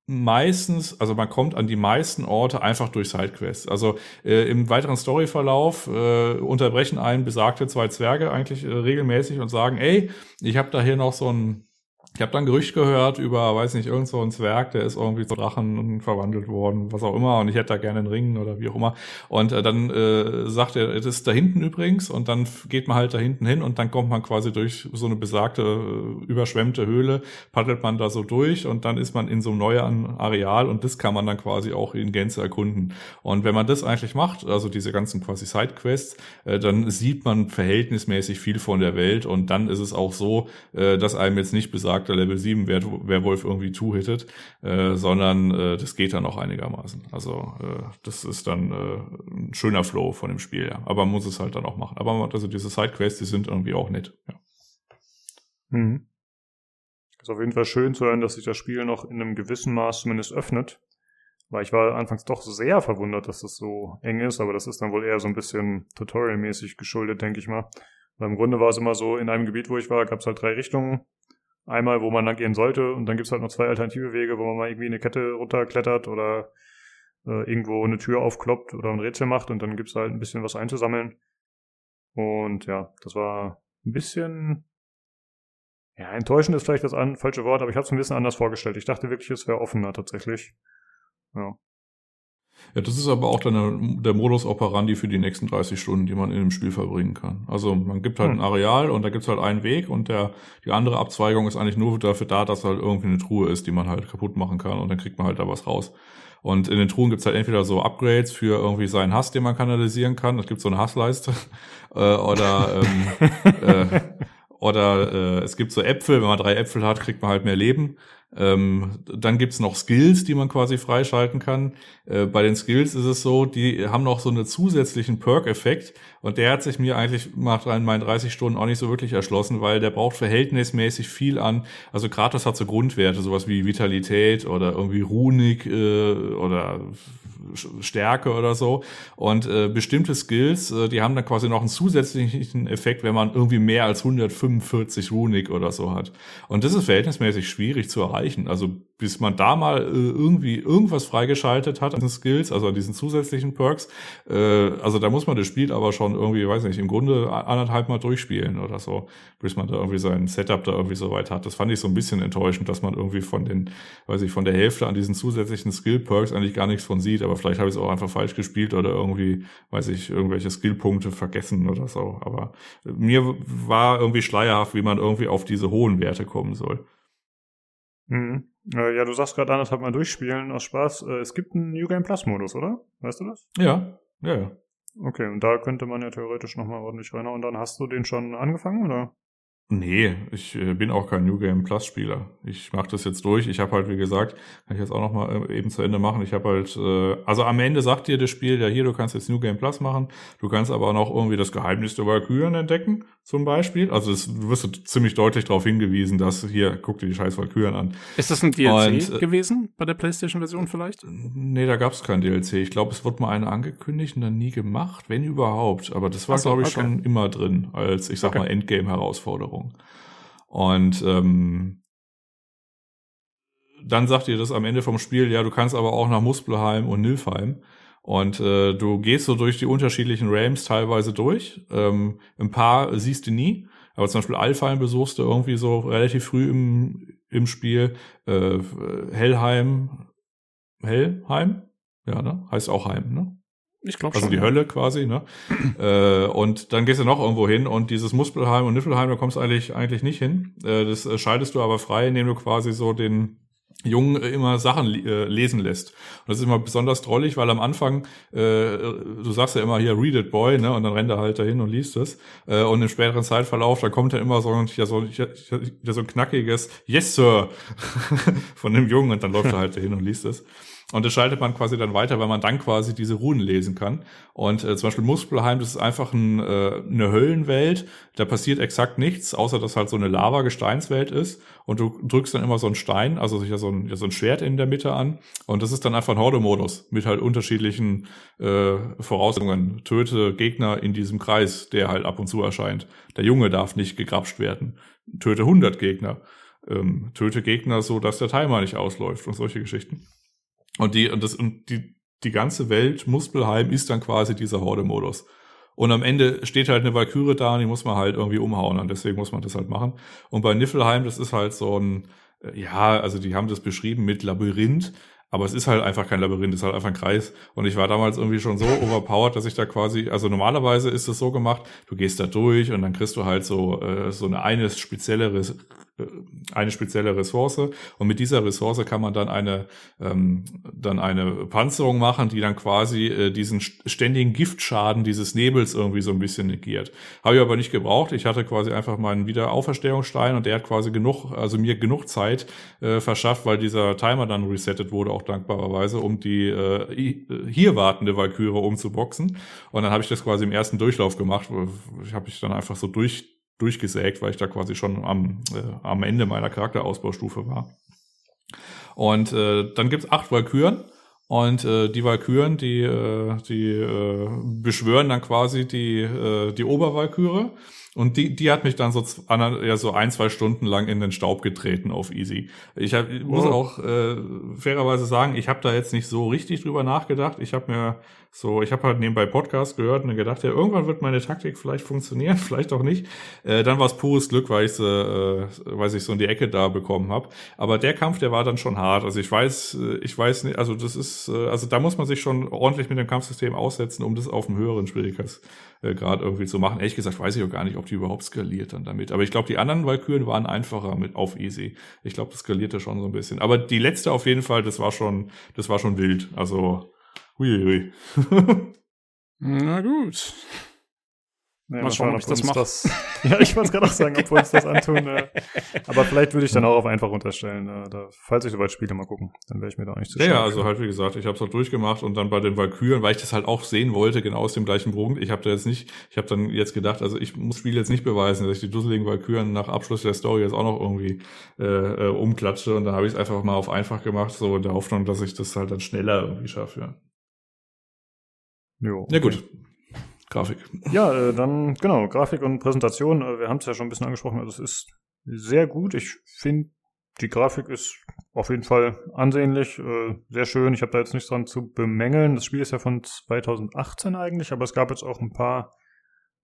meistens, also man kommt an die meisten Orte einfach durch Sidequests. Also äh, im weiteren Storyverlauf äh, unterbrechen einen besagte zwei Zwerge eigentlich äh, regelmäßig und sagen, ey, ich habe da hier noch so ein ich habe dann Gerücht gehört über, weiß nicht, irgend so ein Zwerg, der ist irgendwie zu Drachen verwandelt worden, was auch immer, und ich hätte da gerne einen Ring oder wie auch immer. Und äh, dann äh, sagt er, es ist da hinten übrigens, und dann geht man halt da hinten hin und dann kommt man quasi durch so eine besagte, äh, überschwemmte Höhle, paddelt man da so durch und dann ist man in so einem neuen Areal und das kann man dann quasi auch in Gänze erkunden. Und wenn man das eigentlich macht, also diese ganzen quasi Sidequests, äh, dann sieht man verhältnismäßig viel von der Welt und dann ist es auch so, äh, dass einem jetzt nicht besagt, Charakter Level 7 Werwolf irgendwie two-hittet, äh, sondern äh, das geht dann auch einigermaßen. Also äh, das ist dann äh, ein schöner Flow von dem Spiel, ja. Aber man muss es halt dann auch machen. Aber also diese Sidequests, die sind irgendwie auch nett, ja. Mhm. Ist auf jeden Fall schön zu hören, dass sich das Spiel noch in einem gewissen Maß zumindest öffnet. Weil ich war anfangs doch sehr verwundert, dass das so eng ist, aber das ist dann wohl eher so ein bisschen tutorialmäßig geschuldet, denke ich mal. Weil im Grunde war es immer so, in einem Gebiet, wo ich war, gab es halt drei Richtungen Einmal, wo man lang gehen sollte und dann gibt's halt noch zwei alternative Wege, wo man mal irgendwie eine Kette runterklettert oder äh, irgendwo eine Tür aufkloppt oder ein Rätsel macht und dann gibt's halt ein bisschen was einzusammeln. Und ja, das war ein bisschen ja, enttäuschend ist vielleicht das an, falsche Wort, aber ich habe es ein bisschen anders vorgestellt. Ich dachte wirklich, es wäre offener tatsächlich. Ja. Ja, das ist aber auch dann der Modus operandi für die nächsten 30 Stunden, die man in dem Spiel verbringen kann. Also man gibt halt hm. ein Areal und da gibt's halt einen Weg und der die andere Abzweigung ist eigentlich nur dafür da, dass halt irgendwie eine Truhe ist, die man halt kaputt machen kann und dann kriegt man halt da was raus. Und in den Truhen gibt's halt entweder so Upgrades für irgendwie seinen Hass, den man kanalisieren kann. Es gibt so eine Hassleiste. äh, oder ähm, äh, oder äh, es gibt so Äpfel, wenn man drei Äpfel hat, kriegt man halt mehr Leben. Ähm, dann gibt's noch Skills, die man quasi freischalten kann. Äh, bei den Skills ist es so, die haben noch so einen zusätzlichen Perk-Effekt und der hat sich mir eigentlich nach meinen 30 Stunden auch nicht so wirklich erschlossen, weil der braucht verhältnismäßig viel an. Also Kratos hat so Grundwerte, sowas wie Vitalität oder irgendwie Runik äh, oder Stärke oder so. Und äh, bestimmte Skills, äh, die haben dann quasi noch einen zusätzlichen Effekt, wenn man irgendwie mehr als 145 Runik oder so hat. Und das ist verhältnismäßig schwierig zu erreichen. Also bis man da mal äh, irgendwie irgendwas freigeschaltet hat an den Skills, also an diesen zusätzlichen Perks, äh, also da muss man das Spiel aber schon irgendwie, weiß nicht, im Grunde anderthalb Mal durchspielen oder so, bis man da irgendwie sein Setup da irgendwie so weit hat. Das fand ich so ein bisschen enttäuschend, dass man irgendwie von den, weiß ich, von der Hälfte an diesen zusätzlichen Skill-Perks eigentlich gar nichts von sieht, aber vielleicht habe ich es auch einfach falsch gespielt oder irgendwie, weiß ich, irgendwelche Skillpunkte vergessen oder so. Aber mir war irgendwie schleierhaft, wie man irgendwie auf diese hohen Werte kommen soll. Mhm. Äh, ja, du sagst gerade anderthalb Mal durchspielen aus Spaß. Äh, es gibt einen New Game Plus Modus, oder? Weißt du das? Ja, ja, ja. Okay, und da könnte man ja theoretisch nochmal ordentlich rein. Und dann hast du den schon angefangen, oder? Nee, ich äh, bin auch kein New Game Plus Spieler. Ich mache das jetzt durch. Ich habe halt, wie gesagt, kann ich jetzt auch noch mal äh, eben zu Ende machen. Ich habe halt, äh, also am Ende sagt dir das Spiel, ja hier, du kannst jetzt New Game Plus machen. Du kannst aber auch noch irgendwie das Geheimnis der Valkyren entdecken, zum Beispiel. Also das, du wirst ziemlich deutlich darauf hingewiesen, dass hier, guck dir die scheiß Valkyren an. Ist das ein DLC und, äh, gewesen bei der PlayStation-Version vielleicht? Nee, da gab es kein DLC. Ich glaube, es wurde mal eine angekündigt und dann nie gemacht, wenn überhaupt. Aber das war, so, glaube ich, okay. schon immer drin als, ich sag okay. mal, Endgame-Herausforderung. Erfahrung. Und ähm, dann sagt ihr das am Ende vom Spiel, ja, du kannst aber auch nach Muspelheim und Nilfheim. Und äh, du gehst so durch die unterschiedlichen Realms teilweise durch. Ähm, ein paar siehst du nie. Aber zum Beispiel Alfheim besuchst du irgendwie so relativ früh im, im Spiel. Äh, Hellheim. Hellheim? Ja, ne? Heißt auch Heim, ne? Ich glaube also schon. Also die ja. Hölle quasi, ne? äh, und dann gehst du noch irgendwo hin und dieses Muspelheim und Niffelheim, da kommst du eigentlich, eigentlich nicht hin. Äh, das äh, schaltest du aber frei, indem du quasi so den Jungen immer Sachen äh, lesen lässt. Und das ist immer besonders drollig, weil am Anfang, äh, du sagst ja immer hier, read it boy, ne? Und dann rennt er halt dahin und liest es. Äh, und im späteren Zeitverlauf, da kommt dann immer so ein, ja, so, ja, so ein knackiges Yes, Sir von dem Jungen und dann läuft er halt dahin und liest es. Und das schaltet man quasi dann weiter, weil man dann quasi diese Runen lesen kann. Und äh, zum Beispiel Muspelheim, das ist einfach ein, äh, eine Höllenwelt. Da passiert exakt nichts, außer dass halt so eine Lava-Gesteinswelt ist. Und du drückst dann immer so einen Stein, also so ein, so ein Schwert in der Mitte an. Und das ist dann einfach ein Horde-Modus mit halt unterschiedlichen äh, Voraussetzungen. Töte Gegner in diesem Kreis, der halt ab und zu erscheint. Der Junge darf nicht gegrapscht werden. Töte 100 Gegner ähm, töte Gegner so, dass der Timer nicht ausläuft und solche Geschichten. Und die, und das, und die, die ganze Welt, Muspelheim, ist dann quasi dieser Horde-Modus. Und am Ende steht halt eine Valkyrie da und die muss man halt irgendwie umhauen. Und deswegen muss man das halt machen. Und bei Niffelheim, das ist halt so ein, äh, ja, also die haben das beschrieben mit Labyrinth. Aber es ist halt einfach kein Labyrinth, es ist halt einfach ein Kreis. Und ich war damals irgendwie schon so overpowered, dass ich da quasi, also normalerweise ist es so gemacht, du gehst da durch und dann kriegst du halt so, äh, so eine, eine spezielle äh, eine spezielle Ressource und mit dieser Ressource kann man dann eine ähm, dann eine Panzerung machen, die dann quasi äh, diesen ständigen Giftschaden dieses Nebels irgendwie so ein bisschen negiert. Habe ich aber nicht gebraucht. Ich hatte quasi einfach meinen Wiederauferstehungsstein und der hat quasi genug, also mir genug Zeit äh, verschafft, weil dieser Timer dann resettet wurde, auch dankbarerweise, um die äh, hier wartende Valkyrie umzuboxen. Und dann habe ich das quasi im ersten Durchlauf gemacht. Ich habe ich dann einfach so durch durchgesägt, weil ich da quasi schon am, äh, am Ende meiner Charakterausbaustufe war. Und äh, dann gibt's acht Valkyren. Und äh, die Valkyren, die, äh, die äh, beschwören dann quasi die, äh, die Obervalkyre. Und die, die hat mich dann so, ja, so ein, zwei Stunden lang in den Staub getreten auf Easy. Ich, hab, ich muss auch äh, fairerweise sagen, ich habe da jetzt nicht so richtig drüber nachgedacht. Ich habe mir so, ich habe halt nebenbei Podcast gehört und gedacht, ja, irgendwann wird meine Taktik vielleicht funktionieren, vielleicht auch nicht. Äh, dann war es pures Glück, weil ich äh, weil ich so in die Ecke da bekommen habe. Aber der Kampf, der war dann schon hart. Also ich weiß, äh, ich weiß nicht, also das ist, äh, also da muss man sich schon ordentlich mit dem Kampfsystem aussetzen, um das auf einem höheren Schwierigkeitsgrad irgendwie zu machen. Ehrlich gesagt weiß ich auch gar nicht, ob die überhaupt skaliert dann damit. Aber ich glaube, die anderen Valkyren waren einfacher mit auf easy. Ich glaube, das skalierte schon so ein bisschen. Aber die letzte auf jeden Fall, das war schon, das war schon wild. Also Huiui. Na gut. Naja, mal, schauen, ob ich das mache. ja, ich wollte es gerade auch sagen, ob wir uns das antun. Äh, aber vielleicht würde ich dann auch auf einfach unterstellen. Äh, da, falls ich soweit spiele, mal gucken. Dann wäre ich mir da auch nicht zu Ja, ja also halt wie gesagt, ich habe es halt durchgemacht und dann bei den Valkyren, weil ich das halt auch sehen wollte, genau aus dem gleichen Punkt. Ich habe da jetzt nicht, ich habe dann jetzt gedacht, also ich muss Spiel jetzt nicht beweisen, dass ich die dusseligen Valkyren nach Abschluss der Story jetzt auch noch irgendwie äh, äh, umklatsche. Und dann habe ich es einfach mal auf einfach gemacht, so in der Hoffnung, dass ich das halt dann schneller irgendwie schaffe. Ja. Jo, okay. Ja gut. Grafik. Ja, äh, dann genau, Grafik und Präsentation. Äh, wir haben es ja schon ein bisschen angesprochen. Also es ist sehr gut. Ich finde, die Grafik ist auf jeden Fall ansehnlich, äh, sehr schön. Ich habe da jetzt nichts dran zu bemängeln. Das Spiel ist ja von 2018 eigentlich, aber es gab jetzt auch ein paar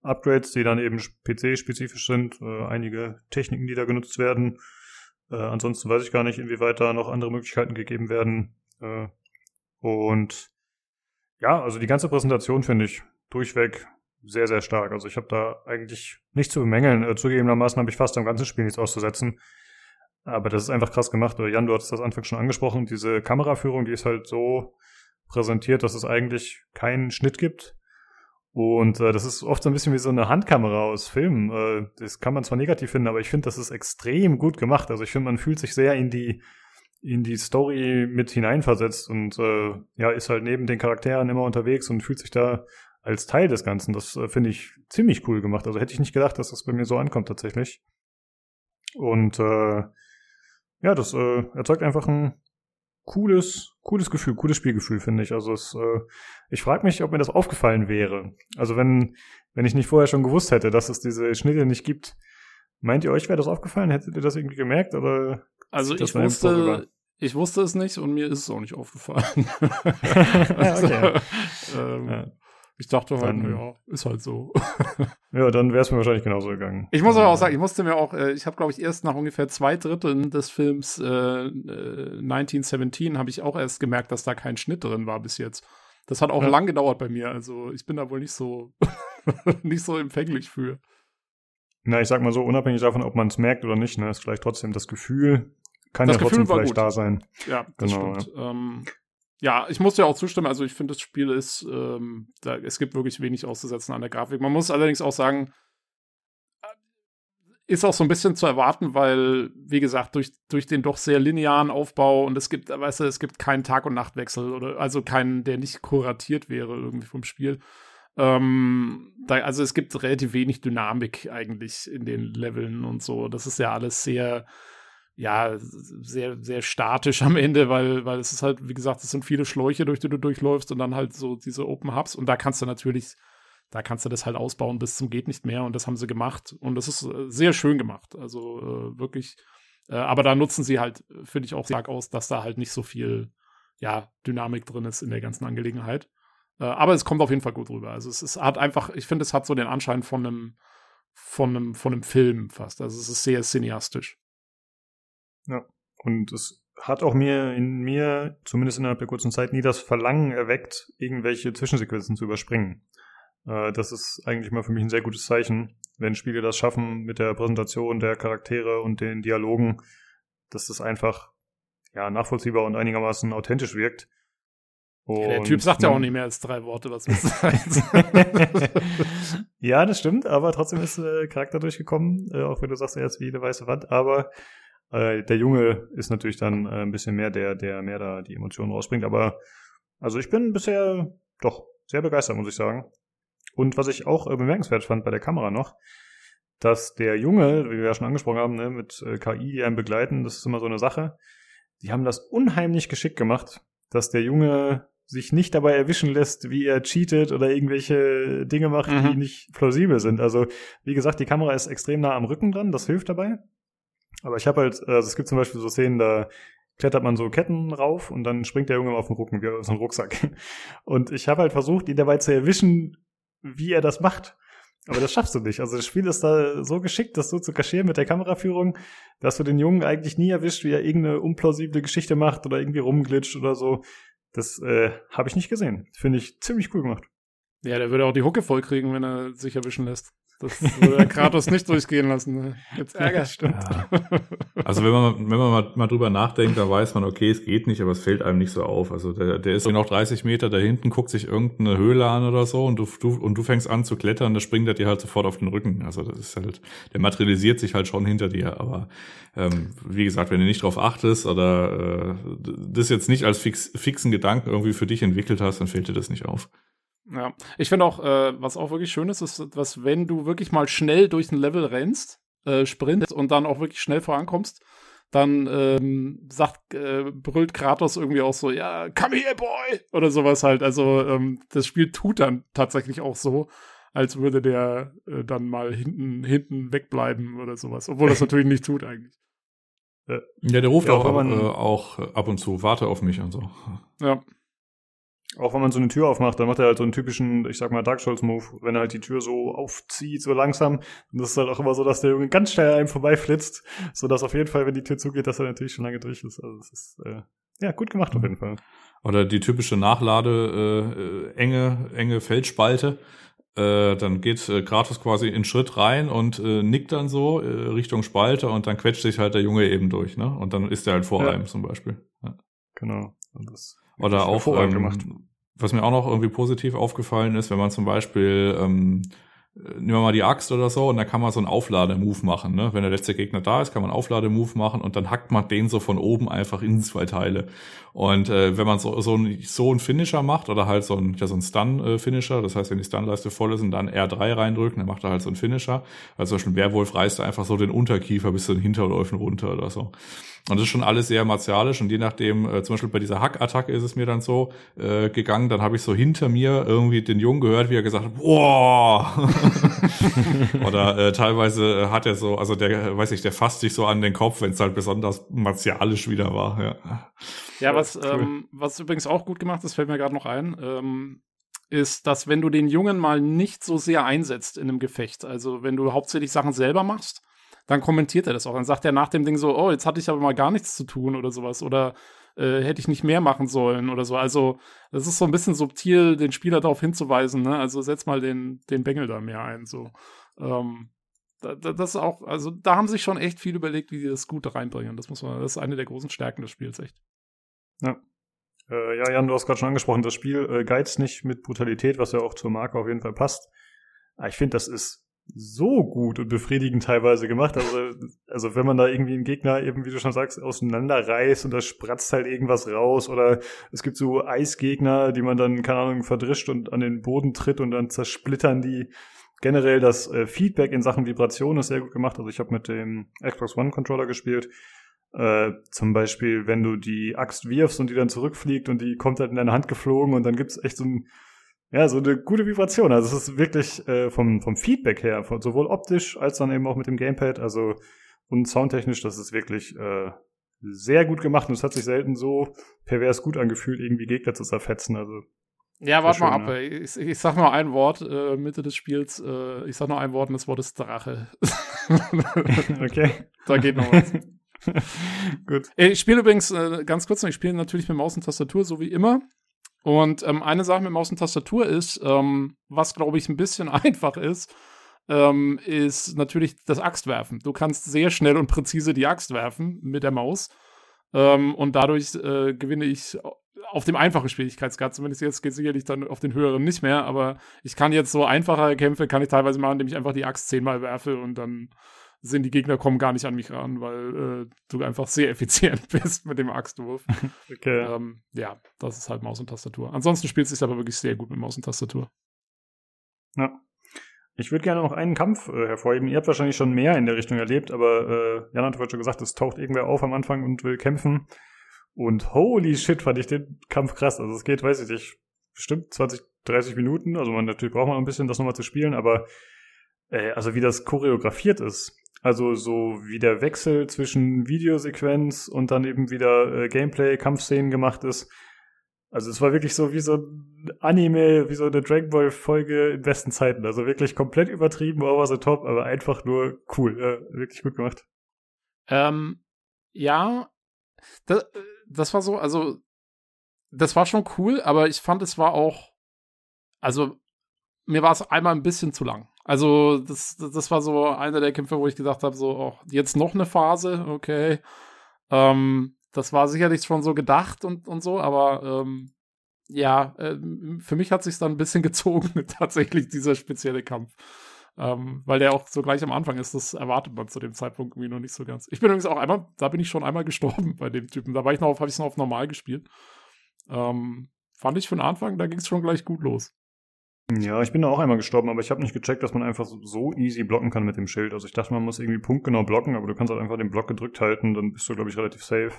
Upgrades, die dann eben PC-spezifisch sind. Einige Techniken, die da genutzt werden. Ansonsten weiß ich gar nicht, inwieweit da noch andere Möglichkeiten gegeben werden. Und ja, also die ganze Präsentation finde ich durchweg sehr, sehr stark. Also ich habe da eigentlich nichts zu bemängeln. Äh, zugegebenermaßen habe ich fast am ganzen Spiel nichts auszusetzen. Aber das ist einfach krass gemacht. Jan, du hattest das Anfang schon angesprochen. Diese Kameraführung, die ist halt so präsentiert, dass es eigentlich keinen Schnitt gibt. Und äh, das ist oft so ein bisschen wie so eine Handkamera aus Filmen. Äh, das kann man zwar negativ finden, aber ich finde, das ist extrem gut gemacht. Also ich finde, man fühlt sich sehr in die in die Story mit hineinversetzt und äh, ja, ist halt neben den Charakteren immer unterwegs und fühlt sich da als Teil des Ganzen. Das äh, finde ich ziemlich cool gemacht. Also hätte ich nicht gedacht, dass das bei mir so ankommt tatsächlich. Und äh, ja, das äh, erzeugt einfach ein cooles, cooles Gefühl, cooles Spielgefühl, finde ich. Also es, äh, ich frage mich, ob mir das aufgefallen wäre. Also wenn, wenn ich nicht vorher schon gewusst hätte, dass es diese Schnitte nicht gibt, meint ihr euch wäre das aufgefallen? Hättet ihr das irgendwie gemerkt oder also ich wusste, ich wusste es nicht und mir ist es auch nicht aufgefallen. also, okay. ähm, ja. Ich dachte halt, dann, ja, ist halt so. ja, dann wäre es mir wahrscheinlich genauso gegangen. Ich muss aber auch sagen, ich musste mir auch, äh, ich habe glaube ich erst nach ungefähr zwei Dritteln des Films äh, 1917 äh, habe ich auch erst gemerkt, dass da kein Schnitt drin war bis jetzt. Das hat auch ja. lang gedauert bei mir. Also ich bin da wohl nicht so nicht so empfänglich für. Na, ich sag mal so, unabhängig davon, ob man es merkt oder nicht, ne, ist vielleicht trotzdem das Gefühl, kann das ja Gefühl trotzdem vielleicht gut. da sein. Ja, das genau, stimmt. Ja. Ähm, ja, ich muss dir auch zustimmen. Also ich finde, das Spiel ist, ähm, da, es gibt wirklich wenig auszusetzen an der Grafik. Man muss allerdings auch sagen, äh, ist auch so ein bisschen zu erwarten, weil, wie gesagt, durch, durch den doch sehr linearen Aufbau und es gibt, weißt du, es gibt keinen Tag- und Nachtwechsel oder also keinen, der nicht kuratiert wäre irgendwie vom Spiel. Ähm, da, also es gibt relativ wenig Dynamik eigentlich in den Leveln und so. Das ist ja alles sehr, ja, sehr, sehr statisch am Ende, weil, weil es ist halt, wie gesagt, es sind viele Schläuche, durch die du durchläufst und dann halt so diese Open Hubs und da kannst du natürlich, da kannst du das halt ausbauen bis zum geht nicht mehr und das haben sie gemacht und das ist äh, sehr schön gemacht. Also äh, wirklich, Äh, aber da nutzen sie halt, finde ich auch stark aus, dass da halt nicht so viel, ja, Dynamik drin ist in der ganzen Angelegenheit. Äh, aber es kommt auf jeden Fall gut rüber. Also es, es hat einfach, ich finde, es hat so den Anschein von einem, von einem, von einem Film fast. Also es ist sehr cineastisch. Ja. Und es hat auch mir in mir, zumindest innerhalb der kurzen Zeit, nie das Verlangen erweckt, irgendwelche Zwischensequenzen zu überspringen. Äh, das ist eigentlich mal für mich ein sehr gutes Zeichen, wenn Spiele das schaffen mit der Präsentation der Charaktere und den Dialogen, dass das einfach ja nachvollziehbar und einigermaßen authentisch wirkt. Ja, der Typ sagt ja auch nicht mehr als drei Worte, was Ja, das stimmt, aber trotzdem ist äh, Charakter durchgekommen, äh, auch wenn du sagst, er ist wie eine weiße Wand, aber äh, der Junge ist natürlich dann äh, ein bisschen mehr der, der mehr da die Emotionen rausbringt. Aber also ich bin bisher doch sehr begeistert, muss ich sagen. Und was ich auch äh, bemerkenswert fand bei der Kamera noch, dass der Junge, wie wir ja schon angesprochen haben, ne, mit äh, KI, die einen begleiten, das ist immer so eine Sache. Die haben das unheimlich geschickt gemacht, dass der Junge sich nicht dabei erwischen lässt, wie er cheatet oder irgendwelche Dinge macht, mhm. die nicht plausibel sind. Also, wie gesagt, die Kamera ist extrem nah am Rücken dran, das hilft dabei. Aber ich habe halt, also es gibt zum Beispiel so Szenen, da klettert man so Ketten rauf und dann springt der Junge auf den Rücken, wie aus einem Rucksack. Und ich habe halt versucht, ihn dabei zu erwischen, wie er das macht. Aber das schaffst du nicht. Also das Spiel ist da so geschickt, das so zu kaschieren mit der Kameraführung, dass du den Jungen eigentlich nie erwischt, wie er irgendeine unplausible Geschichte macht oder irgendwie rumglitscht oder so. Das äh, habe ich nicht gesehen. Finde ich ziemlich cool gemacht. Ja, der würde auch die Hucke vollkriegen, wenn er sich erwischen lässt. Das würde der Kratos nicht durchgehen lassen. Ne? Jetzt ärgerst stimmt. Ja. Also wenn man, wenn man mal, mal drüber nachdenkt, dann weiß man, okay, es geht nicht, aber es fällt einem nicht so auf. Also der, der ist noch 30 Meter da hinten, guckt sich irgendeine Höhle an oder so und du, du, und du fängst an zu klettern, da springt er dir halt sofort auf den Rücken. Also das ist halt, der materialisiert sich halt schon hinter dir. Aber ähm, wie gesagt, wenn du nicht drauf achtest oder äh, das jetzt nicht als fix, fixen Gedanken irgendwie für dich entwickelt hast, dann fällt dir das nicht auf. Ja, ich finde auch, äh, was auch wirklich schön ist, ist, was, wenn du wirklich mal schnell durch ein Level rennst, äh, sprintest und dann auch wirklich schnell vorankommst, dann ähm, sagt, äh, brüllt Kratos irgendwie auch so, ja, come here, boy! Oder sowas halt. Also ähm, das Spiel tut dann tatsächlich auch so, als würde der äh, dann mal hinten, hinten wegbleiben oder sowas. Obwohl das natürlich nicht tut eigentlich. Ja, der ruft ja, auch, auch, äh, auch ab und zu, warte auf mich und so. Ja. Auch wenn man so eine Tür aufmacht, dann macht er halt so einen typischen, ich sag mal, Dark Souls-Move, wenn er halt die Tür so aufzieht, so langsam. Und das ist halt auch immer so, dass der Junge ganz schnell einem vorbeiflitzt, sodass auf jeden Fall, wenn die Tür zugeht, dass er natürlich schon lange durch ist. Also das ist äh, ja gut gemacht auf jeden Fall. Oder die typische Nachlade, äh, enge, enge Feldspalte. Äh, dann geht äh, Kratos quasi in Schritt rein und äh, nickt dann so äh, Richtung Spalte und dann quetscht sich halt der Junge eben durch, ne? Und dann ist er halt vor ja. einem zum Beispiel. Ja. Genau. Oder auch, ähm, was mir auch noch irgendwie positiv aufgefallen ist, wenn man zum Beispiel, ähm, nehmen wir mal die Axt oder so, und da kann man so einen Auflademove machen. Ne? Wenn der letzte Gegner da ist, kann man einen Auflademove machen und dann hackt man den so von oben einfach in zwei Teile. Und äh, wenn man so, so, ein, so ein Finisher macht oder halt so ein, ja, so ein Stun-Finisher, das heißt, wenn die Stun-Leiste voll ist und dann R3 reindrücken, dann macht er halt so ein Finisher. Also zum Beispiel Werwolf reißt einfach so den Unterkiefer bis zu den Hinterläufen runter oder so. Und das ist schon alles sehr martialisch und je nachdem, äh, zum Beispiel bei dieser Hack-Attacke ist es mir dann so äh, gegangen, dann habe ich so hinter mir irgendwie den Jungen gehört, wie er gesagt hat, boah! Oder äh, teilweise hat er so, also der, weiß ich, der fasst sich so an den Kopf, wenn es halt besonders martialisch wieder war, ja. Ja, was, cool. ähm, was übrigens auch gut gemacht ist, fällt mir gerade noch ein, ähm, ist, dass wenn du den Jungen mal nicht so sehr einsetzt in einem Gefecht, also wenn du hauptsächlich Sachen selber machst, dann kommentiert er das auch. Dann sagt er nach dem Ding so, oh, jetzt hatte ich aber mal gar nichts zu tun oder sowas. Oder äh, hätte ich nicht mehr machen sollen oder so. Also, das ist so ein bisschen subtil, den Spieler darauf hinzuweisen, ne? Also setz mal den, den Bengel da mehr ein. So. Ähm, da, da, das ist auch, also da haben sich schon echt viel überlegt, wie die das gut reinbringen. Das muss man, das ist eine der großen Stärken des Spiels, echt. Ja. Äh, ja, Jan, du hast gerade schon angesprochen, das Spiel äh, geizt nicht mit Brutalität, was ja auch zur Marke auf jeden Fall passt. Aber ich finde, das ist so gut und befriedigend teilweise gemacht. Also, also wenn man da irgendwie einen Gegner eben, wie du schon sagst, auseinanderreißt und da spratzt halt irgendwas raus oder es gibt so Eisgegner, die man dann, keine Ahnung, verdrischt und an den Boden tritt und dann zersplittern die. Generell das äh, Feedback in Sachen Vibration ist sehr gut gemacht. Also ich habe mit dem Xbox One Controller gespielt. Äh, zum Beispiel, wenn du die Axt wirfst und die dann zurückfliegt und die kommt halt in deine Hand geflogen und dann gibt's echt so ein ja, so eine gute Vibration. Also es ist wirklich äh, vom, vom Feedback her, von, sowohl optisch als dann eben auch mit dem Gamepad. Also Und soundtechnisch, das ist wirklich äh, sehr gut gemacht und es hat sich selten so pervers gut angefühlt, irgendwie Gegner zu zerfetzen. Also ja, warte mal ab. Ne? Ich, ich sag nur ein Wort äh, Mitte des Spiels. Äh, ich sag nur ein Wort und das Wort ist Drache. okay. Da geht noch was. Gut. Ich spiele übrigens äh, ganz kurz noch, ich spiele natürlich mit Maus und Tastatur, so wie immer. Und ähm, eine Sache mit Maus und Tastatur ist, ähm, was glaube ich ein bisschen einfach ist, ähm, ist natürlich das Axtwerfen. Du kannst sehr schnell und präzise die Axt werfen mit der Maus. Ähm, und dadurch äh, gewinne ich auf dem einfachen Schwierigkeitsgrad, zumindest jetzt geht sicherlich dann auf den höheren nicht mehr, aber ich kann jetzt so einfache Kämpfe, kann ich teilweise machen, indem ich einfach die Axt zehnmal werfe und dann sind die Gegner kommen gar nicht an mich ran, weil äh, du einfach sehr effizient bist mit dem Axtwurf. Okay. Ähm, ja, das ist halt Maus und Tastatur. Ansonsten spielt es sich aber wirklich sehr gut mit Maus und Tastatur. Ja. Ich würde gerne noch einen Kampf äh, hervorheben. Ihr habt wahrscheinlich schon mehr in der Richtung erlebt, aber äh, Jan hat heute schon gesagt, es taucht irgendwer auf am Anfang und will kämpfen. Und holy shit, fand ich den Kampf krass. Also es geht, weiß ich nicht, bestimmt 20, 30 Minuten. Also man natürlich braucht man ein bisschen, das nochmal zu spielen, aber äh, also wie das choreografiert ist. Also so wie der Wechsel zwischen Videosequenz und dann eben wieder äh, Gameplay, Kampfszenen gemacht ist. Also es war wirklich so wie so ein Anime, wie so eine Dragon Ball Folge in besten Zeiten. Also wirklich komplett übertrieben, over the top, aber einfach nur cool. Äh, wirklich gut gemacht. Ähm, ja, das, das war so, also das war schon cool, aber ich fand, es war auch, also mir war es einmal ein bisschen zu lang. Also das, das war so einer der Kämpfe, wo ich gesagt habe, so oh, jetzt noch eine Phase, okay. Ähm, das war sicherlich schon so gedacht und, und so, aber ähm, ja, äh, für mich hat sich dann ein bisschen gezogen, tatsächlich dieser spezielle Kampf. Ähm, weil der auch so gleich am Anfang ist, das erwartet man zu dem Zeitpunkt irgendwie noch nicht so ganz. Ich bin übrigens auch einmal, da bin ich schon einmal gestorben bei dem Typen. Da war ich noch habe ich es noch auf normal gespielt. Ähm, fand ich für den Anfang, da ging es schon gleich gut los. Ja, ich bin da auch einmal gestorben, aber ich habe nicht gecheckt, dass man einfach so easy blocken kann mit dem Schild. Also ich dachte, man muss irgendwie punktgenau blocken, aber du kannst halt einfach den Block gedrückt halten, dann bist du, glaube ich, relativ safe.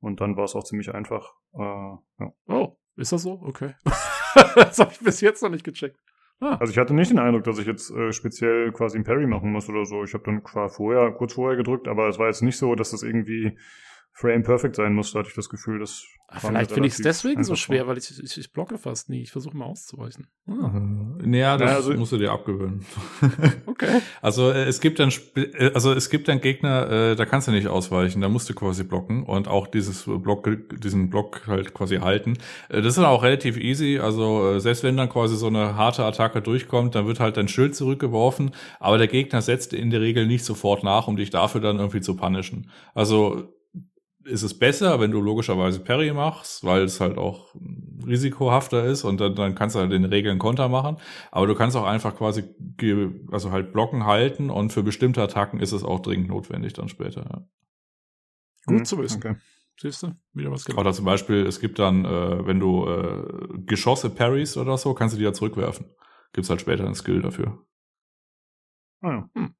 Und dann war es auch ziemlich einfach. Äh, ja. Oh, ist das so? Okay. das habe ich bis jetzt noch nicht gecheckt. Ah. Also ich hatte nicht den Eindruck, dass ich jetzt äh, speziell quasi ein Parry machen muss oder so. Ich habe dann quasi vorher, kurz vorher gedrückt, aber es war jetzt nicht so, dass das irgendwie Frame perfect sein musste, hatte ich das Gefühl. Das Ach, vielleicht finde ich es deswegen so schwer, weil ich, ich, ich blocke fast nie. Ich versuche mal auszuweichen. Ah. Naja, das ja, also, musst du dir abgewöhnen. okay. Also äh, es gibt dann äh, also es gibt dann Gegner, äh, da kannst du nicht ausweichen, da musst du quasi blocken und auch dieses Block, diesen Block halt quasi halten. Äh, das ist dann auch relativ easy. Also äh, selbst wenn dann quasi so eine harte Attacke durchkommt, dann wird halt dein Schild zurückgeworfen, aber der Gegner setzt in der Regel nicht sofort nach, um dich dafür dann irgendwie zu punishen. Also ist es besser, wenn du logischerweise Parry machst, weil es halt auch risikohafter ist und dann, dann kannst du halt den Regeln Konter machen. Aber du kannst auch einfach quasi, also halt Blocken halten und für bestimmte Attacken ist es auch dringend notwendig dann später. Ja. Gut hm, zu wissen. Okay. Siehst du? Wieder was gelernt. Oder zum Beispiel, es gibt dann, äh, wenn du äh, Geschosse parries oder so, kannst du die ja zurückwerfen. Gibt's halt später einen Skill dafür. Ah ja. Hm.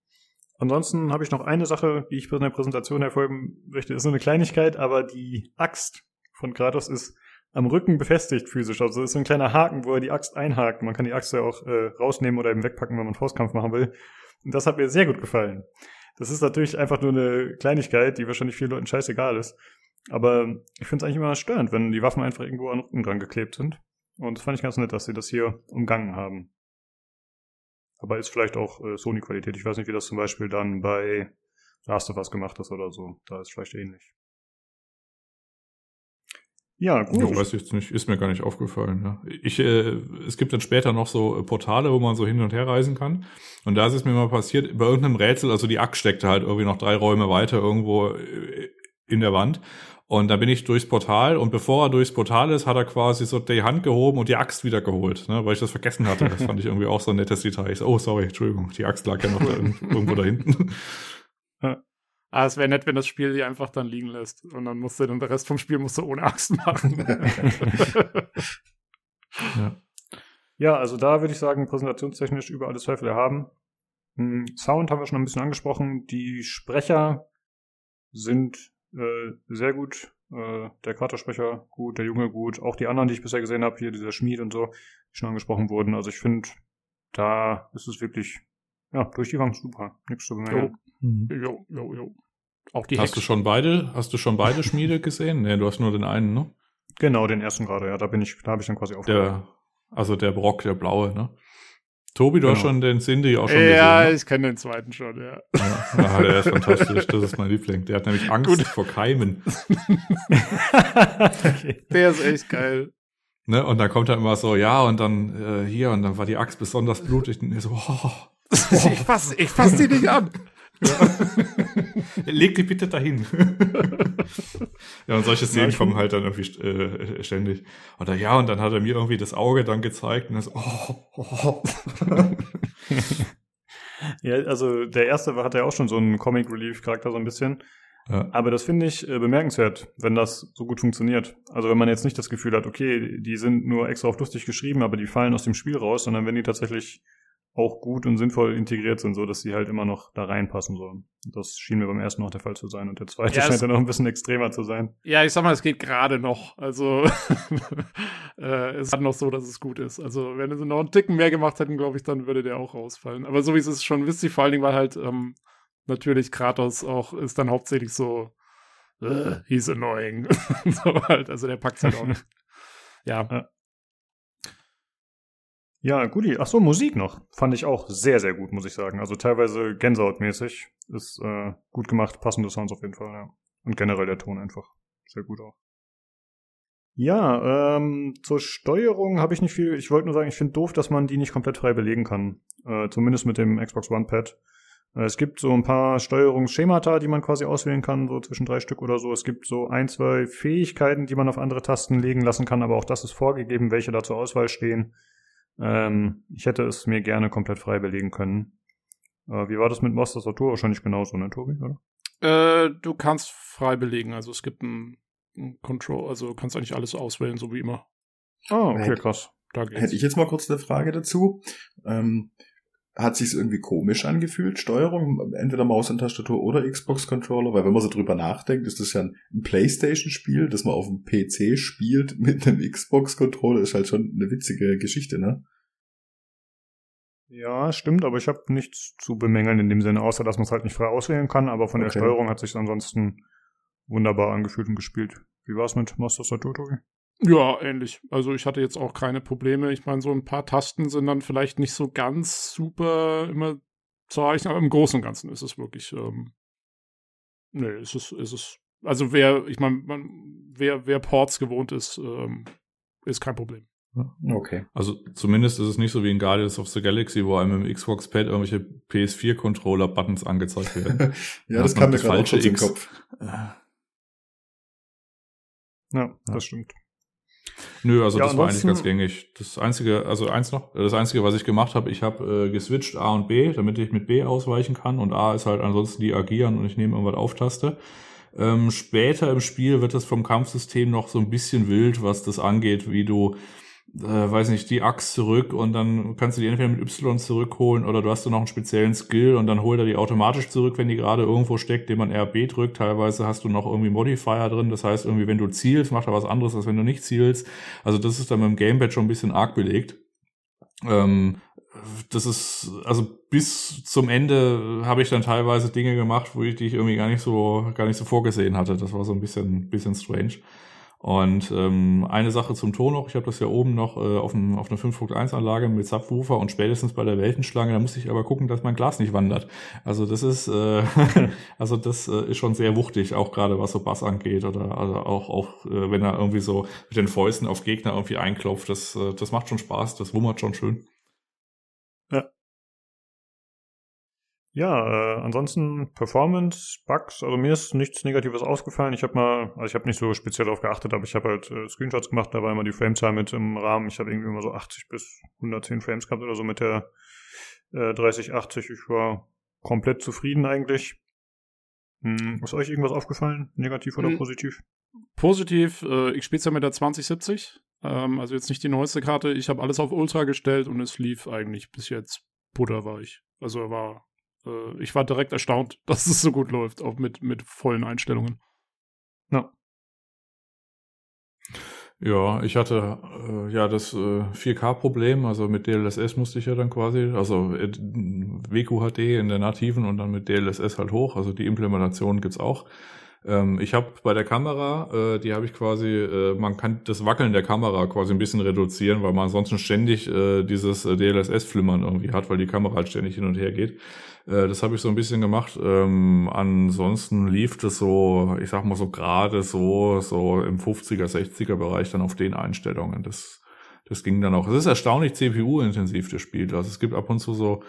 Ansonsten habe ich noch eine Sache, die ich bei der Präsentation hervorheben möchte. Das ist nur eine Kleinigkeit, aber die Axt von Kratos ist am Rücken befestigt physisch. Also ist so ein kleiner Haken, wo er die Axt einhakt. Man kann die Axt ja auch äh, rausnehmen oder eben wegpacken, wenn man Faustkampf machen will. Und das hat mir sehr gut gefallen. Das ist natürlich einfach nur eine Kleinigkeit, die wahrscheinlich vielen Leuten scheißegal ist. Aber ich finde es eigentlich immer störend, wenn die Waffen einfach irgendwo an den Rücken dran geklebt sind. Und das fand ich ganz nett, dass sie das hier umgangen haben. Aber ist vielleicht auch äh, Sony-Qualität. Ich weiß nicht, wie das zum Beispiel dann bei Last of Us gemacht ist oder so. Da ist vielleicht ähnlich. Ja, gut. Ja, weiß ich jetzt nicht, ist mir gar nicht aufgefallen. Ja. Ich, äh, es gibt dann später noch so äh, Portale, wo man so hin und her reisen kann. Und da ist es mir mal passiert, bei irgendeinem Rätsel, also die Axt steckte halt irgendwie noch drei Räume weiter irgendwo äh, in der Wand. Und da bin ich durchs Portal und bevor er durchs Portal ist, hat er quasi so die Hand gehoben und die Axt wieder geholt, ne, weil ich das vergessen hatte. Das fand ich irgendwie auch so ein nettes Detail. So, oh, sorry, Entschuldigung, die Axt lag ja noch da irgendwo da hinten. Ja. Ah, es wäre nett, wenn das Spiel die einfach dann liegen lässt. Und dann musst du dann der Rest vom Spiel musst du ohne Axt machen. ja. ja, also da würde ich sagen, präsentationstechnisch über alle Zweifel erhaben. Hm, Sound haben wir schon ein bisschen angesprochen. Die Sprecher sind äh, sehr gut. Äh, der Katersprecher gut, der Junge gut, auch die anderen, die ich bisher gesehen habe, hier dieser Schmied und so, die schon angesprochen wurden. Also ich finde, da ist es wirklich Ja, durch die Bank super. Nichts zu bemerken. Mhm. Jo, jo, jo. Auch die Hast Hex. du schon beide, hast du schon beide Schmiede gesehen? Nee, du hast nur den einen, ne? Genau, den ersten gerade, ja. Da bin ich, da habe ich dann quasi aufgehört. Der, also der Brock, der blaue, ne? Tobi, du hast Genau. schon den Cindy auch schon ja, gesehen. ich kenne den zweiten schon, ja. Ne? Ja, ah, der ist fantastisch. Das ist mein Liebling. Der hat nämlich Angst Gut. vor Keimen. okay. Der ist echt geil. Ne? Und dann kommt er immer so, ja, und dann äh, hier, und dann war die Axt besonders blutig. Und er so, oh, ich fass, ich fass die nicht an. leg die bitte dahin. ja, und solche Szenen kommen halt dann irgendwie äh, ständig. Dann, ja, und dann hat er mir irgendwie das Auge dann gezeigt und er so, oh, oh. Ja, also der erste hat ja auch schon so einen Comic Relief Charakter so ein bisschen. Ja. Aber das finde ich äh, bemerkenswert, wenn das so gut funktioniert. Also wenn man jetzt nicht das Gefühl hat, okay, die sind nur extra auf lustig geschrieben, aber die fallen aus dem Spiel raus, sondern wenn die tatsächlich auch gut und sinnvoll integriert sind, so dass sie halt immer noch da reinpassen sollen. Das schien mir beim ersten noch der Fall zu sein und der zweite Ja, scheint dann noch ein bisschen extremer zu sein. Ja, ich sag mal, es geht gerade noch. Also äh, es hat noch so, dass es gut ist. Also wenn sie noch einen Ticken mehr gemacht hätten, glaube ich, dann würde der auch rausfallen. Aber so wie es ist schon wisst ihr, vor allen Dingen, weil halt ähm, natürlich Kratos auch ist dann hauptsächlich so äh, he's annoying. so halt, also der packt's halt auch nicht. Ja, Ja, guti. Ach so, Musik noch. Fand ich auch sehr, sehr gut, muss ich sagen. Also teilweise Gänsehautmäßig. Ist äh, gut gemacht, passende Sounds auf jeden Fall, ja. Und generell der Ton einfach sehr gut auch. Ja, ähm, zur Steuerung habe ich nicht viel. Ich wollte nur sagen, ich finde doof, dass man die nicht komplett frei belegen kann. Äh, zumindest mit dem Xbox One Pad. Äh, es gibt so ein paar Steuerungsschemata, die man quasi auswählen kann, so zwischen drei Stück oder so. Es gibt so ein, zwei Fähigkeiten, die man auf andere Tasten legen lassen kann, aber auch das ist vorgegeben, welche da zur Auswahl stehen. Ähm, ich hätte es mir gerne komplett frei belegen können. Äh, wie war das mit Maus Tastatur? Wahrscheinlich genauso, ne, Tobi, oder? äh, du kannst frei belegen. Also es gibt ein, ein Control, also du kannst eigentlich alles auswählen, so wie immer. Ah, okay, Hätte- krass. Da geht's. Hätte ich jetzt mal kurz eine Frage dazu. Ähm, hat sich's irgendwie komisch angefühlt, Steuerung, entweder Maus und Tastatur oder Xbox Controller, weil wenn man so drüber nachdenkt, ist das ja ein, ein Playstation-Spiel, das man auf dem PC spielt mit einem Xbox Controller, ist halt schon eine witzige Geschichte, ne? Ja, stimmt, aber ich habe nichts zu bemängeln in dem Sinne, außer dass man es halt nicht frei auswählen kann, aber von der Okay. Steuerung hat sich ansonsten wunderbar angefühlt und gespielt. Wie war es mit Maus Tastatur, Tobi? Ja, ähnlich. Also ich hatte jetzt auch keine Probleme. Ich meine, so ein paar Tasten sind dann vielleicht nicht so ganz super immer zu erreichen, aber im Großen und Ganzen ist es wirklich, ähm, nee, ist es, ist es, also wer, ich meine, man, wer, wer Ports gewohnt ist, ähm, ist kein Problem. Okay. Also zumindest ist es nicht so wie in Guardians of the Galaxy, wo einem im Xbox-Pad irgendwelche PS4-Controller-Buttons angezeigt werden. ja, das kam mir gerade auch kurz im. Kopf. Ja, das stimmt. Nö, also Ja, das war eigentlich ganz gängig. Das einzige, also eins noch, das einzige, was ich gemacht habe, ich habe äh, geswitcht A und B, damit ich mit B ausweichen kann und A ist halt ansonsten die agieren und ich nehme irgendwas auf Taste. Ähm, später im Spiel wird das vom Kampfsystem noch so ein bisschen wild, was das angeht, wie du äh, weiß nicht, die Axt zurück und dann kannst du die entweder mit Y zurückholen oder du hast dann noch einen speziellen Skill und dann holt er die automatisch zurück, wenn die gerade irgendwo steckt, den man RB drückt. Teilweise hast du noch irgendwie Modifier drin, das heißt irgendwie, wenn du zielst, macht er was anderes, als wenn du nicht zielst. Also das ist dann mit dem Gamepad schon ein bisschen arg belegt. Ähm, das ist, also bis zum Ende habe ich dann teilweise Dinge gemacht, wo ich die ich irgendwie gar nicht so, gar nicht so vorgesehen hatte. Das war so ein bisschen, bisschen strange. Und ähm, eine Sache zum Ton noch, ich habe das ja oben noch äh, auf, dem, auf einer 5.1-Anlage mit Subwoofer und spätestens bei der Weltenschlange, da muss ich aber gucken, dass mein Glas nicht wandert. Also das ist, äh, also das äh, ist schon sehr wuchtig, auch gerade was so Bass angeht oder also auch, auch äh, wenn er irgendwie so mit den Fäusten auf Gegner irgendwie einklopft, das, äh, das macht schon Spaß, das wummert schon schön. Ja, äh, ansonsten Performance, Bugs, also mir ist nichts Negatives ausgefallen. Ich habe mal, also ich habe nicht so speziell darauf geachtet, aber ich habe halt äh, Screenshots gemacht, da war immer die Framezahl mit im Rahmen. Ich habe irgendwie immer so 80 bis 110 Frames gehabt oder so mit der äh, 3080. Ich war komplett zufrieden eigentlich. Hm, ist euch irgendwas aufgefallen? Negativ oder Hm. positiv? Positiv, äh, ich spiele ja mit der 2070, ähm, also jetzt nicht die neueste Karte. Ich habe alles auf Ultra gestellt und es lief eigentlich bis jetzt butterweich. Also er war, äh, ich war direkt erstaunt, dass es so gut läuft, auch mit, mit vollen Einstellungen. Ja. Ja, ich hatte äh, ja das äh, 4K-Problem, also mit DLSS musste ich ja dann quasi, also äh, WQHD in der nativen und dann mit DLSS halt hoch, also die Implementation gibt's auch. Ähm, ich habe bei der Kamera, äh, die habe ich quasi, äh, man kann das Wackeln der Kamera quasi ein bisschen reduzieren, weil man ansonsten ständig äh, dieses äh, DLSS-Flimmern irgendwie hat, weil die Kamera halt ständig hin und her geht. Äh, das habe ich so ein bisschen gemacht. Ähm, ansonsten lief das so, ich sag mal so gerade so, so im 50er, 60er Bereich dann auf den Einstellungen. Das, das ging dann auch. Es ist erstaunlich CPU-intensiv, das Spiel. Also es gibt ab und zu so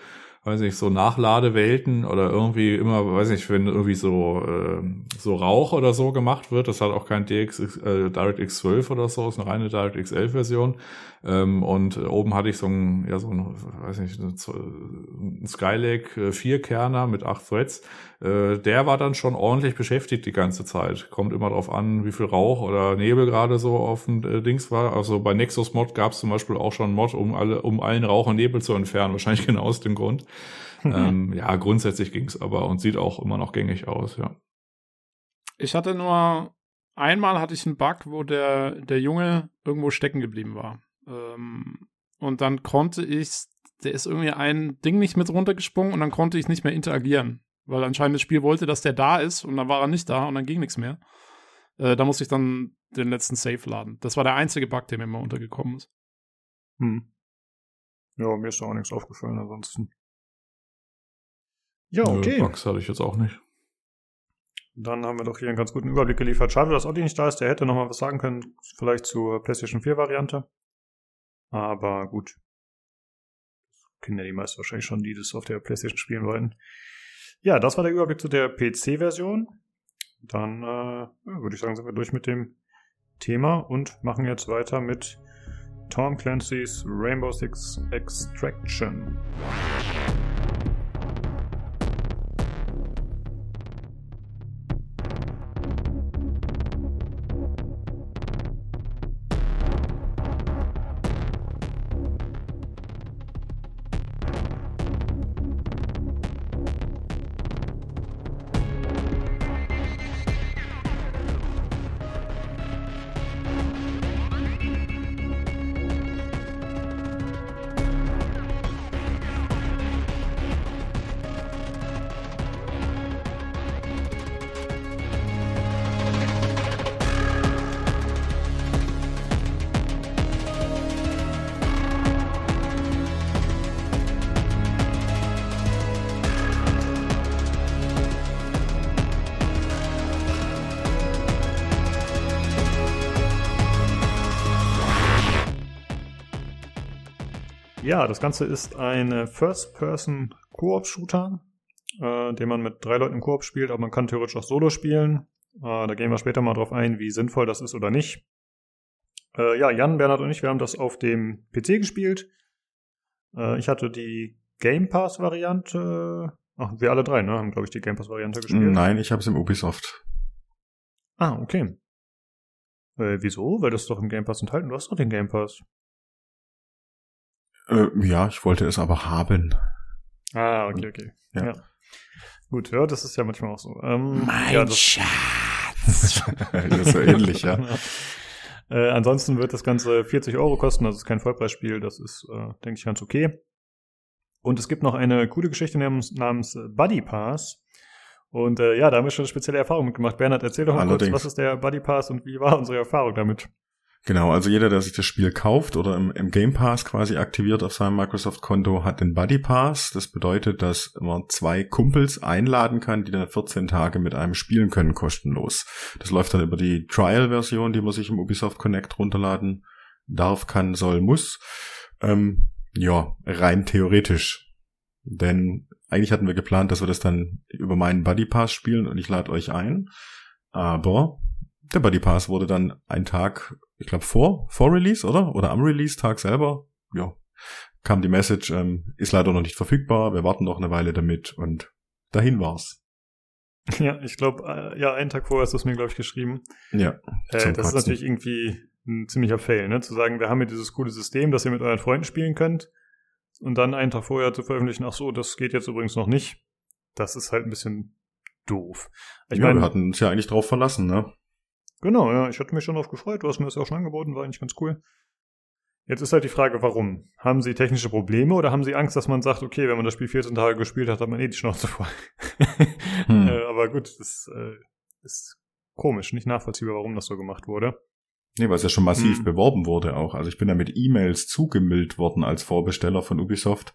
weiß nicht, so Nachladewelten oder irgendwie immer, weiß nicht, wenn irgendwie so, äh, so Rauch oder so gemacht wird, das hat auch kein DX, äh, DirectX 12 oder so, ist eine reine DirectX 11 Version. Ähm, und oben hatte ich so ein, ja, so ein, weiß nicht, ein Skylake 4 Kerner mit 8 Threads. Äh, der war dann schon ordentlich beschäftigt die ganze Zeit. Kommt immer drauf an, wie viel Rauch oder Nebel gerade so auf dem äh, Dings war. Also bei Nexus Mod gab es zum Beispiel auch schon Mod, um alle, um allen Rauch und Nebel zu entfernen. Wahrscheinlich genau aus dem Grund. ähm, ja, grundsätzlich ging's aber und sieht auch immer noch gängig aus, ja. Ich hatte nur einmal hatte ich einen Bug, wo der, der Junge irgendwo stecken geblieben war. Ähm, und dann konnte ich, der ist irgendwie ein Ding nicht mit runtergesprungen und dann konnte ich nicht mehr interagieren. Weil anscheinend das Spiel wollte, dass der da ist und dann war er nicht da und dann ging nichts mehr. Äh, da musste ich dann den letzten Save laden. Das war der einzige Bug, der mir mal untergekommen ist. Hm. Ja, mir ist da auch nichts aufgefallen ansonsten. Ja, okay. Nö, Bugs hatte ich jetzt auch nicht. Dann haben wir doch hier einen ganz guten Überblick geliefert. Schade, dass Olli nicht da ist. Der hätte noch mal was sagen können, vielleicht zur PlayStation 4 Variante. Aber gut. Kennen ja die meisten wahrscheinlich schon, die das auf der PlayStation spielen wollten. Ja, das war der Überblick zu der PC-Version. Dann äh, würde ich sagen, sind wir durch mit dem Thema und machen jetzt weiter mit Tom Clancy's Rainbow Six Extraction. Ja, das Ganze ist ein First-Person-Koop-Shooter, äh, den man mit drei Leuten im Koop spielt, aber man kann theoretisch auch Solo spielen. Äh, da gehen wir später mal drauf ein, wie sinnvoll das ist oder nicht. Äh, ja, Jan, Bernhard und ich, wir haben das auf dem PC gespielt. Äh, ich hatte die Game Pass-Variante. Ach, wir alle drei, ne, haben, glaube ich, die Game Pass-Variante gespielt. Nein, ich habe es im Ubisoft. Ah, okay. Äh, wieso? Weil das ist doch im Game Pass enthalten. Du hast doch den Game Pass. Äh, ja, ich wollte es aber haben. Ah, okay, okay. Ja. Ja. Gut, ja, das ist ja manchmal auch so. Ähm, Mein ja, das, Schatz. das ist so ähnlich, ja. äh, ansonsten wird das Ganze 40 Euro kosten, das ist kein Vollpreisspiel, das ist, äh, denke ich, ganz okay. Und es gibt noch eine coole Geschichte namens, namens Buddy Pass. Und äh, ja, da haben wir schon eine spezielle Erfahrung mitgemacht. Bernhard, erzähl doch mal Allerdings. kurz, was ist der Buddy Pass und wie war unsere Erfahrung damit? Genau, also jeder, der sich das Spiel kauft oder im, im Game Pass quasi aktiviert auf seinem Microsoft-Konto, hat den Buddy Pass. Das bedeutet, dass man zwei Kumpels einladen kann, die dann 14 Tage mit einem spielen können, kostenlos. Das läuft dann über die Trial-Version, die man sich im Ubisoft Connect runterladen darf, kann, soll, muss. Ähm, ja, rein theoretisch. Denn eigentlich hatten wir geplant, dass wir das dann über meinen Buddy Pass spielen und ich lade euch ein. Aber der Buddy Pass wurde dann ein Tag, ich glaube vor, vor Release, oder? Oder am Release-Tag selber, ja, kam die Message, ähm, ist leider noch nicht verfügbar, wir warten noch eine Weile damit und dahin war's. Ja, ich glaube, äh, ja, einen Tag vorher hast du es mir, glaube ich, geschrieben. Ja. Äh, das ist natürlich irgendwie ein ziemlicher Fail, ne? Zu sagen, wir haben hier dieses coole System, das ihr mit euren Freunden spielen könnt. Und dann einen Tag vorher zu veröffentlichen, ach so, das geht jetzt übrigens noch nicht. Das ist halt ein bisschen doof. Ich ja, meine, wir hatten uns ja eigentlich drauf verlassen, ne? Genau, ja, ich hatte mich schon darauf gefreut. Du hast mir das ja auch schon angeboten, war eigentlich ganz cool. Jetzt ist halt die Frage, warum? Haben Sie technische Probleme oder haben Sie Angst, dass man sagt, okay, wenn man das Spiel 14 Tage gespielt hat, hat man eh die Schnauze voll? hm. äh, aber gut, das äh, ist komisch, nicht nachvollziehbar, warum das so gemacht wurde. Nee, weil es ja schon massiv hm. beworben wurde auch. Also ich bin da mit E-Mails zugemüllt worden als Vorbesteller von Ubisoft.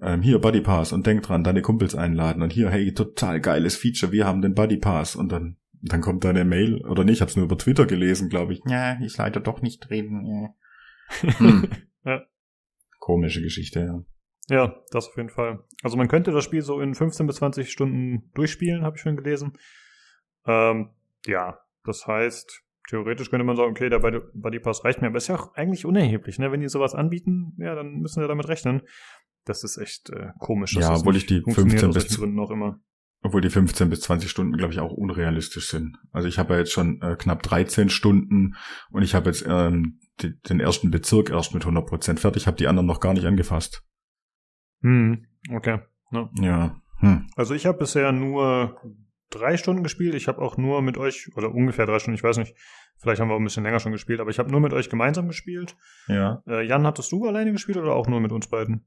Ähm, hier Buddy Pass und denk dran, deine Kumpels einladen und hier, hey, total geiles Feature, wir haben den Buddy Pass und dann dann kommt da eine Mail oder nicht, ich habe es nur über Twitter gelesen, glaube ich. Ja, ich leider doch nicht reden. Ja. Hm. ja. Komische Geschichte, ja. Ja, das auf jeden Fall. Also man könnte das Spiel so in 15 bis 20 Stunden durchspielen, habe ich schon gelesen. Ähm, ja, das heißt, theoretisch könnte man sagen, okay, der Buddy Pass reicht mir, aber ist ja auch eigentlich unerheblich, ne? Wenn die sowas anbieten, ja, dann müssen wir damit rechnen. Das ist echt äh, komisch. Ja, obwohl ich die 15 bis Gründen auch immer. Obwohl die 15 bis 20 Stunden, glaube ich, auch unrealistisch sind. Also ich habe ja jetzt schon äh, knapp 13 Stunden und ich habe jetzt ähm, die, den ersten Bezirk erst mit 100 Prozent fertig, habe die anderen noch gar nicht angefasst. Hm, okay. No. Ja. Hm. Also ich habe bisher nur drei Stunden gespielt. Ich habe auch nur mit euch, oder ungefähr drei Stunden, ich weiß nicht, vielleicht haben wir auch ein bisschen länger schon gespielt, aber ich habe nur mit euch gemeinsam gespielt. Ja. Äh, Jan, hattest du alleine gespielt oder auch nur mit uns beiden?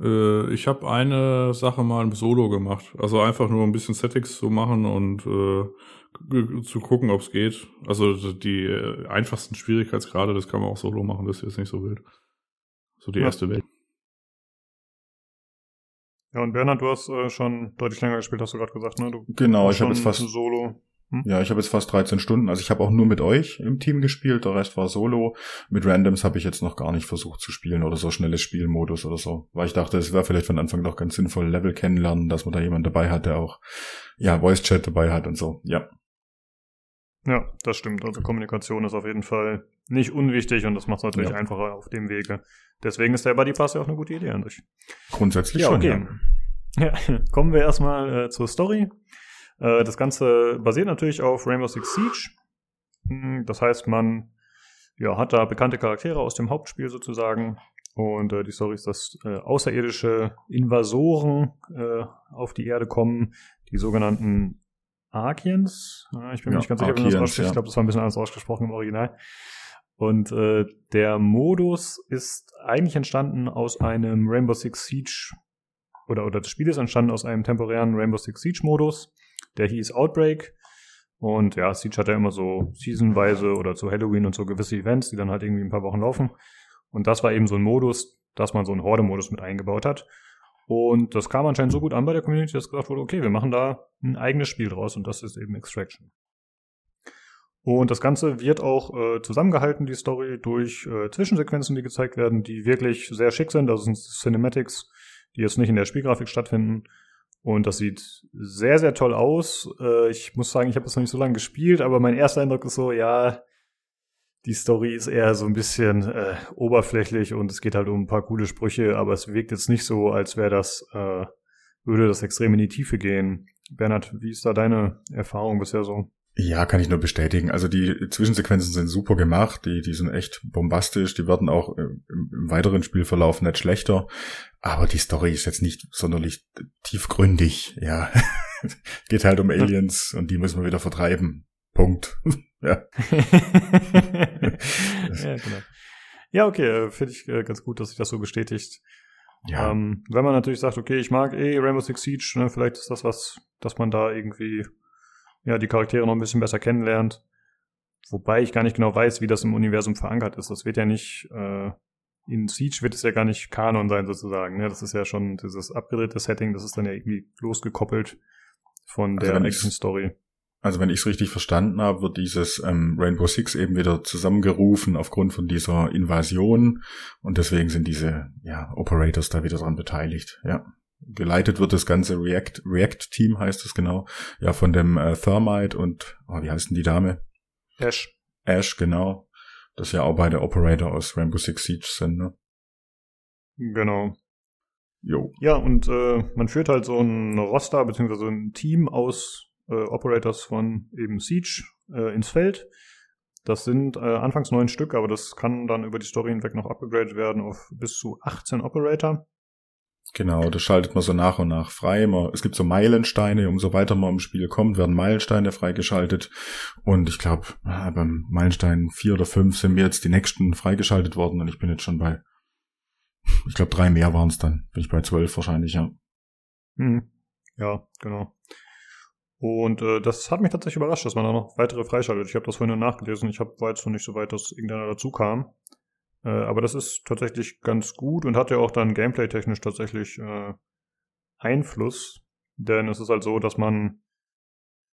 Äh, ich habe eine Sache mal im Solo gemacht. Also einfach nur ein bisschen Settings zu machen und äh, zu gucken, ob es geht. Also die äh, einfachsten Schwierigkeitsgrade, das kann man auch solo machen, das ist jetzt nicht so wild. So die ja. erste Welt. Ja, und Bernhard, du hast äh, schon deutlich länger gespielt, hast du gerade gesagt, ne? Du genau, ich habe jetzt fast Solo. Hm? Ja, ich habe jetzt fast 13 Stunden. Also ich habe auch nur mit euch im Team gespielt, der Rest war Solo. Mit Randoms habe ich jetzt noch gar nicht versucht zu spielen oder so schnelles Spielmodus oder so. Weil ich dachte, es wäre vielleicht von Anfang noch ganz sinnvoll, Level kennenlernen, dass man da jemand dabei hat, der auch ja Voice Chat dabei hat und so. Ja. Ja, das stimmt. Also Kommunikation ist auf jeden Fall nicht unwichtig und das macht es natürlich ja. einfacher auf dem Wege. Deswegen ist der Buddy Pass ja auch eine gute Idee an sich. Grundsätzlich ja, schon, okay. ja. ja. Kommen wir erstmal äh, zur Story. Äh, das Ganze basiert natürlich auf Rainbow Six Siege. Hm, das heißt, man ja, hat da bekannte Charaktere aus dem Hauptspiel sozusagen. Und äh, die Story ist, dass äh, außerirdische Invasoren äh, auf die Erde kommen, die sogenannten Arkians. ich bin mir ja, nicht ganz sicher, wie man das ausspricht. Ja. Ich glaube, das war ein bisschen anders ausgesprochen im Original. Und äh, der Modus ist eigentlich entstanden aus einem Rainbow Six Siege oder, oder das Spiel ist entstanden aus einem temporären Rainbow Six Siege Modus. Der hieß Outbreak. Und ja, Siege hat ja immer so seasonweise oder zu Halloween und so gewisse Events, die dann halt irgendwie ein paar Wochen laufen. Und das war eben so ein Modus, dass man so einen Horde-Modus mit eingebaut hat. Und das kam anscheinend so gut an bei der Community, dass gesagt wurde, okay, wir machen da ein eigenes Spiel draus und das ist eben Extraction. Und das Ganze wird auch äh, zusammengehalten, die Story, durch äh, Zwischensequenzen, die gezeigt werden, die wirklich sehr schick sind. Das sind Cinematics, die jetzt nicht in der Spielgrafik stattfinden. Und das sieht sehr, sehr toll aus. Äh, ich muss sagen, ich habe das noch nicht so lange gespielt, aber mein erster Eindruck ist so, ja, die Story ist eher so ein bisschen äh, oberflächlich und es geht halt um ein paar coole Sprüche, aber es wirkt jetzt nicht so, als wäre das, äh, würde das extrem in die Tiefe gehen. Bernhard, wie ist da deine Erfahrung bisher so? Ja, kann ich nur bestätigen. Also die Zwischensequenzen sind super gemacht, die, die sind echt bombastisch, die werden auch im, im weiteren Spielverlauf nicht schlechter. Aber die Story ist jetzt nicht sonderlich tiefgründig, ja. Geht halt um Aliens und die müssen wir wieder vertreiben. Punkt. ja. ja, genau. ja, okay, äh, finde ich äh, ganz gut, dass sich das so bestätigt. Ja. Ähm, wenn man natürlich sagt, okay, ich mag eh Rainbow Six Siege, ne, vielleicht ist das was, dass man da irgendwie ja, die Charaktere noch ein bisschen besser kennenlernt. Wobei ich gar nicht genau weiß, wie das im Universum verankert ist. Das wird ja nicht, äh, in Siege wird es ja gar nicht Kanon sein sozusagen. Ne? Das ist ja schon dieses abgedrehte Setting, das ist dann ja irgendwie losgekoppelt von also der Action-Story. Also wenn ich es richtig verstanden habe, wird dieses ähm, Rainbow Six eben wieder zusammengerufen aufgrund von dieser Invasion und deswegen sind diese ja, Operators da wieder dran beteiligt. Ja geleitet wird das ganze React, React Team heißt es genau, ja von dem äh, Thermite und oh, wie heißt denn die Dame? Ash. Ash, genau. Das ja auch beide Operator aus Rainbow Six Siege sind, ne? Genau. Jo. Ja, und äh, man führt halt so ein Roster beziehungsweise ein Team aus äh, Operators von eben Siege äh, ins Feld. Das sind äh, anfangs neun Stück, aber das kann dann über die Story hinweg noch upgegradet werden auf bis zu 18 Operator. Genau, das schaltet man so nach und nach frei. Man, es gibt so Meilensteine, umso weiter man im Spiel kommt, werden Meilensteine freigeschaltet. Und ich glaube, beim Meilenstein vier oder fünf sind mir jetzt die nächsten freigeschaltet worden und ich bin jetzt schon bei, ich glaube, drei mehr waren es dann. Bin ich bei zwölf wahrscheinlich, ja. Hm. Ja, genau. Und äh, das hat mich tatsächlich überrascht, dass man da noch weitere freischaltet. Ich habe das vorhin nachgelesen. Ich hab, war jetzt noch nicht so weit, dass irgendeiner dazu kam. Äh, aber das ist tatsächlich ganz gut und hat ja auch dann gameplay-technisch tatsächlich äh, Einfluss. Denn es ist halt so, dass man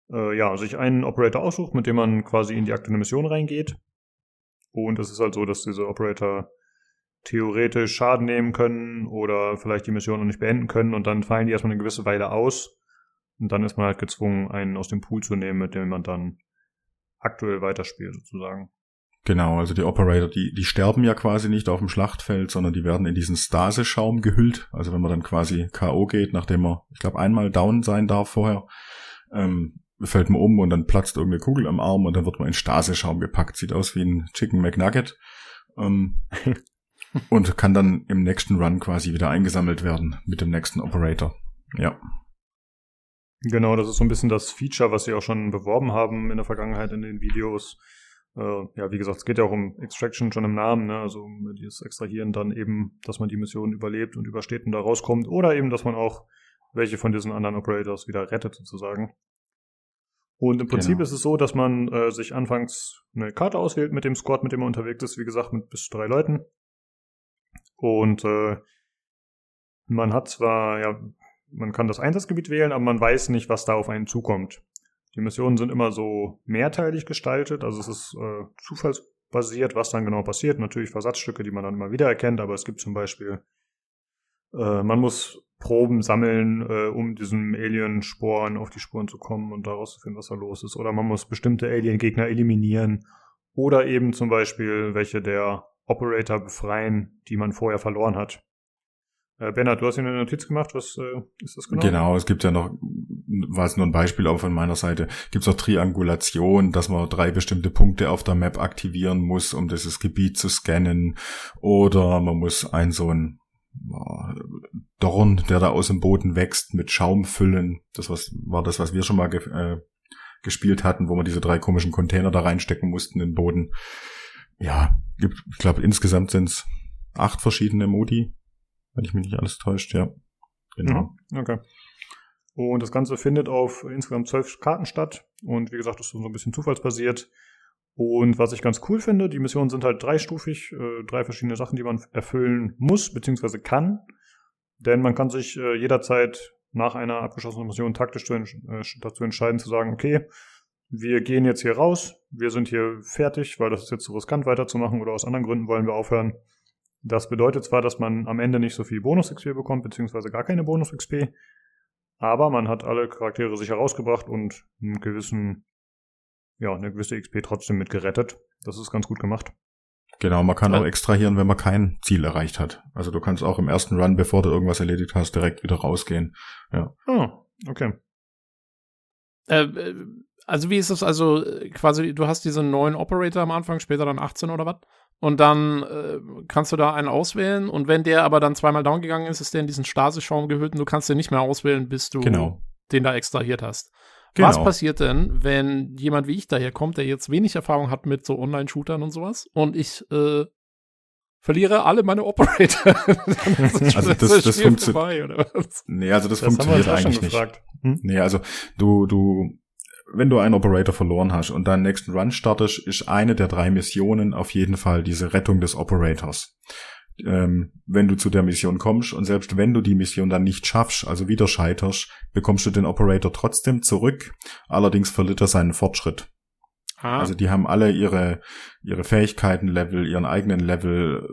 äh, ja, sich einen Operator aussucht, mit dem man quasi in die aktuelle Mission reingeht. Und es ist halt so, dass diese Operator theoretisch Schaden nehmen können oder vielleicht die Mission noch nicht beenden können und dann fallen die erstmal eine gewisse Weile aus und dann ist man halt gezwungen, einen aus dem Pool zu nehmen, mit dem man dann aktuell weiterspielt, sozusagen. Genau, also die Operator, die, die sterben ja quasi nicht auf dem Schlachtfeld, sondern die werden in diesen Staseschaum gehüllt. Also wenn man dann quasi K.O. geht, nachdem man, ich glaube, einmal down sein darf vorher, ähm, fällt man um und dann platzt irgendeine Kugel am Arm und dann wird man in Staseschaum gepackt. Sieht aus wie ein Chicken McNugget. Ähm, und kann dann im nächsten Run quasi wieder eingesammelt werden mit dem nächsten Operator. Ja. Genau, das ist so ein bisschen das Feature, was sie auch schon beworben haben in der Vergangenheit in den Videos. Äh, ja, wie gesagt, es geht ja auch um Extraction schon im Namen, ne? also um dieses Extrahieren dann eben, dass man die Mission überlebt und übersteht und da rauskommt oder eben, dass man auch welche von diesen anderen Operators wieder rettet sozusagen. Und im Prinzip genau. ist es so, dass man äh, sich anfangs eine Karte auswählt mit dem Squad, mit dem man unterwegs ist, wie gesagt, mit bis drei Leuten. Und äh, man hat zwar ja man kann das Einsatzgebiet wählen, aber man weiß nicht, was da auf einen zukommt. Die Missionen sind immer so mehrteilig gestaltet, also es ist äh, zufallsbasiert, was dann genau passiert. Natürlich Versatzstücke, die man dann immer wieder erkennt, aber es gibt zum Beispiel, äh, man muss Proben sammeln, äh, um diesen Alien-Sporen auf die Spuren zu kommen und daraus zu finden, was da los ist. Oder man muss bestimmte Alien-Gegner eliminieren. Oder eben zum Beispiel welche der Operator befreien, die man vorher verloren hat. Äh, Bernhard, du hast hier eine Notiz gemacht, was äh, ist das genau? Genau, es gibt ja noch, war es nur ein Beispiel auch von meiner Seite, gibt es auch Triangulation, dass man drei bestimmte Punkte auf der Map aktivieren muss, um dieses Gebiet zu scannen. Oder man muss ein so ein Dorn, der da aus dem Boden wächst, mit Schaum füllen. Das was, war das, was wir schon mal ge äh, gespielt hatten, wo wir diese drei komischen Container da reinstecken mussten in den Boden. Ja, ich glaube insgesamt sind es acht verschiedene Modi, wenn ich mich nicht alles täuscht, ja. Genau. Mhm. Okay. Und das Ganze findet auf insgesamt zwölf Karten statt. Und wie gesagt, das ist so ein bisschen zufallsbasiert. Und was ich ganz cool finde, die Missionen sind halt dreistufig, äh, drei verschiedene Sachen, die man erfüllen muss, beziehungsweise kann. Denn man kann sich äh, jederzeit nach einer abgeschlossenen Mission taktisch äh, dazu entscheiden, zu sagen, okay, wir gehen jetzt hier raus, wir sind hier fertig, weil das ist jetzt zu riskant weiterzumachen oder aus anderen Gründen wollen wir aufhören. Das bedeutet zwar, dass man am Ende nicht so viel Bonus-XP bekommt, beziehungsweise gar keine Bonus-XP, aber man hat alle Charaktere sich herausgebracht und einen gewissen, ja, eine gewisse XP trotzdem mit gerettet. Das ist ganz gut gemacht. Genau, man kann ja. auch extrahieren, wenn man kein Ziel erreicht hat. Also du kannst auch im ersten Run, bevor du irgendwas erledigt hast, direkt wieder rausgehen. Ja. Ah, okay. Äh, äh also wie ist das also äh, quasi, du hast diese neuen Operator am Anfang, später dann 18 oder was? Und dann äh, kannst du da einen auswählen und wenn der aber dann zweimal down gegangen ist, ist der in diesen Stasisschaum gehüllt und du kannst den nicht mehr auswählen, bis du genau. den da extrahiert hast. Genau. Was passiert denn, wenn jemand wie ich daher kommt, der jetzt wenig Erfahrung hat mit so Online-Shootern und sowas und ich äh, verliere alle meine Operator. also das, das funktioniert. Nee, also das, das funktioniert eigentlich nicht. Hm? Nee, also du, du wenn du einen Operator verloren hast und deinen nächsten Run startest, ist eine der drei Missionen auf jeden Fall diese Rettung des Operators. Ähm, wenn du zu der Mission kommst und selbst wenn du die Mission dann nicht schaffst, also wieder scheiterst, bekommst du den Operator trotzdem zurück, allerdings verliert er seinen Fortschritt. Ah. Also die haben alle ihre, ihre Fähigkeiten-Level, ihren eigenen Level,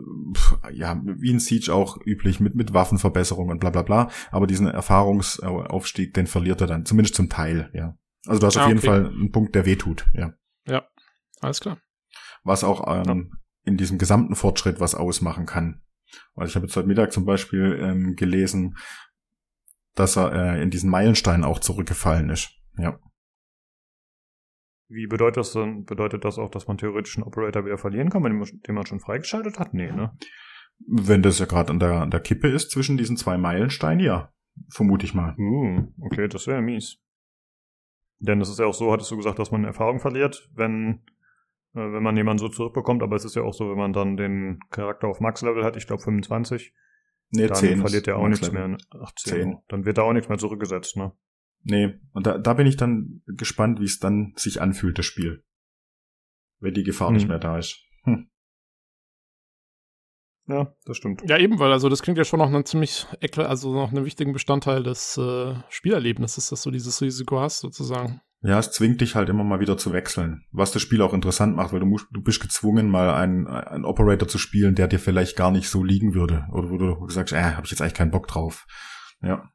ja, wie in Siege auch üblich, mit, mit Waffenverbesserung und bla bla bla. Aber diesen Erfahrungsaufstieg, den verliert er dann, zumindest zum Teil, ja. Also du hast ah, auf jeden okay. Fall einen Punkt, der wehtut, ja. Ja, alles klar. Was auch ähm, ja. in diesem gesamten Fortschritt was ausmachen kann. Weil ich habe jetzt heute Mittag zum Beispiel ähm, gelesen, dass er äh, in diesen Meilenstein auch zurückgefallen ist. Ja. Wie bedeutet das denn? Bedeutet das auch, dass man theoretisch einen Operator wieder verlieren kann, den man schon freigeschaltet hat? Nee, ne? Wenn das ja gerade an der, an der Kippe ist zwischen diesen zwei Meilensteinen, ja. Vermute ich mal. Uh, okay, das wäre mies. Denn es ist ja auch so, hattest du gesagt, dass man Erfahrung verliert, wenn, äh, wenn man jemanden so zurückbekommt, aber es ist ja auch so, wenn man dann den Charakter auf Max-Level hat, ich glaube 25, Nee, dann 10 verliert ist er auch nichts mehr. Ach, 10. 10. Dann wird da auch nichts mehr zurückgesetzt, ne? Nee, und da, da bin ich dann gespannt, wie es dann sich anfühlt, das Spiel. Wenn die Gefahr Hm. nicht mehr da ist. Hm. Ja, das stimmt. Ja, eben, weil also das klingt ja schon noch ein ziemlich, ekle- also noch einen wichtigen Bestandteil des äh, Spielerlebnisses, dass du dieses Risiko hast, sozusagen. Ja, es zwingt dich halt immer mal wieder zu wechseln. Was das Spiel auch interessant macht, weil du musst, du bist gezwungen, mal einen, einen Operator zu spielen, der dir vielleicht gar nicht so liegen würde. Oder wo du sagst, äh, habe ich jetzt eigentlich keinen Bock drauf. Ja.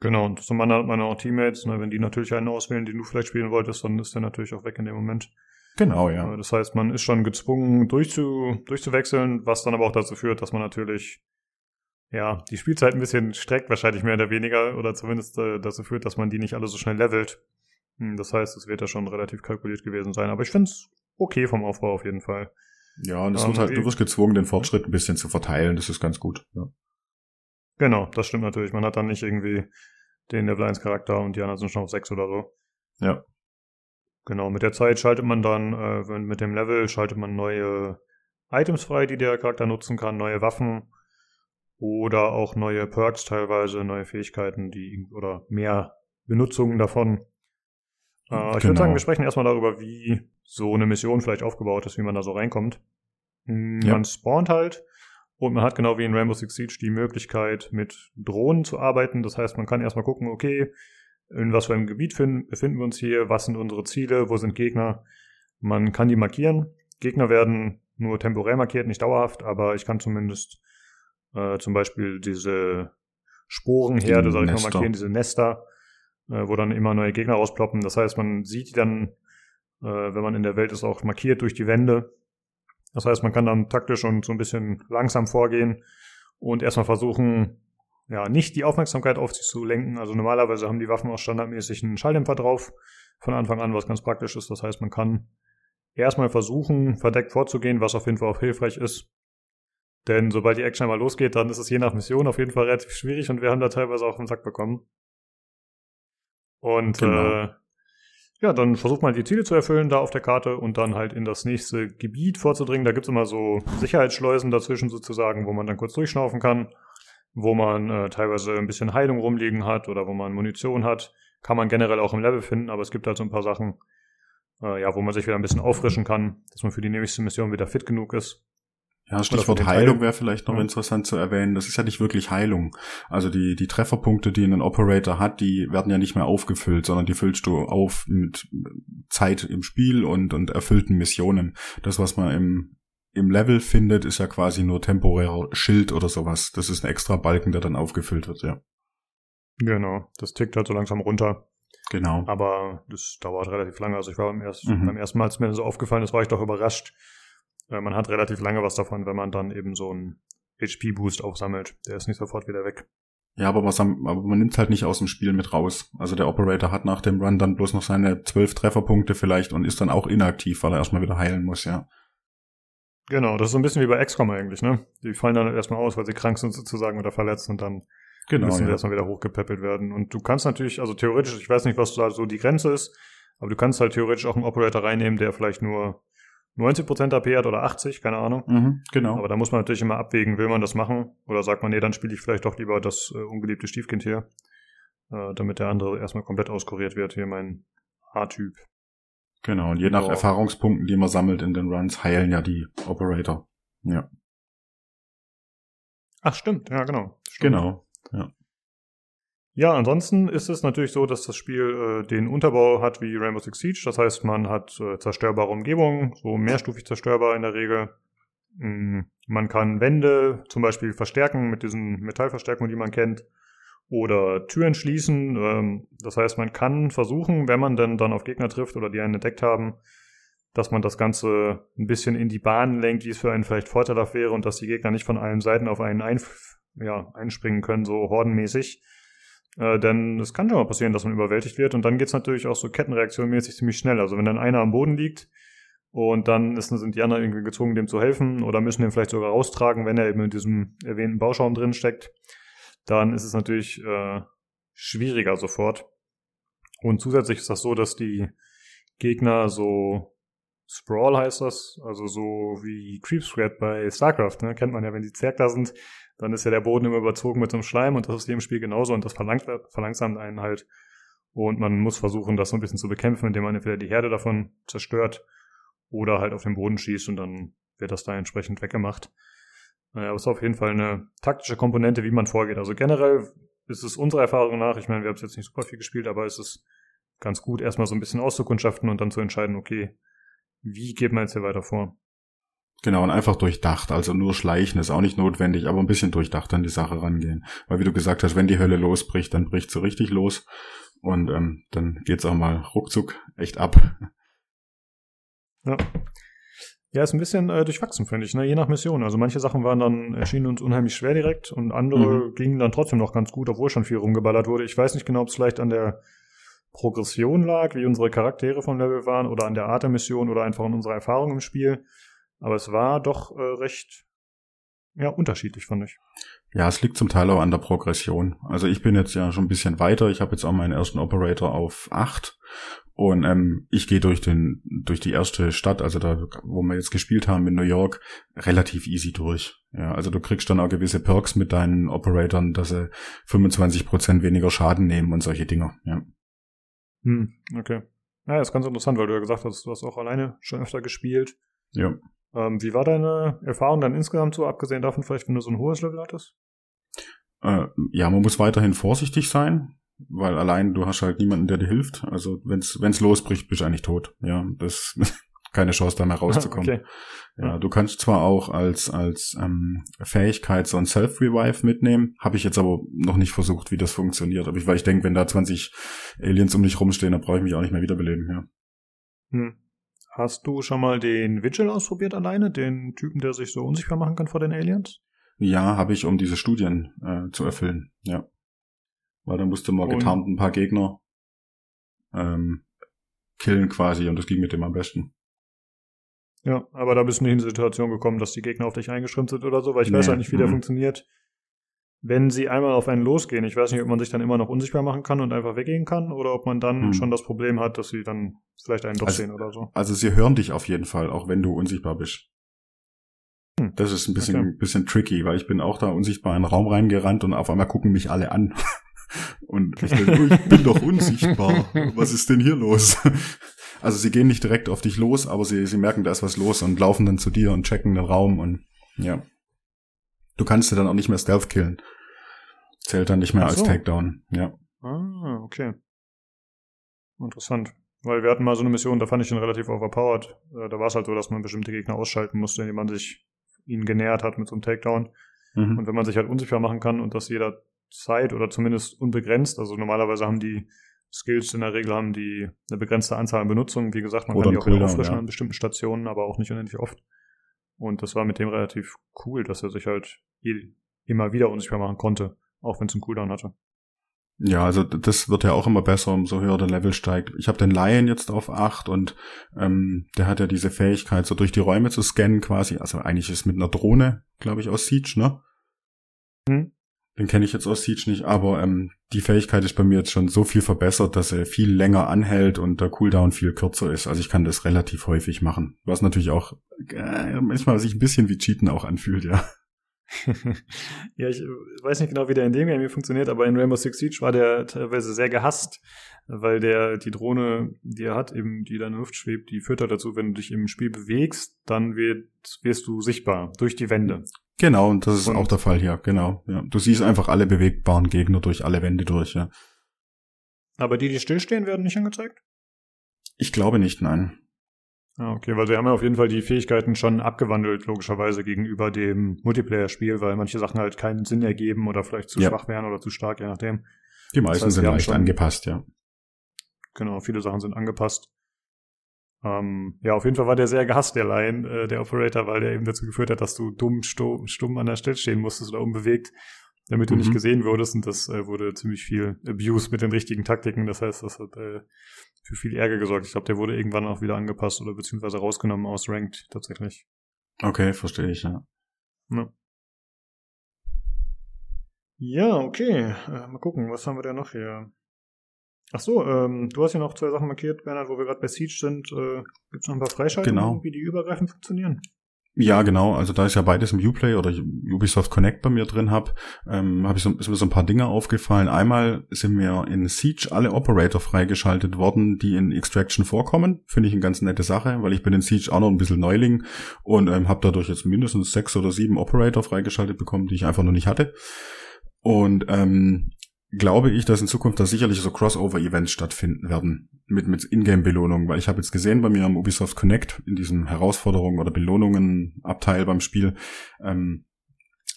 Genau, und zum anderen hat man auch Teammates, ne, wenn die natürlich einen auswählen, den du vielleicht spielen wolltest, dann ist der natürlich auch weg in dem Moment. Genau, ja. Das heißt, man ist schon gezwungen, durchzu, durchzuwechseln, was dann aber auch dazu führt, dass man natürlich ja, die Spielzeit ein bisschen streckt, wahrscheinlich mehr oder weniger, oder zumindest äh, dazu führt, dass man die nicht alle so schnell levelt. Hm, Das heißt, es wird ja schon relativ kalkuliert gewesen sein. Aber ich finde es okay vom Aufbau auf jeden Fall. Ja, und es Ähm, wird halt, du wirst gezwungen, den Fortschritt ein bisschen zu verteilen. Das ist ganz gut. Ja. Genau, das stimmt natürlich. Man hat dann nicht irgendwie den Level 1 Charakter und die anderen sind schon auf 6 oder so. Ja. Genau, mit der Zeit schaltet man dann, äh, mit dem Level schaltet man neue Items frei, die der Charakter nutzen kann, neue Waffen oder auch neue Perks teilweise, neue Fähigkeiten, die oder mehr Benutzungen davon. Äh, Ich würde Genau. sagen, wir sprechen erstmal darüber, wie so eine Mission vielleicht aufgebaut ist, wie man da so reinkommt. Hm, Ja. Man spawnt halt und man hat genau wie in Rainbow Six Siege die Möglichkeit, mit Drohnen zu arbeiten. Das heißt, man kann erstmal gucken, okay, in was für einem Gebiet fin- befinden wir uns hier, was sind unsere Ziele, wo sind Gegner. Man kann die markieren. Gegner werden nur temporär markiert, nicht dauerhaft, aber ich kann zumindest äh, zum Beispiel diese Sporenherde, Die soll ich mal markieren, diese Nester, äh, wo dann immer neue Gegner rausploppen. Das heißt, man sieht die dann, äh, wenn man in der Welt ist, auch markiert durch die Wände. Das heißt, man kann dann taktisch und so ein bisschen langsam vorgehen und erstmal versuchen, ja, nicht die Aufmerksamkeit auf sich zu lenken. Also normalerweise haben die Waffen auch standardmäßig einen Schalldämpfer drauf von Anfang an, was ganz praktisch ist. Das heißt, man kann erstmal versuchen, verdeckt vorzugehen, was auf jeden Fall auch hilfreich ist. Denn sobald die Action einmal losgeht, dann ist es je nach Mission auf jeden Fall relativ schwierig und wir haben da teilweise auch einen Sack bekommen. Und Genau. äh, ja, dann versucht man die Ziele zu erfüllen da auf der Karte und dann halt in das nächste Gebiet vorzudringen. Da gibt's immer so Sicherheitsschleusen dazwischen sozusagen, wo man dann kurz durchschnaufen kann, wo man äh, teilweise ein bisschen Heilung rumliegen hat oder wo man Munition hat. Kann man generell auch im Level finden, aber es gibt halt so ein paar Sachen, äh, ja, wo man sich wieder ein bisschen auffrischen kann, dass man für die nächste Mission wieder fit genug ist. Ja, Stichwort Heilung wäre vielleicht noch Ja. interessant zu erwähnen. Das ist ja nicht wirklich Heilung. Also die, die Trefferpunkte, die ein Operator hat, die werden ja nicht mehr aufgefüllt, sondern die füllst du auf mit Zeit im Spiel und, und erfüllten Missionen. Das, was man im, im Level findet, ist ja quasi nur temporärer Schild oder sowas. Das ist ein extra Balken, der dann aufgefüllt wird, ja. Genau, das tickt halt so langsam runter. Genau. Aber das dauert relativ lange. Also ich war beim, ersten, Mhm. beim ersten Mal, als mir das so aufgefallen ist, war ich doch überrascht. Äh, Man hat relativ lange was davon, wenn man dann eben so einen HP-Boost aufsammelt. Der ist nicht sofort wieder weg. Ja, aber, was aber man nimmt halt nicht aus dem Spiel mit raus. Also der Operator hat nach dem Run dann bloß noch seine zwölf Trefferpunkte vielleicht und ist dann auch inaktiv, weil er erstmal wieder heilen muss, ja. Genau, das ist so ein bisschen wie bei XCOM eigentlich, ne? Die fallen dann erstmal aus, weil sie krank sind sozusagen oder verletzt und dann Genau. müssen sie Ja. erstmal wieder hochgepäppelt werden. Und du kannst natürlich, also theoretisch, ich weiß nicht, was da so die Grenze ist, aber du kannst halt theoretisch auch einen Operator reinnehmen, der vielleicht nur 90% AP hat oder 80, keine Ahnung. Mhm, genau. Aber da muss man natürlich immer abwägen, will man das machen? Oder sagt man, nee, dann spiele ich vielleicht doch lieber das äh, ungeliebte Stiefkind hier, äh, damit der andere erstmal komplett auskuriert wird, hier mein A-Typ. Genau, und je nach Ja. Erfahrungspunkten, die man sammelt in den Runs, heilen ja die Operator. Ja, Ach, stimmt, ja, genau. Stimmt. genau. Ja, ansonsten ist es natürlich so, dass das Spiel äh, den Unterbau hat wie Rainbow Six Siege. Das heißt, man hat äh, zerstörbare Umgebungen, so mehrstufig zerstörbar in der Regel. Mm, Man kann Wände zum Beispiel verstärken mit diesen Metallverstärkungen, die man kennt. Oder Türen schließen. Ähm, das heißt, man kann versuchen, wenn man dann, dann auf Gegner trifft oder die einen entdeckt haben, dass man das Ganze ein bisschen in die Bahn lenkt, wie es für einen vielleicht vorteilhaft wäre und dass die Gegner nicht von allen Seiten auf einen einf ja, einspringen können, so hordenmäßig. Äh, denn es kann schon mal passieren, dass man überwältigt wird und dann geht's natürlich auch so kettenreaktionmäßig ziemlich schnell. Also wenn dann einer am Boden liegt Und dann ist, sind die anderen irgendwie gezwungen, dem zu helfen oder müssen den vielleicht sogar raustragen, wenn er eben in diesem erwähnten Bauschaum drin steckt. Dann ist es natürlich äh, schwieriger sofort. Und zusätzlich ist das so, dass die Gegner so Sprawl heißt das, also so wie Creep Spread bei StarCraft, ne? kennt man ja, wenn die Zerg sind, dann ist ja der Boden immer überzogen mit so einem Schleim und das ist in dem Spiel genauso und das verlangsamt einen halt. Und man muss versuchen, das so ein bisschen zu bekämpfen, indem man entweder die Herde davon zerstört oder halt auf den Boden schießt und dann wird das da entsprechend weggemacht. Naja, aber es ist auf jeden Fall eine taktische Komponente, wie man vorgeht. Also generell ist es unserer Erfahrung nach, ich meine, wir haben es jetzt nicht super viel gespielt, aber es ist ganz gut, erstmal so ein bisschen auszukundschaften und dann zu entscheiden, okay, wie geht man jetzt hier weiter vor? Genau, und einfach durchdacht. Also nur schleichen ist auch nicht notwendig, aber ein bisschen durchdacht an die Sache rangehen. Weil wie du gesagt hast, wenn die Hölle losbricht, dann bricht sie richtig los. Und ähm, dann geht's auch mal ruckzuck echt ab. Ja. Ja, ist ein bisschen äh, durchwachsen, finde ich, ne? je nach Mission. Also manche Sachen waren dann, erschienen uns unheimlich schwer direkt und andere mhm. gingen dann trotzdem noch ganz gut, obwohl schon viel rumgeballert wurde. Ich weiß nicht genau, ob es vielleicht an der Progression lag, wie unsere Charaktere vom Level waren oder an der Art der Mission oder einfach an unserer Erfahrung im Spiel. Aber es war doch äh, recht ja, unterschiedlich, fand ich. Ja, es liegt zum Teil auch an der Progression. Also ich bin jetzt ja schon ein bisschen weiter. Ich habe jetzt auch meinen ersten Operator auf acht und ähm, ich gehe durch den durch die erste Stadt, also da, wo wir jetzt gespielt haben in New York, relativ easy durch. Ja, also du kriegst dann auch gewisse Perks mit deinen Operatoren, dass sie 25 Prozent weniger Schaden nehmen und solche Dinge. Ja. Hm, okay. Ja, ist ganz interessant, weil du ja gesagt hast, du hast auch alleine schon öfter gespielt. Ja. Ähm, wie war deine Erfahrung dann insgesamt so, abgesehen davon vielleicht, wenn du so ein hohes Level hattest? Äh, ja, man muss weiterhin vorsichtig sein, weil allein du hast halt niemanden, der dir hilft. Also wenn's wenn's losbricht, bist du eigentlich tot. Ja, das keine Chance, da mehr rauszukommen. Okay. Ja, du kannst zwar auch als, als ähm, Fähigkeit so ein Self-Revive mitnehmen, habe ich jetzt aber noch nicht versucht, wie das funktioniert. Aber ich, weil ich denke, wenn da 20 Aliens um dich rumstehen, dann brauche ich mich auch nicht mehr wiederbeleben, ja. Hm. Hast du schon mal den Vigil ausprobiert alleine, den Typen, der sich so unsichtbar machen kann vor den Aliens? Ja, habe ich, um diese Studien äh, zu erfüllen, ja. Weil da musste man getarnt ein paar Gegner ähm, killen quasi und das ging mit dem am besten. Ja, aber da bist du nicht in die Situation gekommen, dass die Gegner auf dich eingeschrimmt sind oder so, weil ich nee. weiß ja nicht, wie der mhm. funktioniert. Wenn sie einmal auf einen losgehen, ich weiß nicht, ob man sich dann immer noch unsichtbar machen kann und einfach weggehen kann oder ob man dann mhm. schon das Problem hat, dass sie dann vielleicht einen doch also, sehen oder so. Also sie hören dich auf jeden Fall, auch wenn du unsichtbar bist. Hm. Das ist ein bisschen, okay. bisschen tricky, weil ich bin auch da unsichtbar in den Raum reingerannt und auf einmal gucken mich alle an. Und ich denke, oh, ich bin doch unsichtbar. Was ist denn hier los? Also sie gehen nicht direkt auf dich los, aber sie, sie merken, da ist was los und laufen dann zu dir und checken den Raum und ja. Du kannst sie dann auch nicht mehr Stealth killen. Zählt dann nicht mehr so. als Takedown, ja. Ah, okay. Interessant. Weil wir hatten mal so eine Mission, da fand ich ihn relativ overpowered. Äh, da war es halt so, dass man bestimmte Gegner ausschalten musste, indem man sich ihnen genähert hat mit so einem Takedown. Mhm. Und wenn man sich halt unsichtbar machen kann und das jederzeit oder zumindest unbegrenzt, also normalerweise haben die Skills in der Regel haben die eine begrenzte Anzahl an Benutzungen. Wie gesagt, man Oder kann die auch wieder auffrischen ja. an bestimmten Stationen, aber auch nicht unendlich oft. Und das war mit dem relativ cool, dass er sich halt immer wieder unsichtbar machen konnte, auch wenn es einen Cooldown hatte. Ja, also das wird ja auch immer besser, umso höher der Level steigt. Ich habe den Lion jetzt auf 8 und ähm, der hat ja diese Fähigkeit, so durch die Räume zu scannen quasi. Also eigentlich ist mit einer Drohne, glaube ich, aus Siege, ne? Hm. Den kenne ich jetzt aus Siege nicht, aber ähm, die Fähigkeit ist bei mir jetzt schon so viel verbessert, dass er viel länger anhält und der Cooldown viel kürzer ist. Also ich kann das relativ häufig machen. Was natürlich auch äh, manchmal sich ein bisschen wie Cheaten auch anfühlt, ja. ja, ich weiß nicht genau, wie der in dem Game funktioniert, aber in Rainbow Six Siege war der teilweise sehr gehasst, weil der die Drohne, die er hat, eben die da in der Luft schwebt, die führt halt dazu, wenn du dich im Spiel bewegst, dann wird, wirst du sichtbar durch die Wände. Genau, und das ist und auch der Fall hier, genau. Ja. Du siehst einfach alle bewegbaren Gegner durch alle Wände durch, ja. Aber die, die stillstehen, werden nicht angezeigt? Ich glaube nicht, nein. Ah, okay, weil sie haben ja auf jeden Fall die Fähigkeiten schon abgewandelt, logischerweise gegenüber dem Multiplayer-Spiel, weil manche Sachen halt keinen Sinn ergeben oder vielleicht zu ja. schwach wären oder zu stark, je nachdem. Die meisten das heißt, sind leicht angepasst, ja. Genau, viele Sachen sind angepasst. Ähm, ja, auf jeden Fall war der sehr gehasst, der Lion, äh, der Operator, weil der eben dazu geführt hat, dass du dumm, stumm, stumm an der Stelle stehen musstest oder unbewegt. damit du Mhm. nicht gesehen wurdest und das äh, wurde ziemlich viel Abuse mit den richtigen Taktiken. Das heißt, das hat äh, für viel Ärger gesorgt. Ich glaube, der wurde irgendwann auch wieder angepasst oder beziehungsweise rausgenommen aus Ranked tatsächlich. Okay, verstehe ich, ja. Ja, okay. Äh, mal gucken, was haben wir denn noch hier? Ach so, ähm, du hast ja noch zwei Sachen markiert, Bernhard, wo wir gerade bei Siege sind. Äh, Gibt es noch ein paar Freischaltungen, Genau. wie die übergreifend funktionieren? Ja, genau. Also da ich ja beides im Uplay oder Ubisoft Connect bei mir drin habe, ähm, habe ich so, ist mir so ein paar Dinge aufgefallen. Einmal sind mir in Siege alle Operator freigeschaltet worden, die in Extraction vorkommen. Finde ich eine ganz nette Sache, weil ich bin in Siege auch noch ein bisschen Neuling und ähm, habe dadurch jetzt mindestens sechs oder sieben Operator freigeschaltet bekommen, die ich einfach noch nicht hatte. Und ähm, glaube ich, dass in Zukunft da sicherlich so Crossover-Events stattfinden werden mit, mit Ingame-Belohnungen, weil ich habe jetzt gesehen bei mir am Ubisoft Connect in diesem Herausforderungen oder Belohnungen-Abteil beim Spiel, ähm,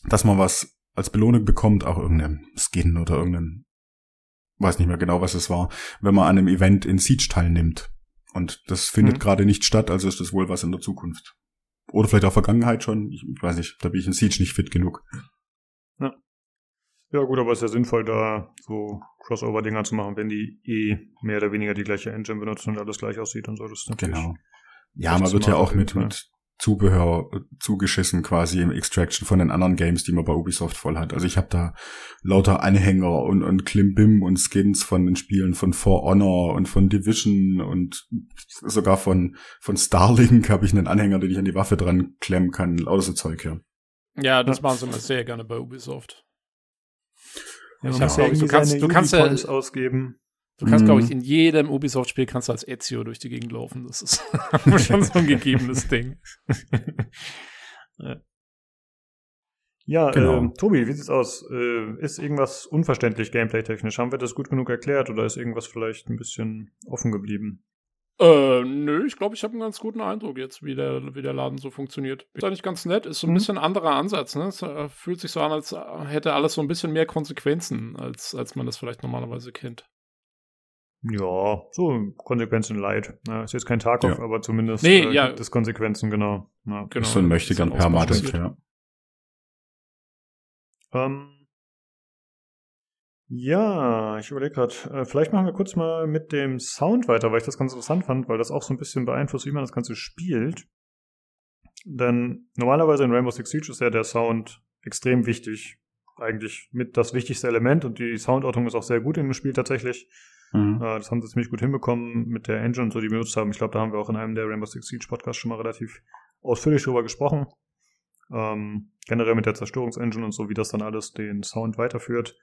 dass man was als Belohnung bekommt, auch irgendeinen Skin oder irgendeinen, weiß nicht mehr genau, was es war, wenn man an einem Event in Siege teilnimmt. Und das findet Mhm. gerade nicht statt, also ist das wohl was in der Zukunft. Oder vielleicht auch Vergangenheit schon, ich, ich weiß nicht, da bin ich in Siege nicht fit genug. Ja gut, aber es ist ja sinnvoll, da so Crossover-Dinger zu machen, wenn die eh mehr oder weniger die gleiche Engine benutzen und alles gleich aussieht und so. Das natürlich Genau. Ja, man wird ja auch mit, mit Zubehör äh, zugeschissen quasi im Extraction von den anderen Games, die man bei Ubisoft voll hat. Also ich habe da lauter Anhänger und, und Klimbim und Skins von den Spielen von For Honor und von Division und sogar von, von Starlink habe ich einen Anhänger, den ich an die Waffe dran klemmen kann. Lauter so Zeug, ja. Ja, das machen sie immer sehr gerne bei Ubisoft. Ja, Ich hab, ich, irgendwie du kannst- du kannst ja- Ubi-Points ausgeben. Du kannst, glaube ich, Mhm. in jedem Ubisoft-Spiel kannst du als Ezio durch die Gegend laufen. Das ist schon so ein gegebenes Ding. Ja, Genau. ähm, Tobi, wie sieht's aus? Äh, ist irgendwas unverständlich gameplay-technisch? Haben wir das gut genug erklärt oder ist irgendwas vielleicht ein bisschen offen geblieben? Äh, nö, ich glaube, ich habe einen ganz guten Eindruck jetzt, wie der, wie der Laden so funktioniert. Ist eigentlich ganz nett, ist so ein Mhm. bisschen anderer Ansatz, ne? Es äh, fühlt sich so an, als äh, hätte alles so ein bisschen mehr Konsequenzen, als, als man das vielleicht normalerweise kennt. Ja, so Konsequenzen light. Ja, ist jetzt kein Tarkov, Ja. aber zumindest Nee, äh, ja. gibt es Konsequenzen, genau. Ja. Genau. so ein möchte ist dann permanent, ausbalanciert. ja. Ähm, ja, ich überlege gerade, äh, vielleicht machen wir kurz mal mit dem Sound weiter, weil ich das ganz interessant fand, weil das auch so ein bisschen beeinflusst, wie man das Ganze spielt. Denn normalerweise in Rainbow Six Siege ist ja der Sound extrem wichtig. Eigentlich mit das wichtigste Element und die Soundortung ist auch sehr gut in dem Spiel tatsächlich. Mhm. Äh, das haben sie ziemlich gut hinbekommen mit der Engine und so, die wir benutzt haben. Ich glaube, da haben wir auch in einem der Rainbow Six Siege Podcasts schon mal relativ ausführlich drüber gesprochen. Ähm, generell mit der Zerstörungsengine und so, wie das dann alles den Sound weiterführt.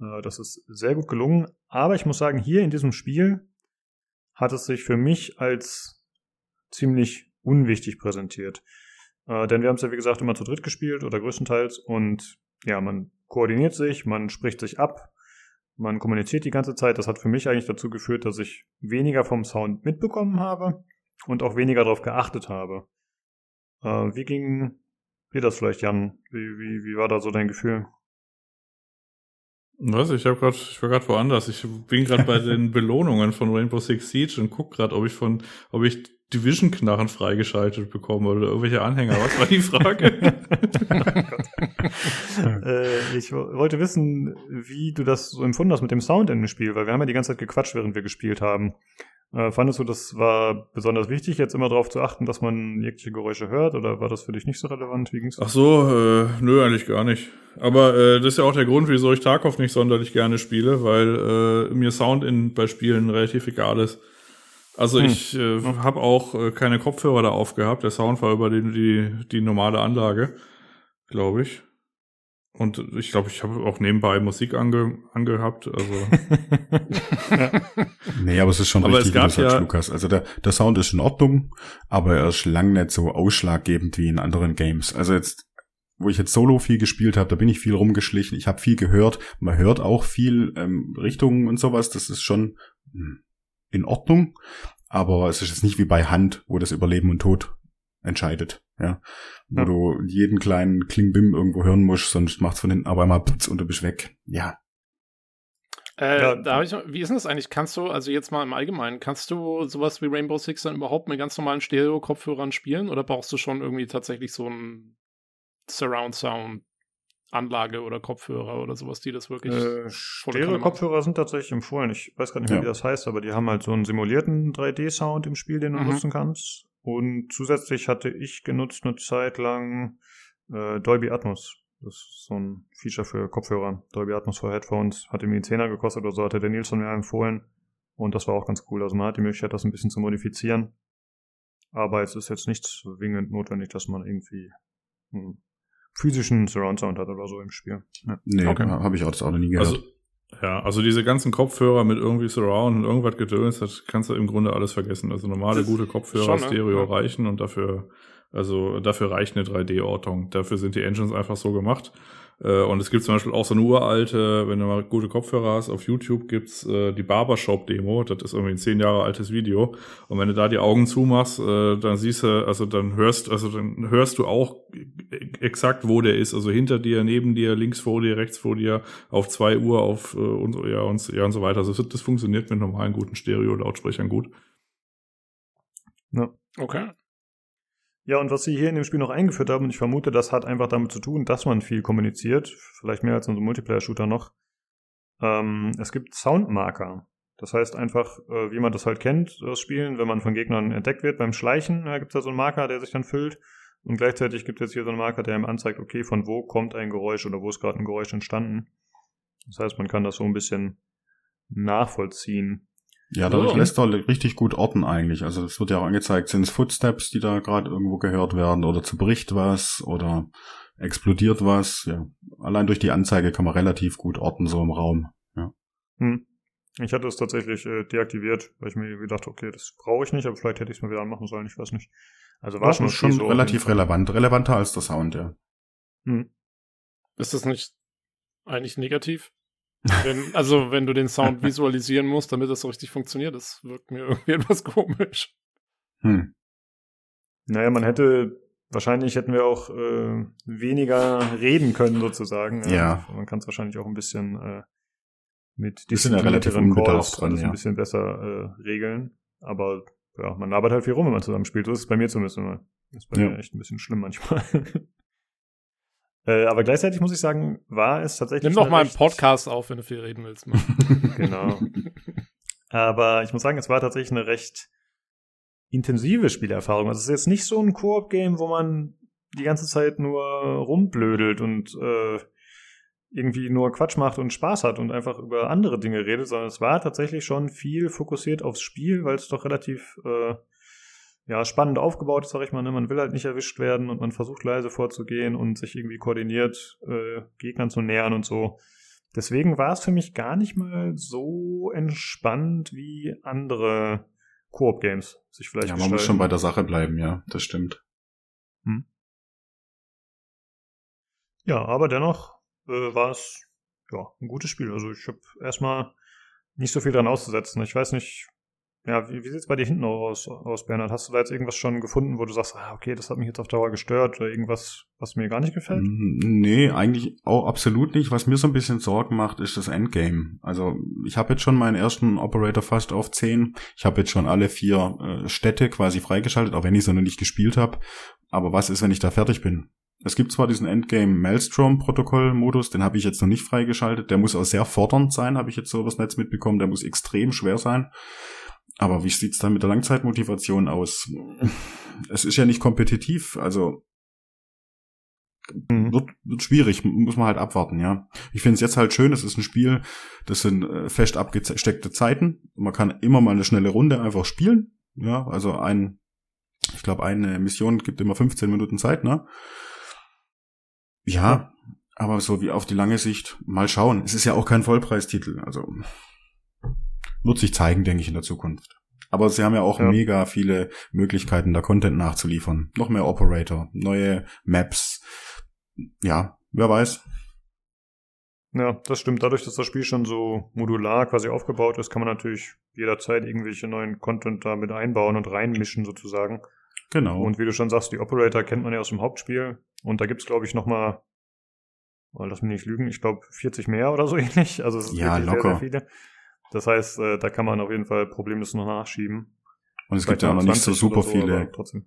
Äh, das ist sehr gut gelungen. Aber ich muss sagen, hier in diesem Spiel hat es sich für mich als ziemlich unwichtig präsentiert. Äh, denn wir haben es ja, wie gesagt, immer zu dritt gespielt oder größtenteils. Und ja, man koordiniert sich, man spricht sich ab, man kommuniziert die ganze Zeit. Das hat für mich eigentlich dazu geführt, dass ich weniger vom Sound mitbekommen habe und auch weniger darauf geachtet habe. Äh, wie ging dir das vielleicht, Jan? Wie, wie, wie war da so dein Gefühl? Was? Ich habe gerade, ich war gerade woanders. Ich bin gerade bei den Belohnungen von Rainbow Six Siege und guck gerade, ob ich von, ob ich Division-Knarren freigeschaltet bekomme oder irgendwelche Anhänger. Was war die Frage? äh, ich wo- wollte wissen, wie du das so empfunden hast mit dem Sound in dem Spiel, weil wir haben ja die ganze Zeit gequatscht, während wir gespielt haben. Äh, fandest du, das war besonders wichtig, jetzt immer darauf zu achten, dass man jegliche Geräusche hört, oder war das für dich nicht so relevant? Wie ging's? Ach so, äh, nö, eigentlich gar nicht. Aber äh, das ist ja auch der Grund, wieso ich Tarkov nicht sonderlich gerne spiele, weil äh, mir Sound in, bei Spielen relativ egal ist. Also Hm. ich äh, habe auch äh, keine Kopfhörer da aufgehabt. Der Sound war über die, die, die normale Anlage, glaube ich. Und ich glaube, ich habe auch nebenbei Musik ange, angehabt. Also Nee, aber es ist schon Aber richtig, wie du sagst, ja- Lukas. Also der, der Sound ist in Ordnung, aber er ist lang nicht so ausschlaggebend wie in anderen Games. Also jetzt, wo ich jetzt Solo viel gespielt habe, da bin ich viel rumgeschlichen, ich habe viel gehört, man hört auch viel ähm, Richtungen und sowas, das ist schon hm, in Ordnung, aber es ist jetzt nicht wie bei Hand, wo das über Leben und Tod entscheidet, ja. Wo Ja. du jeden kleinen Klingbim irgendwo hören musst, sonst macht's von hinten aber einmal putz und du bist weg. Ja. Äh, Ja. da hab ich, wie ist denn das eigentlich? Kannst du, also jetzt mal im Allgemeinen, kannst du sowas wie Rainbow Six dann überhaupt mit ganz normalen Stereo-Kopfhörern spielen oder brauchst du schon irgendwie tatsächlich so einen Surround-Sound Anlage oder Kopfhörer oder sowas, die das wirklich. Äh, Stereo-Kopfhörer sind tatsächlich empfohlen. Ich weiß gar nicht mehr, Ja. wie das heißt, aber die haben halt so einen simulierten 3D-Sound im Spiel, den du Mhm. nutzen kannst. Und zusätzlich hatte ich genutzt eine Zeit lang äh, Dolby Atmos. Das ist so ein Feature für Kopfhörer. Dolby Atmos für Headphones. Hat irgendwie einen Zehner gekostet oder so, hatte der Nilsson mir empfohlen. Und das war auch ganz cool. Also man hat die Möglichkeit, das ein bisschen zu modifizieren. Aber es ist jetzt nicht zwingend notwendig, dass man irgendwie einen physischen Surround-Sound hat oder so im Spiel. Ja. Nee, Okay. habe ich auch das auch noch nie gehört. Also, ja, also diese ganzen Kopfhörer mit irgendwie Surround und irgendwas Gedöns, das kannst du im Grunde alles vergessen. Also normale gute Kopfhörer, Schon, ne? Stereo Ja. reichen und dafür, also dafür reicht eine 3D-Ortung. Dafür sind die Engines einfach so gemacht. Äh, Und es gibt zum Beispiel auch so eine uralte, wenn du mal gute Kopfhörer hast, auf YouTube gibt's äh, die Barbershop-Demo. Das ist irgendwie ein zehn Jahre altes Video. Und wenn du da die Augen zumachst, äh, dann siehst du, also dann hörst, also dann hörst du auch exakt, wo der ist. Also hinter dir, neben dir, links vor dir, rechts vor dir, auf zwei Uhr, auf äh, und, so- ja, und, ja, und so weiter. Also das, das funktioniert mit normalen guten Stereo-Lautsprechern gut. Okay. Ja, und was sie hier in dem Spiel noch eingeführt haben, und ich vermute, das hat einfach damit zu tun, dass man viel kommuniziert, vielleicht mehr als in so einem Multiplayer-Shooter noch. Ähm, es gibt Soundmarker. Das heißt einfach, äh, wie man das halt kennt, das Spielen, wenn man von Gegnern entdeckt wird beim Schleichen, da gibt es da so einen Marker, der sich dann füllt. Und gleichzeitig gibt es jetzt hier so einen Marker, der ihm anzeigt, okay, von wo kommt ein Geräusch oder wo ist gerade ein Geräusch entstanden. Das heißt, man kann das so ein bisschen nachvollziehen. Ja, dadurch Oh. lässt er richtig gut orten eigentlich. Also es wird ja auch angezeigt, sind es Footsteps, die da gerade irgendwo gehört werden oder zerbricht was oder explodiert was. Ja, allein durch die Anzeige kann man relativ gut orten so im Raum. Hm. Ich hatte es tatsächlich äh, deaktiviert, weil ich mir gedacht okay, das brauche ich nicht, aber vielleicht hätte ich es mal wieder anmachen sollen, ich weiß nicht. Also war War schon, schon, schon so. relativ relevant, relevanter als der Sound, ja. Hm. Ist das nicht eigentlich negativ? Wenn, also, wenn du den Sound visualisieren musst, damit das so richtig funktioniert, das wirkt mir irgendwie etwas komisch. Hm. Naja, man hätte, wahrscheinlich hätten wir auch äh, weniger reden können sozusagen. Ja. Man kann es wahrscheinlich auch ein bisschen äh, mit relativ disziplinierteren Calls dran, alles ja. ein bisschen besser äh, regeln. Aber ja, man labert halt viel rum, wenn man zusammen spielt. So ist es bei mir zumindest immer. Das ist bei Ja. mir echt ein bisschen schlimm manchmal. äh, aber gleichzeitig muss ich sagen, war es tatsächlich. Nimm doch mal einen Podcast auf, wenn du viel reden willst. Mann. Genau. Aber ich muss sagen, es war tatsächlich eine recht intensive Spielerfahrung. Also es ist jetzt nicht so ein Koop-Game, wo man die ganze Zeit nur rumblödelt und äh, irgendwie nur Quatsch macht und Spaß hat und einfach über andere Dinge redet, sondern es war tatsächlich schon viel fokussiert aufs Spiel, weil es doch relativ äh, ja, spannend aufgebaut ist, sag ich mal. Ne? Man will halt nicht erwischt werden und man versucht leise vorzugehen und sich irgendwie koordiniert äh, Gegnern zu nähern und so. Deswegen war es für mich gar nicht mal so entspannt wie andere Koop-Games sich vielleicht Ja, man muss gestalten. schon bei der Sache bleiben, ja, das stimmt. Ja, aber dennoch äh, war es ja ein gutes Spiel. Also ich habe erstmal nicht so viel dran auszusetzen. Ich weiß nicht, ja, wie, wie sieht's bei dir hinten aus, aus, Bernhard? Hast du da jetzt irgendwas schon gefunden, wo du sagst, ah, okay, das hat mich jetzt auf Dauer gestört oder irgendwas, was mir gar nicht gefällt? Nee, eigentlich auch absolut nicht. Was mir so ein bisschen Sorgen macht, ist das Endgame. Also ich habe jetzt schon meinen ersten Operator fast auf 10. Ich habe jetzt schon alle vier äh, Städte quasi freigeschaltet, auch wenn ich sie noch nicht gespielt habe. Aber was ist, wenn ich da fertig bin? Es gibt zwar diesen Endgame Maelstrom-Protokoll-Modus, den habe ich jetzt noch nicht freigeschaltet. Der muss auch sehr fordernd sein, habe ich jetzt so übers Netz mitbekommen. Der muss extrem schwer sein. Aber wie sieht's dann mit der Langzeitmotivation aus? Es ist ja nicht kompetitiv, also Mhm. wird, wird schwierig, muss man halt abwarten, ja. Ich finde es jetzt halt schön, es ist ein Spiel, das sind äh, fest abgesteckte Zeiten. Man kann immer mal eine schnelle Runde einfach spielen. Ja, also ein, ich glaube, eine Mission gibt immer 15 Minuten Zeit, ne? Ja, aber so wie auf die lange Sicht, mal schauen. Es ist ja auch kein Vollpreistitel, also wird sich zeigen, denke ich, in der Zukunft. Aber sie haben ja auch Ja. mega viele Möglichkeiten, da Content nachzuliefern. Noch mehr Operator, neue Maps. Ja, wer weiß. Ja, das stimmt. Dadurch, dass das Spiel schon so modular quasi aufgebaut ist, kann man natürlich jederzeit irgendwelche neuen Content da mit einbauen und reinmischen sozusagen. Genau. Und wie du schon sagst, die Operator kennt man ja aus dem Hauptspiel. Und da gibt's glaube ich, nochmal, oh, lass mich nicht lügen, ich glaube 40 mehr oder so ähnlich. Also es ist Ja, wirklich sehr, locker. sehr viele. Das heißt, äh, da kann man auf jeden Fall problemlos noch nachschieben. Und es gibt Vielleicht ja auch noch nicht 20 so super oder viele trotzdem.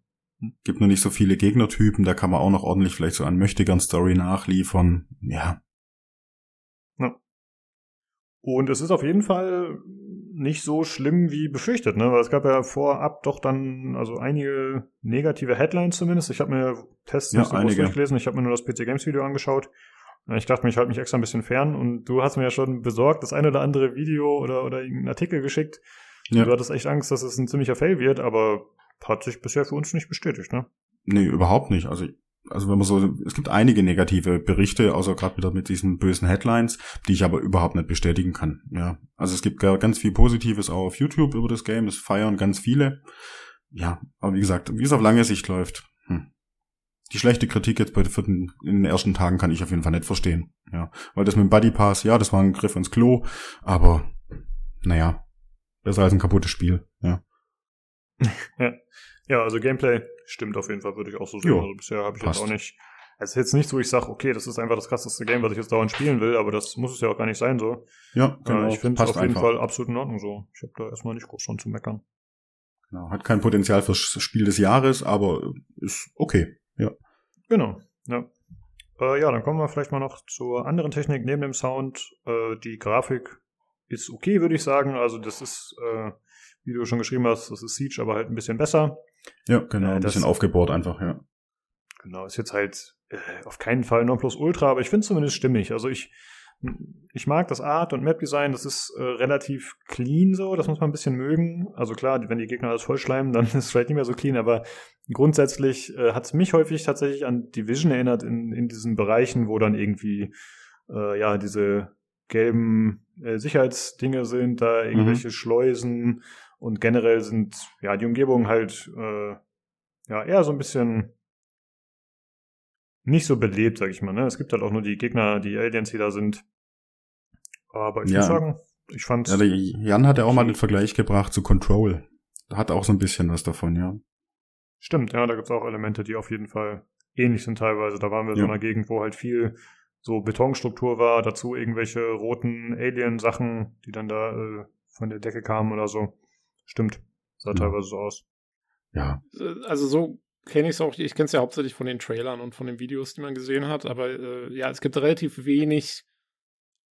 Gibt nur nicht so viele Gegnertypen, da kann man auch noch ordentlich vielleicht so an Möchtegern-Story nachliefern. Ja. ja. Und es ist auf jeden Fall nicht so schlimm wie befürchtet, ne? Weil es gab ja vorab doch dann also einige negative Headlines zumindest. Ich habe mir Tests ja, nicht so einige. durchgelesen, ich habe mir nur das PC Games Video angeschaut. Ich dachte mir, ich halte mich extra ein bisschen fern und du hast mir ja schon besorgt das eine oder andere Video oder, oder irgendeinen Artikel geschickt. Ja. Du hattest echt Angst, dass es ein ziemlicher Fail wird, aber hat sich bisher für uns nicht bestätigt, ne? Nee, überhaupt nicht. Also, also wenn man so, es gibt einige negative Berichte, außer gerade wieder mit diesen bösen Headlines, die ich aber überhaupt nicht bestätigen kann. Ja, also es gibt ganz viel Positives auch auf YouTube über das Game, das feiern ganz viele. Ja, aber wie gesagt, wie es auf lange Sicht läuft, hm. Die schlechte Kritik jetzt bei den vierten, in den ersten Tagen kann ich auf jeden Fall nicht verstehen. Ja, weil das mit dem Buddy Pass, ja, das war ein Griff ins Klo, aber naja, besser als ein kaputtes Spiel. Ja. ja. ja, also Gameplay stimmt auf jeden Fall, würde ich auch so sagen. Jo, also bisher habe ich passt. jetzt auch nicht. Es ist jetzt nicht so, ich sage, okay, das ist einfach das krasseste Game, was ich jetzt dauernd spielen will, aber das muss es ja auch gar nicht sein so. Ja, Äh, ich finde es auf jeden einfach. Fall absolut in Ordnung so. Ich habe da erstmal nicht groß dran zu meckern. Genau, hat kein Potenzial fürs Spiel des Jahres, aber ist okay. Genau, ja. Äh, ja, dann kommen wir vielleicht mal noch zur anderen Technik neben dem Sound. Äh, die Grafik ist okay, würde ich sagen. Also das ist, äh, wie du schon geschrieben hast, das ist Siege, aber halt ein bisschen besser. Ja, genau, Äh, ein bisschen aufgebohrt einfach, ja. Genau, ist jetzt halt äh, auf keinen Fall Nonplusultra, aber ich finde zumindest stimmig. Also ich, ich mag das Art und Map-Design, das ist äh, relativ clean so, das muss man ein bisschen mögen. Also klar, wenn die Gegner alles vollschleimen, dann ist es vielleicht nicht mehr so clean, aber grundsätzlich äh, hat es mich häufig tatsächlich an Division erinnert in, in diesen Bereichen, wo dann irgendwie äh, ja diese gelben äh, Sicherheitsdinge sind, da irgendwelche Schleusen und generell sind ja die Umgebung halt äh, ja eher so ein bisschen nicht so belebt, sag ich mal. Ne? Es gibt halt auch nur die Gegner, die Aliens, die da sind. Aber ich Ja. muss sagen, ich fand's. Ja, der Jan hat ja auch mal den Vergleich gebracht zu Control. Hat auch so ein bisschen was davon, ja. Stimmt, ja, da gibt's auch Elemente, die auf jeden Fall ähnlich sind teilweise. Da waren wir in so Ja. einer Gegend, wo halt viel so Betonstruktur war, dazu irgendwelche roten Alien-Sachen, die dann da äh, von der Decke kamen oder so. Stimmt, sah Ja. teilweise so aus. Ja, Äh, Also so kenne ich es auch, ich kenne es ja hauptsächlich von den Trailern und von den Videos, die man gesehen hat, aber äh, ja, es gibt relativ wenig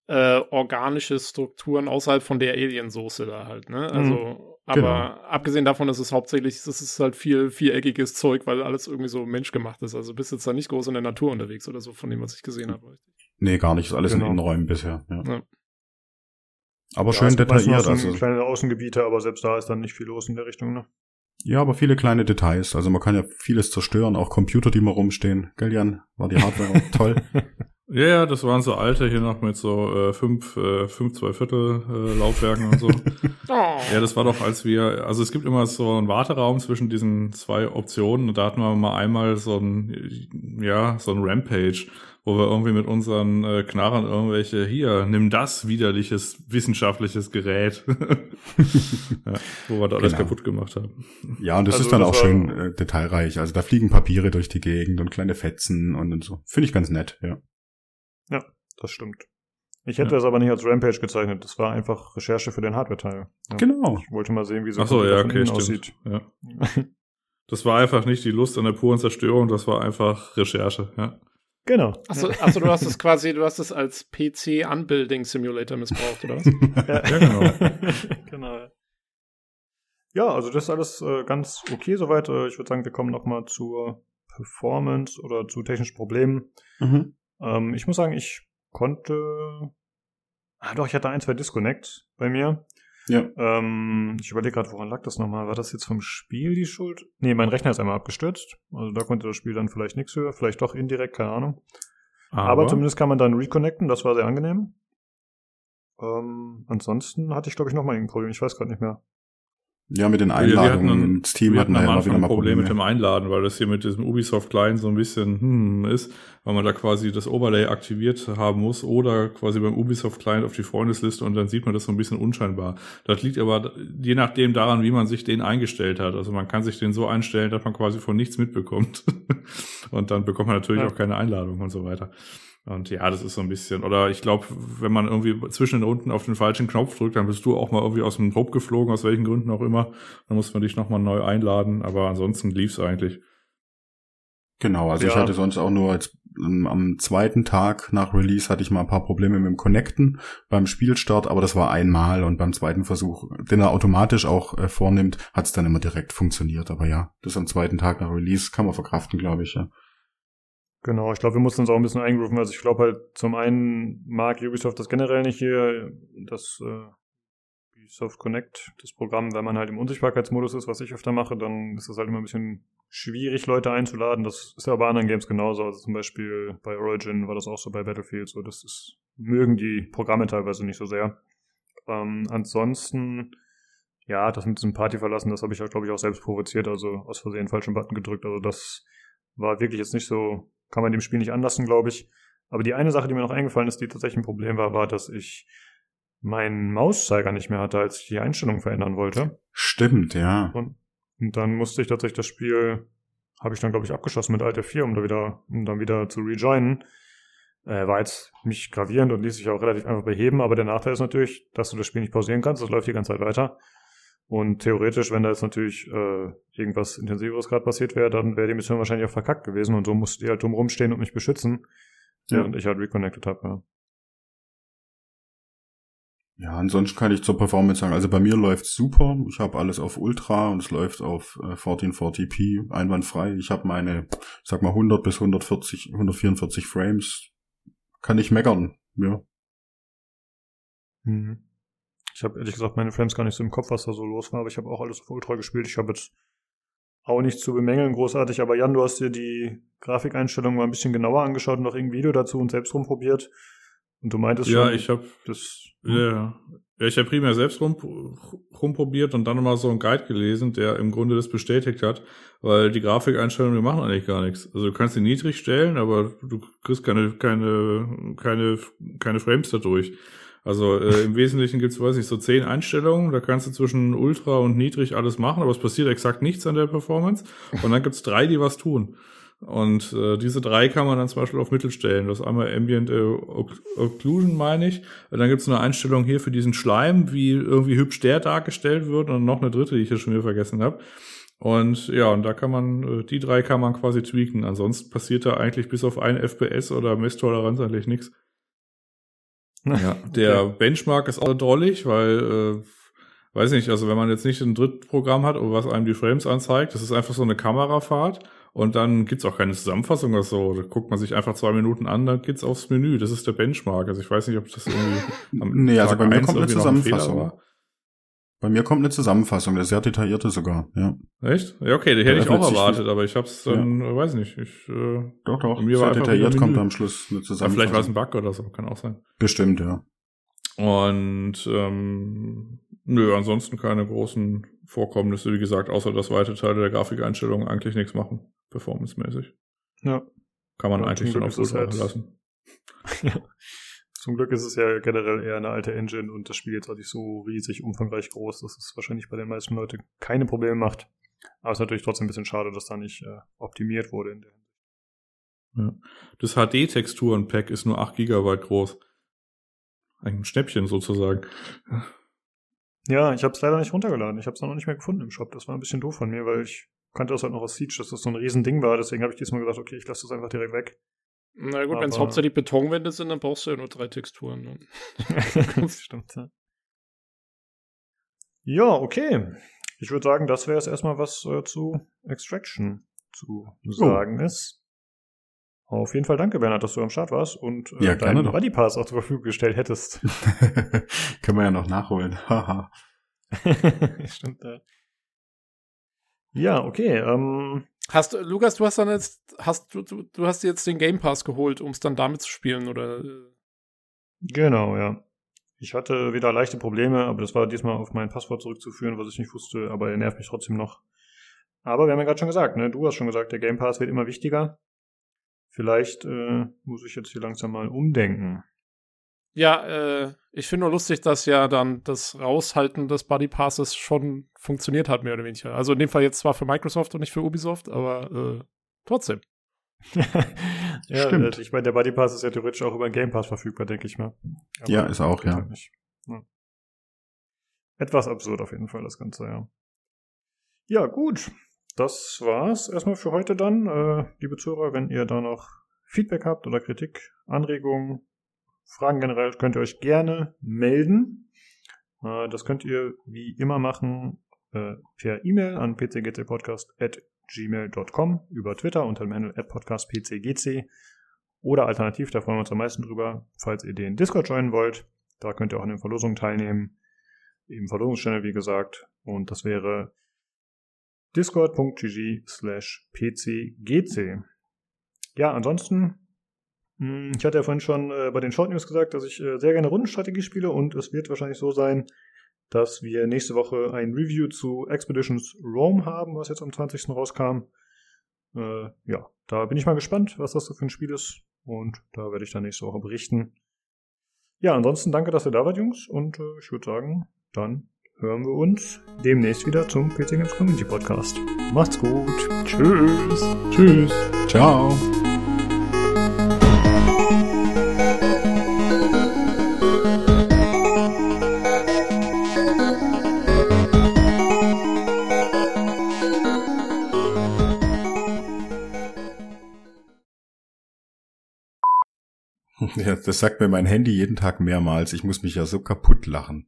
äh, organische Strukturen außerhalb von der Aliensoße da halt, ne? Also, aber Genau. abgesehen davon, dass es hauptsächlich, das ist halt viel viereckiges Zeug, weil alles irgendwie so menschgemacht ist. Also bist jetzt da nicht groß in der Natur unterwegs oder so, von dem, was ich gesehen habe. nee, gar nicht. Ist alles Genau. in Innenräumen bisher, ja. Ja. Aber Ja, schön detailliert. Also, kleine Außengebiete, aber selbst da ist dann nicht viel los in der Richtung, ne? Ja, aber viele kleine Details. Also man kann ja vieles zerstören, auch Computer, die mal rumstehen. Gell, Jan? War die Hardware auch toll? Ja, ja, das waren so alte hier noch mit so äh, fünf, äh, fünf, zwei Viertel äh, Laufwerken und so. Oh. Ja, das war doch, als wir, also es gibt immer so einen Warteraum zwischen diesen zwei Optionen und da hatten wir mal einmal so ein, ja, so ein Rampage, wo wir irgendwie mit unseren äh, Knarren irgendwelche, hier, nimm das widerliches wissenschaftliches Gerät, ja, wo wir da alles Genau. kaputt gemacht haben. Ja, und das Also ist dann das auch schön äh, detailreich. Also da fliegen Papiere durch die Gegend und kleine Fetzen und, und so. Finde ich ganz nett, ja. Das stimmt. Ich hätte Ja. das aber nicht als Rampage gezeichnet. Das war einfach Recherche für den Hardware-Teil. Ja. Genau. Ich wollte mal sehen, wie so Ach so, ja, okay, aussieht. Ja. Das war einfach nicht die Lust an der puren Zerstörung, das war einfach Recherche, ja. Genau. Achso, achso, du hast es quasi, du hast es als PC Unbuilding Simulator missbraucht, oder was? Ja, genau. genau. ja. Ja, also das ist alles äh, ganz okay soweit. Äh, ich würde sagen, wir kommen noch mal zur Performance oder zu technischen Problemen. Mhm. Ähm, ich muss sagen, ich konnte. Ah, doch, ich hatte ein, zwei Disconnect bei mir. Ja. Ähm, ich überlege gerade, woran lag das nochmal? War das jetzt vom Spiel die Schuld? Nee, mein Rechner ist einmal abgestürzt. Also da konnte das Spiel dann vielleicht nichts höher, vielleicht doch indirekt, keine Ahnung. Aber, zumindest kann man dann reconnecten, das war sehr angenehm. Ähm, ansonsten hatte ich, glaube ich, noch mal ein Problem, ich weiß gerade nicht mehr. Ja, mit den wir hatten Einladungen ins Team wir hatten am Anfang mal ein Problem Probleme. mit dem Einladen, weil das hier mit diesem Ubisoft Client so ein bisschen hm ist, weil man da quasi das Overlay aktiviert haben muss oder quasi beim Ubisoft Client auf die Freundesliste und dann sieht man das so ein bisschen unscheinbar. Das liegt aber je nachdem daran, wie man sich den eingestellt hat. Also man kann sich den so einstellen, dass man quasi von nichts mitbekommt. und dann bekommt man natürlich Ja. auch keine Einladung und so weiter. Und ja, das ist so ein bisschen, oder ich glaube, wenn man irgendwie zwischen den unten auf den falschen Knopf drückt, dann bist du auch mal irgendwie aus dem Probe geflogen, aus welchen Gründen auch immer. Dann muss man dich nochmal neu einladen, aber ansonsten lief's eigentlich. Genau, also Ja. ich hatte sonst auch nur als, ähm, am zweiten Tag nach Release hatte ich mal ein paar Probleme mit dem Connecten beim Spielstart, aber das war einmal und beim zweiten Versuch, den er automatisch auch äh, vornimmt, hat es dann immer direkt funktioniert. Aber ja, das am zweiten Tag nach Release kann man verkraften, glaube ich. Ja. Genau, ich glaube, wir mussten uns auch ein bisschen eingrooven. Also ich glaube halt, zum einen mag Ubisoft das generell nicht hier, das äh, Ubisoft Connect, das Programm, wenn man halt im Unsichtbarkeitsmodus ist, was ich öfter mache, dann ist es halt immer ein bisschen schwierig, Leute einzuladen. Das ist ja bei anderen Games genauso. Also zum Beispiel bei Origin war das auch so bei Battlefield so. Das ist, mögen die Programme teilweise nicht so sehr. Ähm, ansonsten, ja, das mit diesem Party verlassen, das habe ich ja, glaube ich, auch selbst provoziert, also aus Versehen falschen Button gedrückt. Also das war wirklich jetzt nicht so, kann man dem Spiel nicht anlassen, glaube ich. Aber die eine Sache, die mir noch eingefallen ist, die tatsächlich ein Problem war, war, dass ich meinen Mauszeiger nicht mehr hatte, als ich die Einstellung verändern wollte. Stimmt, ja. Und, und dann musste ich tatsächlich das Spiel, habe ich dann, glaube ich, abgeschossen mit Alt F4, um da wieder, um dann wieder zu rejoinen. Äh, war jetzt nicht gravierend und ließ sich auch relativ einfach beheben, aber der Nachteil ist natürlich, dass du das Spiel nicht pausieren kannst, das läuft die ganze Zeit weiter. Und theoretisch, wenn da jetzt natürlich äh, irgendwas Intensiveres gerade passiert wäre, dann wäre die Mission wahrscheinlich auch verkackt gewesen und so musste die halt dumm rumstehen und mich beschützen, Ja. während ich halt reconnected habe. Ja. Ja, ansonsten kann ich zur Performance sagen, also bei mir läuft's super. Ich habe alles auf Ultra und es läuft auf äh, 1440p einwandfrei. Ich habe meine, ich sag mal 100 bis 140, 144 Frames. Kann ich meckern. Ja. Mhm. Ich habe ehrlich gesagt meine Frames gar nicht so im Kopf, was da so los war, aber ich habe auch alles auf Ultra gespielt. Ich habe jetzt auch nichts zu bemängeln großartig, aber Jan, du hast dir die Grafikeinstellungen mal ein bisschen genauer angeschaut und noch irgendein Video dazu und selbst rumprobiert. Und du meintest Ja, schon, ich habe das Ja, ja ich habe primär selbst rum, rumprobiert und dann nochmal so einen Guide gelesen, der im Grunde das bestätigt hat, weil die Grafikeinstellungen, die machen eigentlich gar nichts. Also du kannst sie niedrig stellen, aber du kriegst keine, keine, keine, keine Frames dadurch. Also äh, im Wesentlichen gibt's, weiß ich, so zehn Einstellungen, da kannst du zwischen Ultra und Niedrig alles machen, aber es passiert exakt nichts an der Performance. Und dann gibt's drei, die was tun. Und äh, diese drei kann man dann zum Beispiel auf Mittel stellen. Das ist einmal Ambient äh, Oc- Occlusion, meine ich. Dann gibt's eine Einstellung hier für diesen Schleim, wie irgendwie hübsch der dargestellt wird. Und noch eine dritte, die ich hier schon wieder vergessen habe. Und ja, und da kann man, äh, die drei kann man quasi tweaken. Ansonsten passiert da eigentlich bis auf ein FPS oder Messtoleranz eigentlich nichts. Ja, der Benchmark ist auch drollig, weil, äh, weiß nicht, also wenn man jetzt nicht ein Drittprogramm hat, was einem die Frames anzeigt, das ist einfach so eine Kamerafahrt und dann gibt's auch keine Zusammenfassung oder so. Da guckt man sich einfach zwei Minuten an, dann geht's aufs Menü. Das ist der Benchmark. Also ich weiß nicht, ob das irgendwie am Nee, also Tag bei mir kommt eine Zusammenfassung. Bei mir kommt eine Zusammenfassung, eine sehr detaillierte sogar, ja. Echt? Ja, okay, die hätte ich auch erwartet, aber ich hab's dann, äh, weiß nicht, ich, äh, Doch, doch. Bei mir sehr war detailliert kommt am Schluss eine ja, Zusammenfassung. vielleicht war es ein Bug oder so, kann auch sein. Bestimmt, ja. Und ähm, nö, ansonsten keine großen Vorkommnisse, wie gesagt, außer dass weite Teile der Grafikeinstellungen eigentlich nichts machen, performancemäßig. Ja. Kann man Ja, eigentlich dann Ultra halt- lassen. Zum Glück ist es ja generell eher eine alte Engine und das Spiel jetzt auch nicht so riesig umfangreich groß, dass es wahrscheinlich bei den meisten Leuten keine Probleme macht. Aber es ist natürlich trotzdem ein bisschen schade, dass da nicht äh, optimiert wurde in der Das HD-Texturen-Pack ist nur 8 GB groß. Ein Schnäppchen sozusagen. Ja, ich habe es leider nicht runtergeladen. Ich habe es noch nicht mehr gefunden im Shop. Das war ein bisschen doof von mir, weil ich kannte das halt noch aus Siege, dass das so ein Riesending war. Deswegen habe ich diesmal gesagt, okay, ich lasse das einfach direkt weg. Na gut, wenn es hauptsächlich Betonwände sind, dann brauchst du ja nur drei Texturen. Ne? das stimmt, ja. Ja, okay. Ich würde sagen, das wäre es erstmal, was äh, zu Extraction zu sagen ist. Auf jeden Fall danke, Bernhard, dass du am Start warst und äh, Ja, deinen. Buddy Pass auch zur Verfügung gestellt hättest. Können wir ja noch nachholen. Haha. Stimmt, ja. Ja, okay. Ähm, Hast du, Lukas, du hast dann jetzt, hast du, du, du hast jetzt den Game Pass geholt, um es dann damit zu spielen, oder? genau, ja. Ich hatte wieder leichte Probleme, aber das war diesmal auf mein Passwort zurückzuführen, was ich nicht wusste, aber er nervt mich trotzdem noch. Aber wir haben ja gerade schon gesagt, ne? Du hast schon gesagt, der Game Pass wird immer wichtiger. Vielleicht äh, muss ich jetzt hier langsam mal umdenken. Ja, äh, ich finde nur lustig, dass ja dann das Raushalten des Buddy Passes schon funktioniert hat, mehr oder weniger. Also in dem Fall jetzt zwar für Microsoft und nicht für Ubisoft, aber äh, trotzdem. ja, Stimmt. äh, ich meine, der Buddy Pass ist ja theoretisch auch über den Game Pass verfügbar, denke ich mal. Aber Ja, ist auch, ja. halt nicht. ja. Etwas absurd auf jeden Fall, das Ganze, ja. Ja, gut. das war's erstmal für heute dann. Äh, liebe Zuhörer, wenn ihr da noch Feedback habt oder Kritik, Anregungen, Fragen generell, könnt ihr euch gerne melden. Äh, das könnt ihr wie immer machen äh, per E-Mail an pcgcpodcast.gmail.com, über Twitter unter dem Handle podcastpcgc oder alternativ, da freuen wir uns am meisten drüber, falls ihr den Discord joinen wollt. Da könnt ihr auch an den Verlosungen teilnehmen. Im Verlosungschannel, wie gesagt. Und das wäre discord.gg slash pcgc. Ja, ansonsten, ich hatte ja vorhin schon äh, bei den Short News gesagt, dass ich äh, sehr gerne Rundenstrategie spiele und es wird wahrscheinlich so sein, dass wir nächste Woche ein Review zu Expeditions Rome haben, was jetzt am 20. rauskam. Äh, ja, da bin ich mal gespannt, was das so für ein Spiel ist und da werde ich dann nächste Woche berichten. Ja, ansonsten danke, dass ihr da wart, Jungs und äh, ich würde sagen, dann hören wir uns demnächst wieder zum PC Games Community Podcast. Macht's gut. Tschüss. Tschüss. Ciao. Ja, das sagt mir mein Handy jeden Tag mehrmals. Ich muss mich ja so kaputt lachen.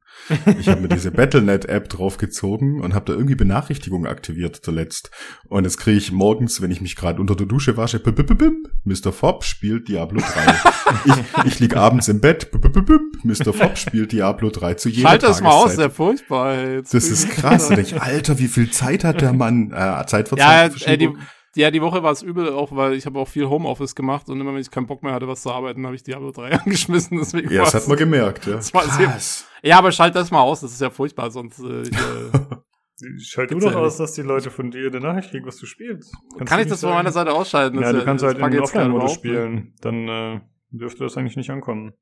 Ich habe mir diese Battlenet-App draufgezogen und habe da irgendwie Benachrichtigungen aktiviert zuletzt. Und jetzt kriege ich morgens, wenn ich mich gerade unter der Dusche wasche, bip, bip, bip, Mr. Fopp spielt Diablo 3. ich, ich lieg abends im Bett, bip, bip, bip, Mr. Fopp spielt Diablo 3 zu jeder Schalt das mal aus, sehr furchtbar. Jetzt Das ist krass. Und ich, Alter, wie viel Zeit hat der Mann? Äh, Zeit Ja, äh, die. Ja, die Woche war es übel, auch weil ich habe auch viel Homeoffice gemacht und immer wenn ich keinen Bock mehr hatte, was zu arbeiten, habe ich Diablo 3 angeschmissen. Deswegen Ja, das hat man gemerkt. Ja. Ja, aber schalt das mal aus, das ist ja furchtbar, sonst äh, ich, äh, Schalt du doch ja aus, dass die Leute von dir eine Nachricht kriegen, was du spielst. Kannst kann du ich das von sagen? meiner Seite ausschalten? Ja, du kannst halt in keiner Offline-Modus ne? spielen. Dann äh, dürfte das eigentlich nicht ankommen.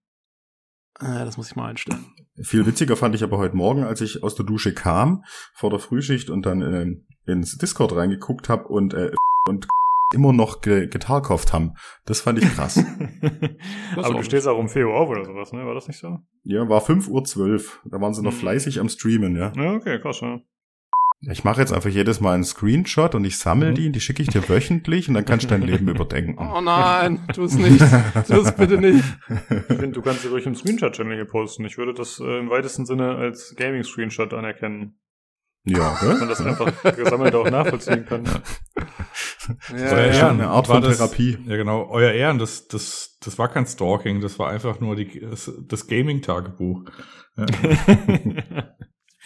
Äh, das muss ich mal einstellen. Viel witziger fand ich aber heute Morgen, als ich aus der Dusche kam, vor der Frühschicht und dann in, ins Discord reingeguckt habe und, äh, und immer noch ge getarkofft haben. Das fand ich krass. Aber du stehst auch um 4 Uhr auf oder sowas, ne? War das nicht so? ja, war 5.12 Uhr. Da waren sie noch Mhm. fleißig am Streamen, ja. Ja, okay, krass, ja. Ich mache jetzt einfach jedes Mal einen Screenshot und ich sammle Mhm. die und die schicke ich dir wöchentlich und dann kannst du dein Leben überdenken. Oh nein, tu es nicht. tu es bitte nicht. Ich finde, du kannst sie ruhig im Screenshot-Channel hier posten. Ich würde das äh, im weitesten Sinne als Gaming-Screenshot anerkennen. Ja, Dass man das einfach gesammelt auch nachvollziehen kann. Euer Ja, Ehren, ja. eine Art von das, Therapie. Ja, genau. Euer Ehren, das, das, das war kein Stalking, das war einfach nur die, das, das Gaming-Tagebuch. Ja.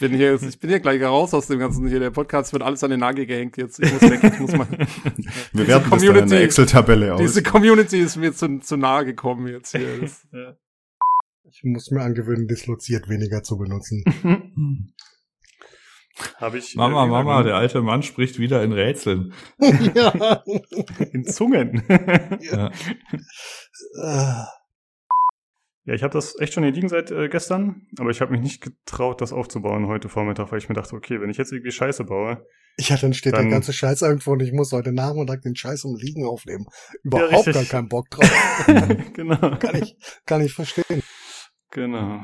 Ich bin hier, jetzt- ich bin hier gleich raus aus dem ganzen hier. Der Podcast wird alles an den Nagel gehängt jetzt. Ich muss weg, ich muss mal. Wir werden das dann in Community- der Excel-Tabelle aus. Diese Community ist mir zu, zu nahe gekommen jetzt hier. Das, Ich muss mir angewöhnen, disloziert weniger zu benutzen. Habe ich. Mama, gesagt, Mama, der alte Mann spricht wieder in Rätseln. ja. In Zungen. Ja. Ja, ich habe das echt schon gediegen seit äh, gestern, aber ich habe mich nicht getraut, das aufzubauen heute Vormittag, weil ich mir dachte, okay, wenn ich jetzt irgendwie Scheiße baue, hatte dann steht Dann- der ganze Scheiß irgendwo und ich muss heute Nachmittag den Scheiß um Liegen aufnehmen. Überhaupt richtig. gar keinen Bock drauf. genau, kann ich, kann ich verstehen. genau.